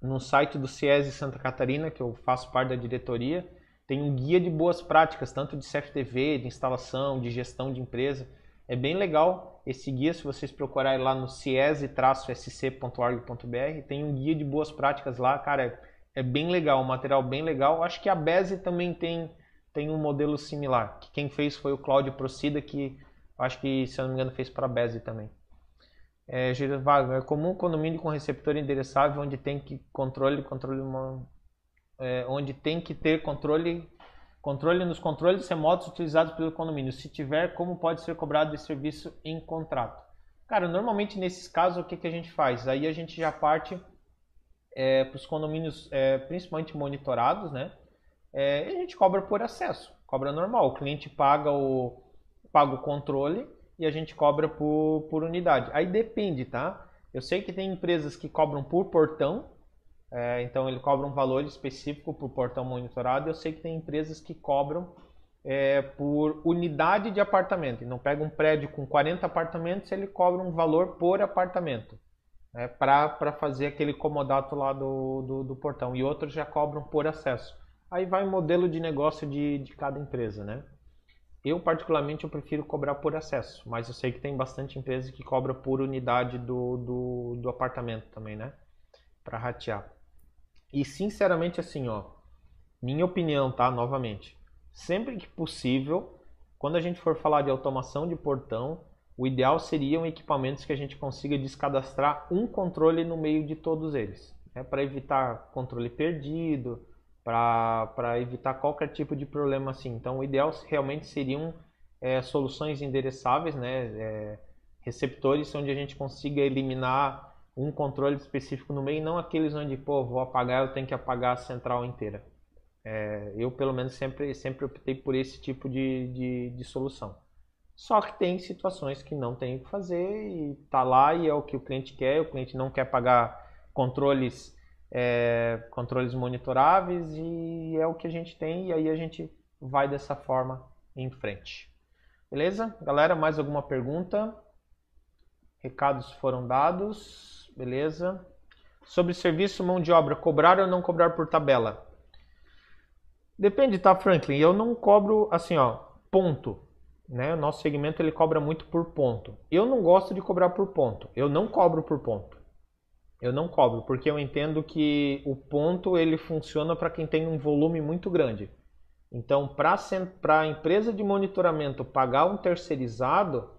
no site do CIES Santa Catarina, que eu faço parte da diretoria, tem um guia de boas práticas, tanto de CFTV, de instalação, de gestão de empresa. É bem legal esse guia, se vocês procurarem lá no ciese-sc.org.br, tem um guia de boas práticas lá, cara, é, bem legal, um material bem legal. Acho que a BESE também tem, tem um modelo similar, que quem fez foi o Cláudio Procida, que acho que, se eu não me engano, fez para a BESE também. É, é comum condomínio com receptor endereçável onde tem que controle, controle é, onde tem que ter controle, controle nos controles remotos utilizados pelo condomínio. Se tiver, como pode ser cobrado esse serviço em contrato? Cara, normalmente nesses casos o que, que a gente faz? Aí a gente já parte é, para os condomínios é, principalmente monitorados, né? é, a gente cobra por acesso, cobra normal. O cliente paga o, paga o controle e a gente cobra por, por unidade. Aí depende, tá? Eu sei que tem empresas que cobram por portão, é, então ele cobra um valor específico por portão monitorado. Eu sei que tem empresas que cobram é, por unidade de apartamento. Então pega um prédio com 40 apartamentos, ele cobra um valor por apartamento. Né, para fazer aquele comodato lá do, do, do, portão. E outros já cobram por acesso. Aí vai o modelo de negócio de, de cada empresa, né? Eu, particularmente, eu prefiro cobrar por acesso, mas eu sei que tem bastante empresa que cobra por unidade do, do, do apartamento também, né? Para ratear. E, sinceramente, assim, ó, minha opinião, tá? Novamente, sempre que possível, quando a gente for falar de automação de portão, o ideal seriam equipamentos que a gente consiga descadastrar um controle no meio de todos eles, né? para evitar controle perdido, para evitar qualquer tipo de problema assim. Então, o ideal realmente seriam é, soluções endereçáveis, né? É, receptores onde a gente consiga eliminar um controle específico no meio, não aqueles onde, pô, vou apagar, eu tenho que apagar a central inteira. É, eu, pelo menos, sempre, sempre optei por esse tipo de, de, de, solução. Só que tem situações que não tem o que fazer e tá lá e é o que o cliente quer, o cliente não quer pagar controles é, controles monitoráveis e é o que a gente tem e aí a gente vai dessa forma em frente. Beleza? Galera, mais alguma pergunta? Recados foram dados, beleza? Sobre serviço mão de obra, cobrar ou não cobrar por tabela? Depende, tá, Franklin? Eu não cobro assim, ó, ponto. Né? O nosso segmento ele cobra muito por ponto. Eu não gosto de cobrar por ponto. Eu não cobro por ponto. Eu não cobro, porque eu entendo que o ponto ele funciona para quem tem um volume muito grande. Então, para a empresa de monitoramento pagar um terceirizado,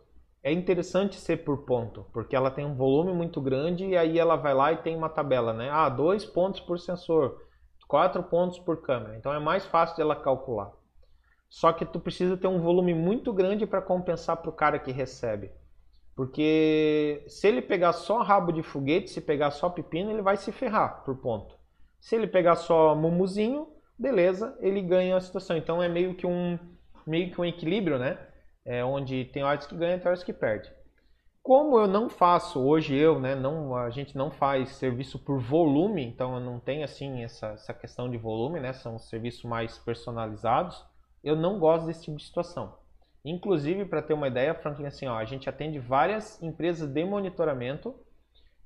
é interessante ser por ponto, porque ela tem um volume muito grande e aí ela vai lá e tem uma tabela, né? Ah, dois pontos por sensor, quatro pontos por câmera. Então é mais fácil dela calcular. Só que tu precisa ter um volume muito grande para compensar para o cara que recebe. Porque se ele pegar só rabo de foguete, se pegar só pepino, ele vai se ferrar por ponto. Se ele pegar só mumuzinho, beleza, ele ganha a situação. Então é meio que um, meio que um equilíbrio, né? É onde tem horas que ganha e tem horas que perde. Como eu não faço, hoje eu, né, não, a gente não faz serviço por volume, então eu não tenho assim essa, essa questão de volume, né, são serviços mais personalizados, eu não gosto desse tipo de situação. Inclusive, para ter uma ideia, Franklin, assim, ó, a gente atende várias empresas de monitoramento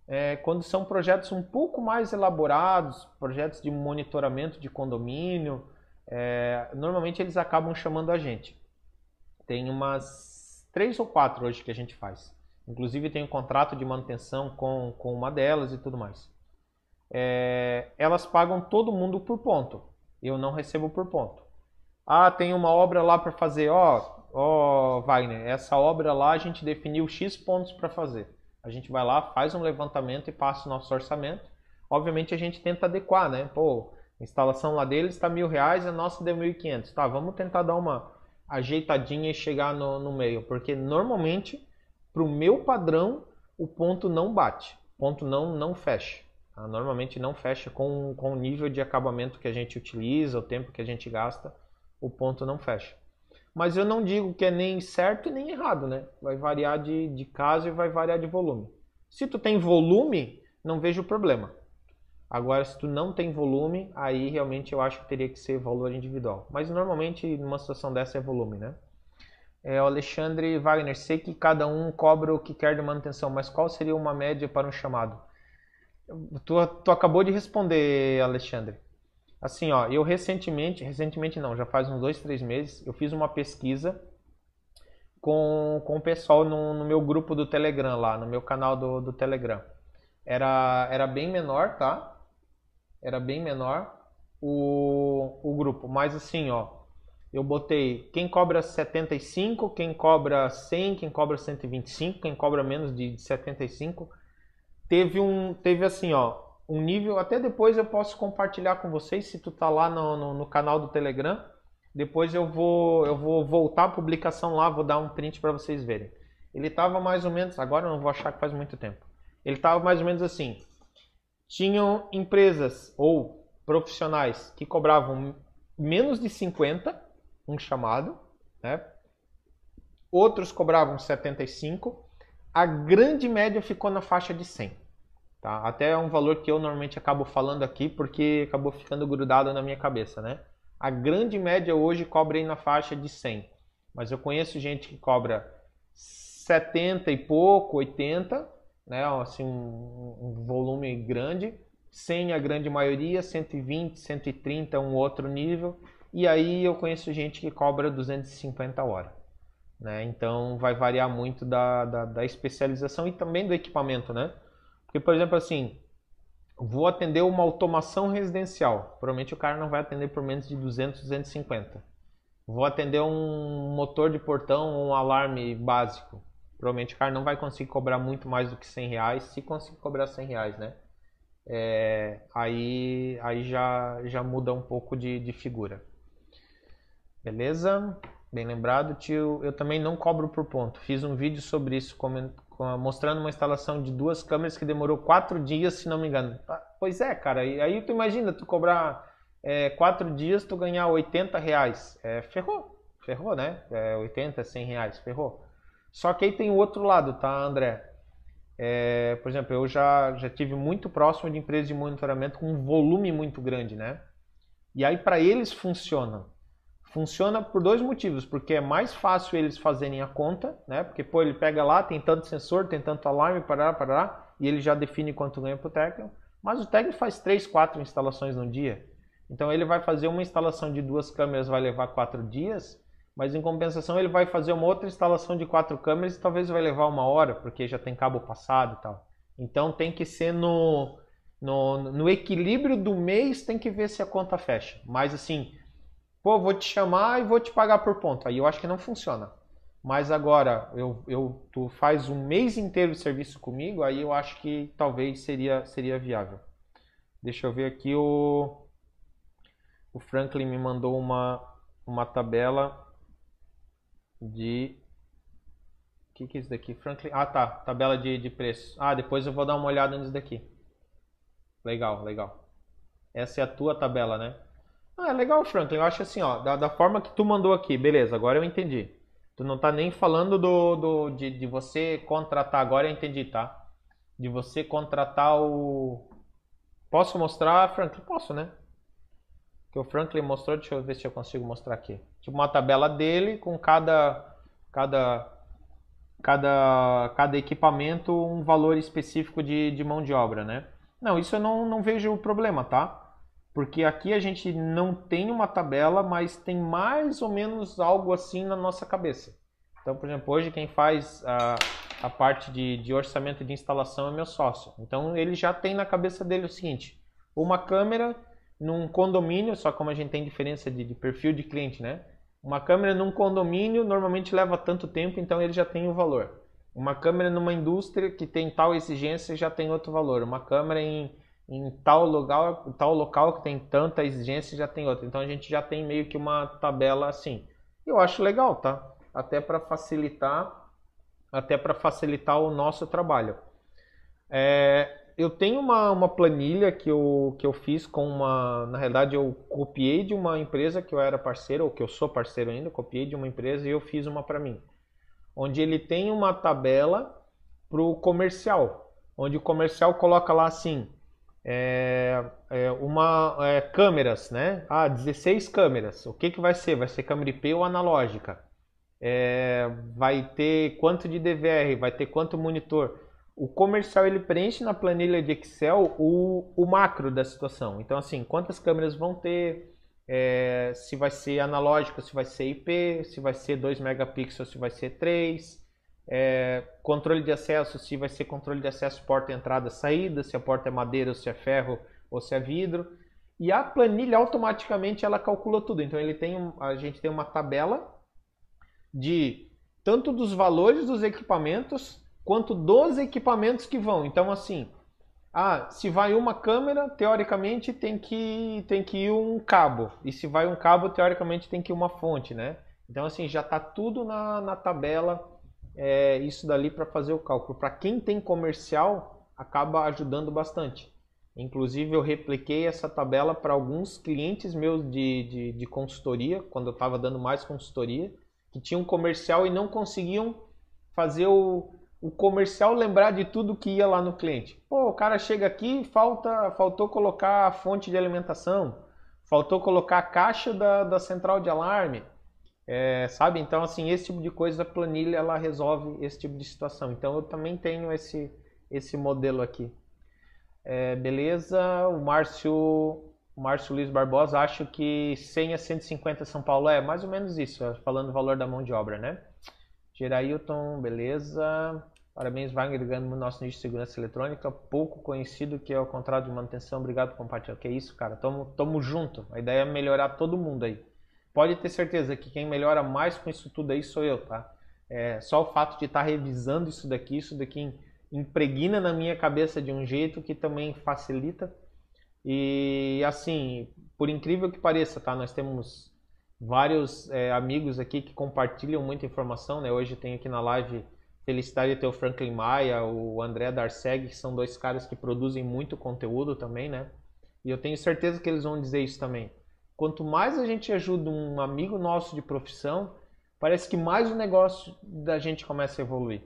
é, quando são projetos um pouco mais elaborados, projetos de monitoramento de condomínio, é, normalmente eles acabam chamando a gente. Tem umas três ou quatro hoje que a gente faz. Inclusive tem um contrato de manutenção com, com uma delas e tudo mais. É, elas pagam todo mundo por ponto. Eu não recebo por ponto. Ah, tem uma obra lá para fazer. Ó, ó, oh, Wagner, essa obra lá a gente definiu X pontos para fazer. A gente vai lá, faz um levantamento e passa o nosso orçamento. Obviamente a gente tenta adequar, né? Pô, a instalação lá deles está mil reais, a nossa deu mil e quinhentos. Tá, vamos tentar dar uma ajeitadinha e chegar no, no meio, porque normalmente, para o meu padrão, o ponto não bate, o ponto não, não fecha. Tá? Normalmente não fecha com, com o nível de acabamento que a gente utiliza, o tempo que a gente gasta, o ponto não fecha. Mas eu não digo que é nem certo nem errado, né? Vai variar de, de caso e vai variar de volume. Se tu tem volume, não vejo problema. Agora, se tu não tem volume, aí realmente eu acho que teria que ser valor individual. Mas normalmente numa situação dessa é volume, né? É, Alexandre Wagner, sei que cada um cobra o que quer de manutenção, mas qual seria uma média para um chamado? Tu, tu acabou de responder, Alexandre. Assim, ó, eu recentemente, recentemente não, já faz uns dois, três meses, eu fiz uma pesquisa com, com o pessoal no, no meu grupo do Telegram lá, no meu canal do, do Telegram. Era, era bem menor, tá? Era bem menor o, o grupo, mas assim, ó, eu botei quem cobra 75, quem cobra 100, quem cobra 125, quem cobra menos de 75. Teve um, teve assim, ó, um nível, até depois eu posso compartilhar com vocês, se tu tá lá no, no, no canal do Telegram, depois eu vou, eu vou voltar a publicação lá, vou dar um print para vocês verem. Ele estava mais ou menos, agora eu não vou achar que faz muito tempo. Ele estava mais ou menos assim. Tinham empresas ou profissionais que cobravam menos de 50, um chamado, né? Outros cobravam 75. A grande média ficou na faixa de 100. Tá? Até é um valor que eu normalmente acabo falando aqui porque acabou ficando grudado na minha cabeça, né? A grande média hoje cobra aí na faixa de 100. Mas eu conheço gente que cobra 70 e pouco, 80, né? Assim, um, um volume grande. 100 a grande maioria, 120, 130 um outro nível. E aí eu conheço gente que cobra 250 horas. Né? Então vai variar muito da, da, da especialização e também do equipamento, né? Porque, por exemplo, assim, vou atender uma automação residencial. Provavelmente o cara não vai atender por menos de 200, 250. Vou atender um motor de portão, um alarme básico. Provavelmente o cara não vai conseguir cobrar muito mais do que 100 reais, se conseguir cobrar 100 reais, né? É, aí aí já, já muda um pouco de, de figura. Beleza? Bem lembrado, tio. Eu também não cobro por ponto. Fiz um vídeo sobre isso, mostrando uma instalação de duas câmeras que demorou quatro dias, se não me engano. Ah, pois é, cara. E aí tu imagina, tu cobrar é, quatro dias, tu ganhar 80 reais. É, ferrou. Ferrou, né? É, 80, 100 reais. Ferrou. Só que aí tem o outro lado, tá, André? É, por exemplo, eu já, já tive muito próximo de empresas de monitoramento com um volume muito grande, né? E aí para eles funciona. Funciona por dois motivos, porque é mais fácil eles fazerem a conta, né? Porque pô, ele pega lá, tem tanto sensor, tem tanto alarme, parará, parará, e ele já define quanto ganha para o técnico. Mas o técnico faz três, quatro instalações no dia. Então ele vai fazer uma instalação de duas câmeras, vai levar quatro dias. Mas em compensação ele vai fazer uma outra instalação de quatro câmeras e talvez vai levar uma hora, porque já tem cabo passado e tal. Então tem que ser no, no, no equilíbrio do mês, tem que ver se a conta fecha. Mas assim, pô, vou te chamar e vou te pagar por ponto. Aí eu acho que não funciona. Mas agora, eu, eu, tu faz um mês inteiro de serviço comigo, aí eu acho que talvez seria, seria viável. Deixa eu ver aqui, o, o Franklin me mandou uma, uma tabela de. O que, que é isso daqui? Franklin. Ah, tá. Tabela de, de preço. Ah, depois eu vou dar uma olhada nisso daqui. Legal, legal. Essa é a tua tabela, né? Ah, é legal, Franklin. Eu acho assim, ó, da, da forma que tu mandou aqui, beleza, agora eu entendi. Tu não tá nem falando do, do de, de você contratar, agora eu entendi, tá? De você contratar o. Posso mostrar, Franklin? Posso, né? que o Franklin mostrou, deixa eu ver se eu consigo mostrar aqui. Tipo uma tabela dele com cada cada cada cada equipamento um valor específico de, de mão de obra, né? Não, isso eu não, não vejo o problema, tá? Porque aqui a gente não tem uma tabela, mas tem mais ou menos algo assim na nossa cabeça. Então, por exemplo, hoje quem faz a, a parte de, de orçamento de instalação é meu sócio. Então ele já tem na cabeça dele o seguinte: uma câmera num condomínio, só como a gente tem diferença de, de, perfil de cliente, né? Uma câmera num condomínio normalmente leva tanto tempo, então ele já tem o valor. Uma câmera numa indústria que tem tal exigência já tem outro valor. Uma câmera em, em tal, local, tal local que tem tanta exigência já tem outro. Então a gente já tem meio que uma tabela assim. Eu acho legal, tá? Até para facilitar, até para facilitar o nosso trabalho. É, eu tenho uma, uma planilha que eu, que eu fiz com uma. Na realidade, eu copiei de uma empresa que eu era parceiro, ou que eu sou parceiro ainda, copiei de uma empresa e eu fiz uma para mim. Onde ele tem uma tabela para o comercial. Onde o comercial coloca lá assim. É, é uma é, câmeras, né? Ah, 16 câmeras. O que, que vai ser? Vai ser câmera IP ou analógica? É, vai ter quanto de DVR? Vai ter quanto monitor? o comercial ele preenche na planilha de Excel o, o macro da situação. Então, assim, quantas câmeras vão ter, é, se vai ser analógico, se vai ser IP, se vai ser 2 megapixels, se vai ser 3, é, controle de acesso, se vai ser controle de acesso porta entrada saída, se a porta é madeira, ou se é ferro, ou se é vidro. E a planilha automaticamente ela calcula tudo. Então ele tem um, a gente tem uma tabela de tanto dos valores dos equipamentos quanto dos equipamentos que vão. Então, assim, ah, se vai uma câmera, teoricamente tem que, tem que ir um cabo. E se vai um cabo, teoricamente tem que ir uma fonte, né? Então, assim, já está tudo na, na tabela, é, isso dali para fazer o cálculo. Para quem tem comercial, acaba ajudando bastante. Inclusive, eu repliquei essa tabela para alguns clientes meus de, de, de consultoria, quando eu estava dando mais consultoria, que tinham comercial e não conseguiam fazer o, o comercial lembrar de tudo que ia lá no cliente. Pô, o cara chega aqui falta faltou colocar a fonte de alimentação, faltou colocar a caixa da, da central de alarme, é, sabe? Então, assim, esse tipo de coisa, a planilha, ela resolve esse tipo de situação. Então, eu também tenho esse, esse modelo aqui. É, beleza, o Márcio, o Márcio Luiz Barbosa, acho que 100 a 150 São Paulo é mais ou menos isso, falando do valor da mão de obra, né? Gerailton, beleza. Parabéns, Wagner, ganhando no nosso nicho de segurança eletrônica, pouco conhecido que é o contrato de manutenção. Obrigado por compartilhar. Que é isso, cara? Tamo, tamo junto. A ideia é melhorar todo mundo aí. Pode ter certeza que quem melhora mais com isso tudo aí sou eu, tá? É, só o fato de estar tá revisando isso daqui, isso daqui impregna na minha cabeça de um jeito que também facilita. E assim, por incrível que pareça, tá? Nós temos vários é, amigos aqui que compartilham muita informação, né? Hoje tem aqui na live felicidade de ter o Franklin Maia, o André Darceg, que são dois caras que produzem muito conteúdo também, né? E eu tenho certeza que eles vão dizer isso também. Quanto mais a gente ajuda um amigo nosso de profissão, parece que mais o negócio da gente começa a evoluir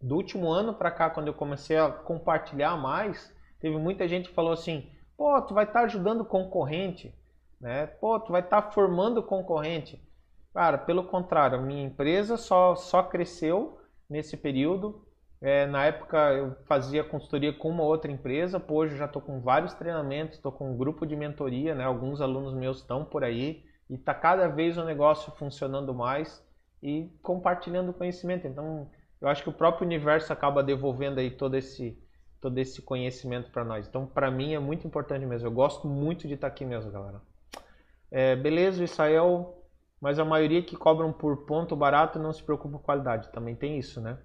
do último ano para cá, quando eu comecei a compartilhar mais, teve muita gente que falou assim: pô, tu vai estar tá ajudando concorrente, né? Pô, tu vai estar tá formando concorrente. Cara, pelo contrário, a minha empresa só, só cresceu nesse período. É, na época eu fazia consultoria com uma outra empresa, hoje já estou com vários treinamentos, estou com um grupo de mentoria, né? Alguns alunos meus estão por aí e está cada vez o negócio funcionando mais e compartilhando conhecimento. Então, eu acho que o próprio universo acaba devolvendo aí todo esse todo esse conhecimento para nós. Então, para mim é muito importante mesmo. Eu gosto muito de estar tá aqui mesmo, galera. É, beleza, Israel, mas a maioria que cobram por ponto barato não se preocupa com qualidade. Também tem isso, né?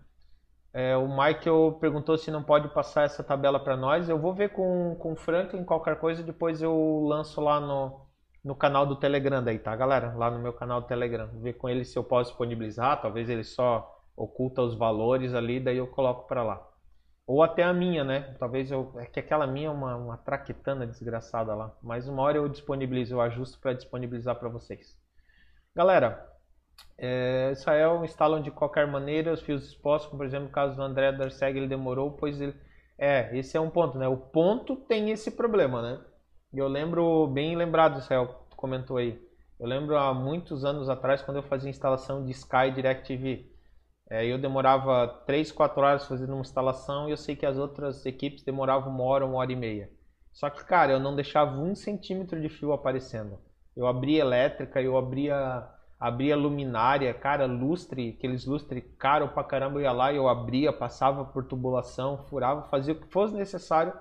É, o Michael perguntou se não pode passar essa tabela para nós. Eu vou ver com, com o Franklin qualquer coisa, depois eu lanço lá no, no canal do Telegram daí, tá, galera? Lá no meu canal do Telegram. Vou ver com ele se eu posso disponibilizar, talvez ele só oculta os valores ali, daí eu coloco para lá. Ou até a minha, né? Talvez eu. É que aquela minha é uma, uma traquetana desgraçada lá. Mas uma hora eu disponibilizo, eu ajusto para disponibilizar para vocês. Galera, é, Israel instalam de qualquer maneira os fios expostos, como por exemplo o caso do André Darceg, ele demorou, pois ele. É, esse é um ponto, né? O ponto tem esse problema, né? Eu lembro, bem lembrado, Israel, comentou aí. Eu lembro há muitos anos atrás, quando eu fazia instalação de Sky DirecTV. É, eu demorava 3, 4 horas fazendo uma instalação e eu sei que as outras equipes demoravam uma hora, uma hora e meia. Só que, cara, eu não deixava um centímetro de fio aparecendo. Eu abria elétrica, eu abria, abria luminária, cara, lustre, aqueles lustre caro pra caramba, eu ia lá, eu abria, passava por tubulação, furava, fazia o que fosse necessário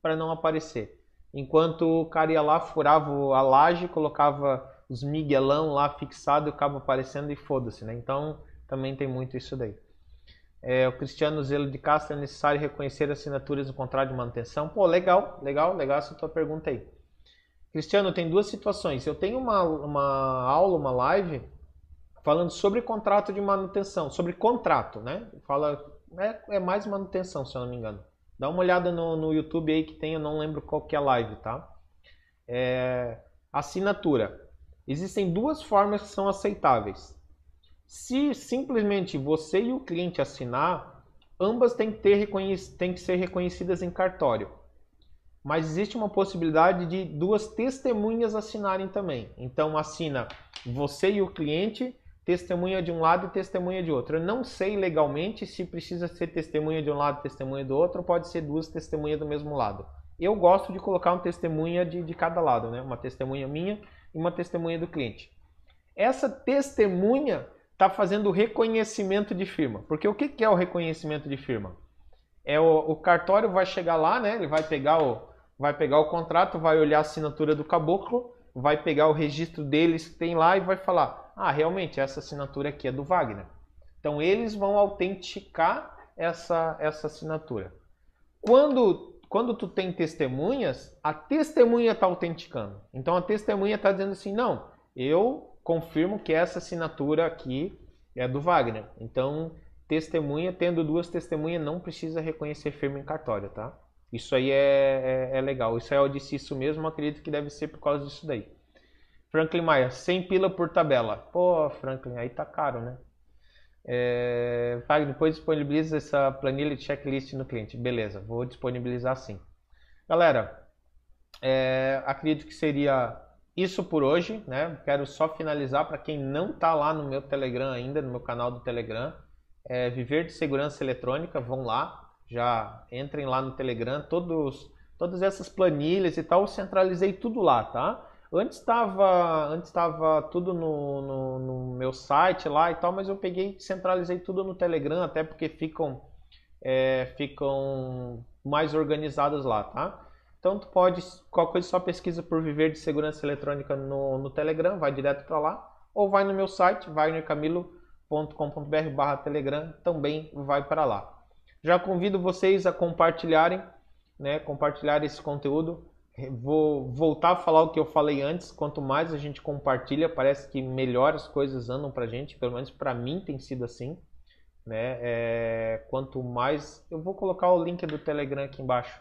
para não aparecer. Enquanto o cara ia lá, furava a laje, colocava os miguelão lá fixado e o cabo aparecendo e foda-se, né? Então, também tem muito isso daí. É, o Cristiano Zelo de Castro, é necessário reconhecer assinaturas no contrato de manutenção? Pô, legal, legal, legal essa tua pergunta aí. Cristiano, tem duas situações. Eu tenho uma, uma aula, uma live, falando sobre contrato de manutenção, sobre contrato, né? Fala, é, é mais manutenção, se eu não me engano. Dá uma olhada no, no YouTube aí que tem, eu não lembro qual que é a live, tá? É, assinatura. Existem duas formas que são aceitáveis. Se simplesmente você e o cliente assinar, ambas têm que, ter têm que ser reconhecidas em cartório. Mas existe uma possibilidade de duas testemunhas assinarem também. Então assina você e o cliente, testemunha de um lado e testemunha de outro. Eu não sei legalmente se precisa ser testemunha de um lado testemunha do outro, ou pode ser duas testemunhas do mesmo lado. Eu gosto de colocar uma testemunha de, de cada lado, né? uma testemunha minha e uma testemunha do cliente. Essa testemunha está fazendo reconhecimento de firma. Porque o que é o reconhecimento de firma? É o, o, cartório vai chegar lá, né? Ele vai pegar o, vai pegar o contrato, vai olhar a assinatura do caboclo, vai pegar o registro deles que tem lá e vai falar: ah, realmente essa assinatura aqui é do Wagner. Então eles vão autenticar essa essa assinatura. Quando quando tu tem testemunhas, a testemunha está autenticando. Então a testemunha está dizendo assim: não, eu confirmo que essa assinatura aqui é do Wagner. Então, testemunha, tendo duas testemunhas, não precisa reconhecer firma em cartório, tá? Isso aí é, é, é legal. Israel disse isso mesmo, acredito que deve ser por causa disso daí. Franklin Maia, 100 pila por tabela. Pô, Franklin, aí tá caro, né? É, Wagner, depois disponibiliza essa planilha de checklist no cliente. Beleza, vou disponibilizar sim. Galera, é, acredito que seria isso por hoje, né? Quero só finalizar para quem não está lá no meu Telegram ainda, no meu canal do Telegram, é, Viver de Segurança Eletrônica, vão lá, já entrem lá no Telegram, todos, todas essas planilhas e tal, eu centralizei tudo lá, tá? Antes estava antes estava tudo no, no, no, meu site lá e tal, mas eu peguei centralizei tudo no Telegram, até porque ficam, é, ficam mais organizadas lá, tá? Então tu pode, qualquer coisa só pesquisa por Viver de Segurança Eletrônica no, no Telegram, vai direto para lá, ou vai no meu site, wagnercamilo.com.br barra Telegram, também vai para lá. Já convido vocês a compartilharem, né, compartilhar esse conteúdo Vou voltar a falar o que eu falei antes. Quanto mais a gente compartilha, parece que melhor as coisas andam para gente. Pelo menos para mim tem sido assim. Né? É, quanto mais. Eu vou colocar o link do Telegram aqui embaixo.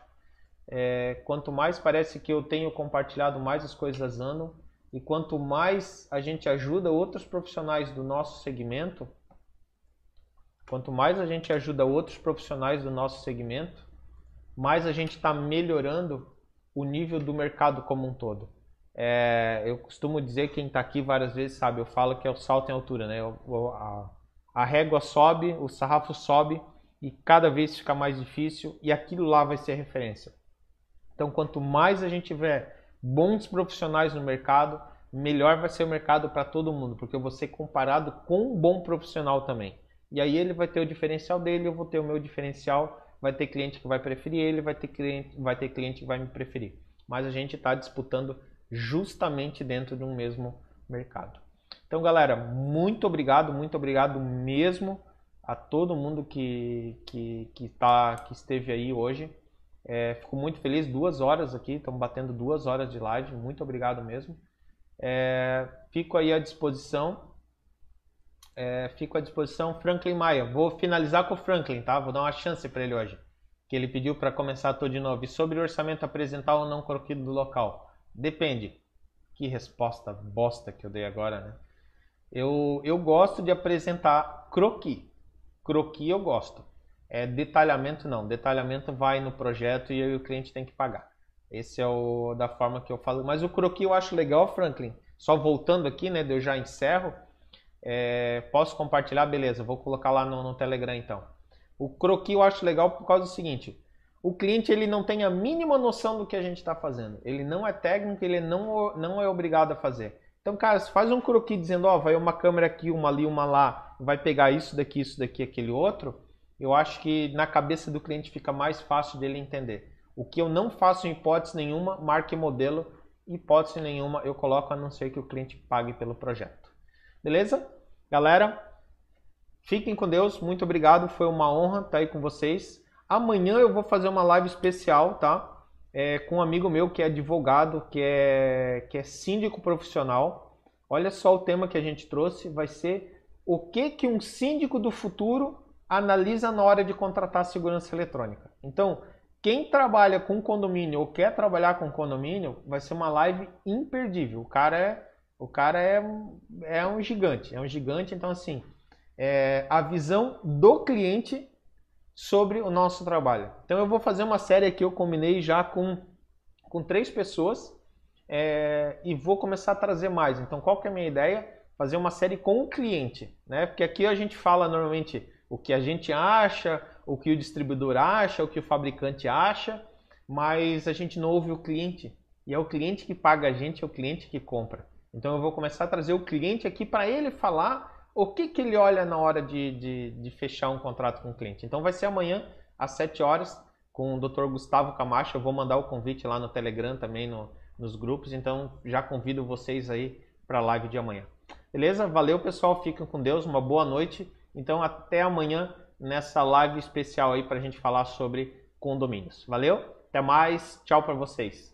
É, quanto mais parece que eu tenho compartilhado, mais as coisas andam. E quanto mais a gente ajuda outros profissionais do nosso segmento, quanto mais a gente ajuda outros profissionais do nosso segmento, mais a gente está melhorando o nível do mercado como um todo. É, eu costumo dizer, quem está aqui várias vezes sabe, eu falo que é o salto em altura, né? A, a régua sobe, o sarrafo sobe e cada vez fica mais difícil e aquilo lá vai ser referência. Então, quanto mais a gente tiver bons profissionais no mercado, melhor vai ser o mercado para todo mundo, porque eu vou ser comparado com um bom profissional também. E aí ele vai ter o diferencial dele, eu vou ter o meu diferencial vai ter cliente que vai preferir ele, vai ter cliente, vai ter cliente que vai me preferir. Mas a gente está disputando justamente dentro de um mesmo mercado. Então, galera, muito obrigado, muito obrigado mesmo a todo mundo que, que, que, tá, que esteve aí hoje. É, fico muito feliz, duas horas aqui, estamos batendo duas horas de live, muito obrigado mesmo. É, fico aí à disposição é, fico à disposição. Franklin Maia, vou finalizar com o Franklin, tá? Vou dar uma chance para ele hoje. Que ele pediu para começar tudo de novo. E sobre o orçamento apresentar ou não croquido do local? Depende. Que resposta bosta que eu dei agora, né? Eu, eu gosto de apresentar croqui. Croqui eu gosto. É detalhamento não. Detalhamento vai no projeto e aí o cliente tem que pagar. Esse é o da forma que eu falo. Mas o croqui eu acho legal, Franklin. Só voltando aqui, né? Eu já encerro é, posso compartilhar? Beleza, vou colocar lá no, no Telegram então. O croqui eu acho legal por causa do seguinte: o cliente ele não tem a mínima noção do que a gente está fazendo. Ele não é técnico, ele não, não é obrigado a fazer. Então, cara, faz um croqui dizendo, ó, vai uma câmera aqui, uma ali, uma lá, vai pegar isso daqui, isso daqui, aquele outro, eu acho que na cabeça do cliente fica mais fácil dele entender. O que eu não faço em hipótese nenhuma, marque modelo, hipótese nenhuma eu coloco a não ser que o cliente pague pelo projeto. Beleza? Galera, fiquem com Deus. Muito obrigado. Foi uma honra estar aí com vocês. Amanhã eu vou fazer uma live especial, tá? É, com um amigo meu que é advogado, que é, que é síndico profissional. Olha só o tema que a gente trouxe. Vai ser o que, que um síndico do futuro analisa na hora de contratar segurança eletrônica. Então, quem trabalha com condomínio ou quer trabalhar com condomínio, vai ser uma live imperdível. O cara é o cara é, é um gigante, é um gigante, então assim, é a visão do cliente sobre o nosso trabalho. Então eu vou fazer uma série aqui, eu combinei já com, com três pessoas é, e vou começar a trazer mais. Então qual que é a minha ideia? Fazer uma série com o cliente, né? Porque aqui a gente fala normalmente o que a gente acha, o que o distribuidor acha, o que o fabricante acha, mas a gente não ouve o cliente. E é o cliente que paga a gente, é o cliente que compra. Então eu vou começar a trazer o cliente aqui para ele falar o que, que ele olha na hora de, de, de, fechar um contrato com o cliente. Então vai ser amanhã às 7 horas com o Dr. Gustavo Camacho. Eu vou mandar o convite lá no Telegram também no, nos grupos. Então já convido vocês aí para a live de amanhã. Beleza? Valeu pessoal, fiquem com Deus, uma boa noite. Então até amanhã nessa live especial aí para a gente falar sobre condomínios. Valeu? Até mais, tchau para vocês.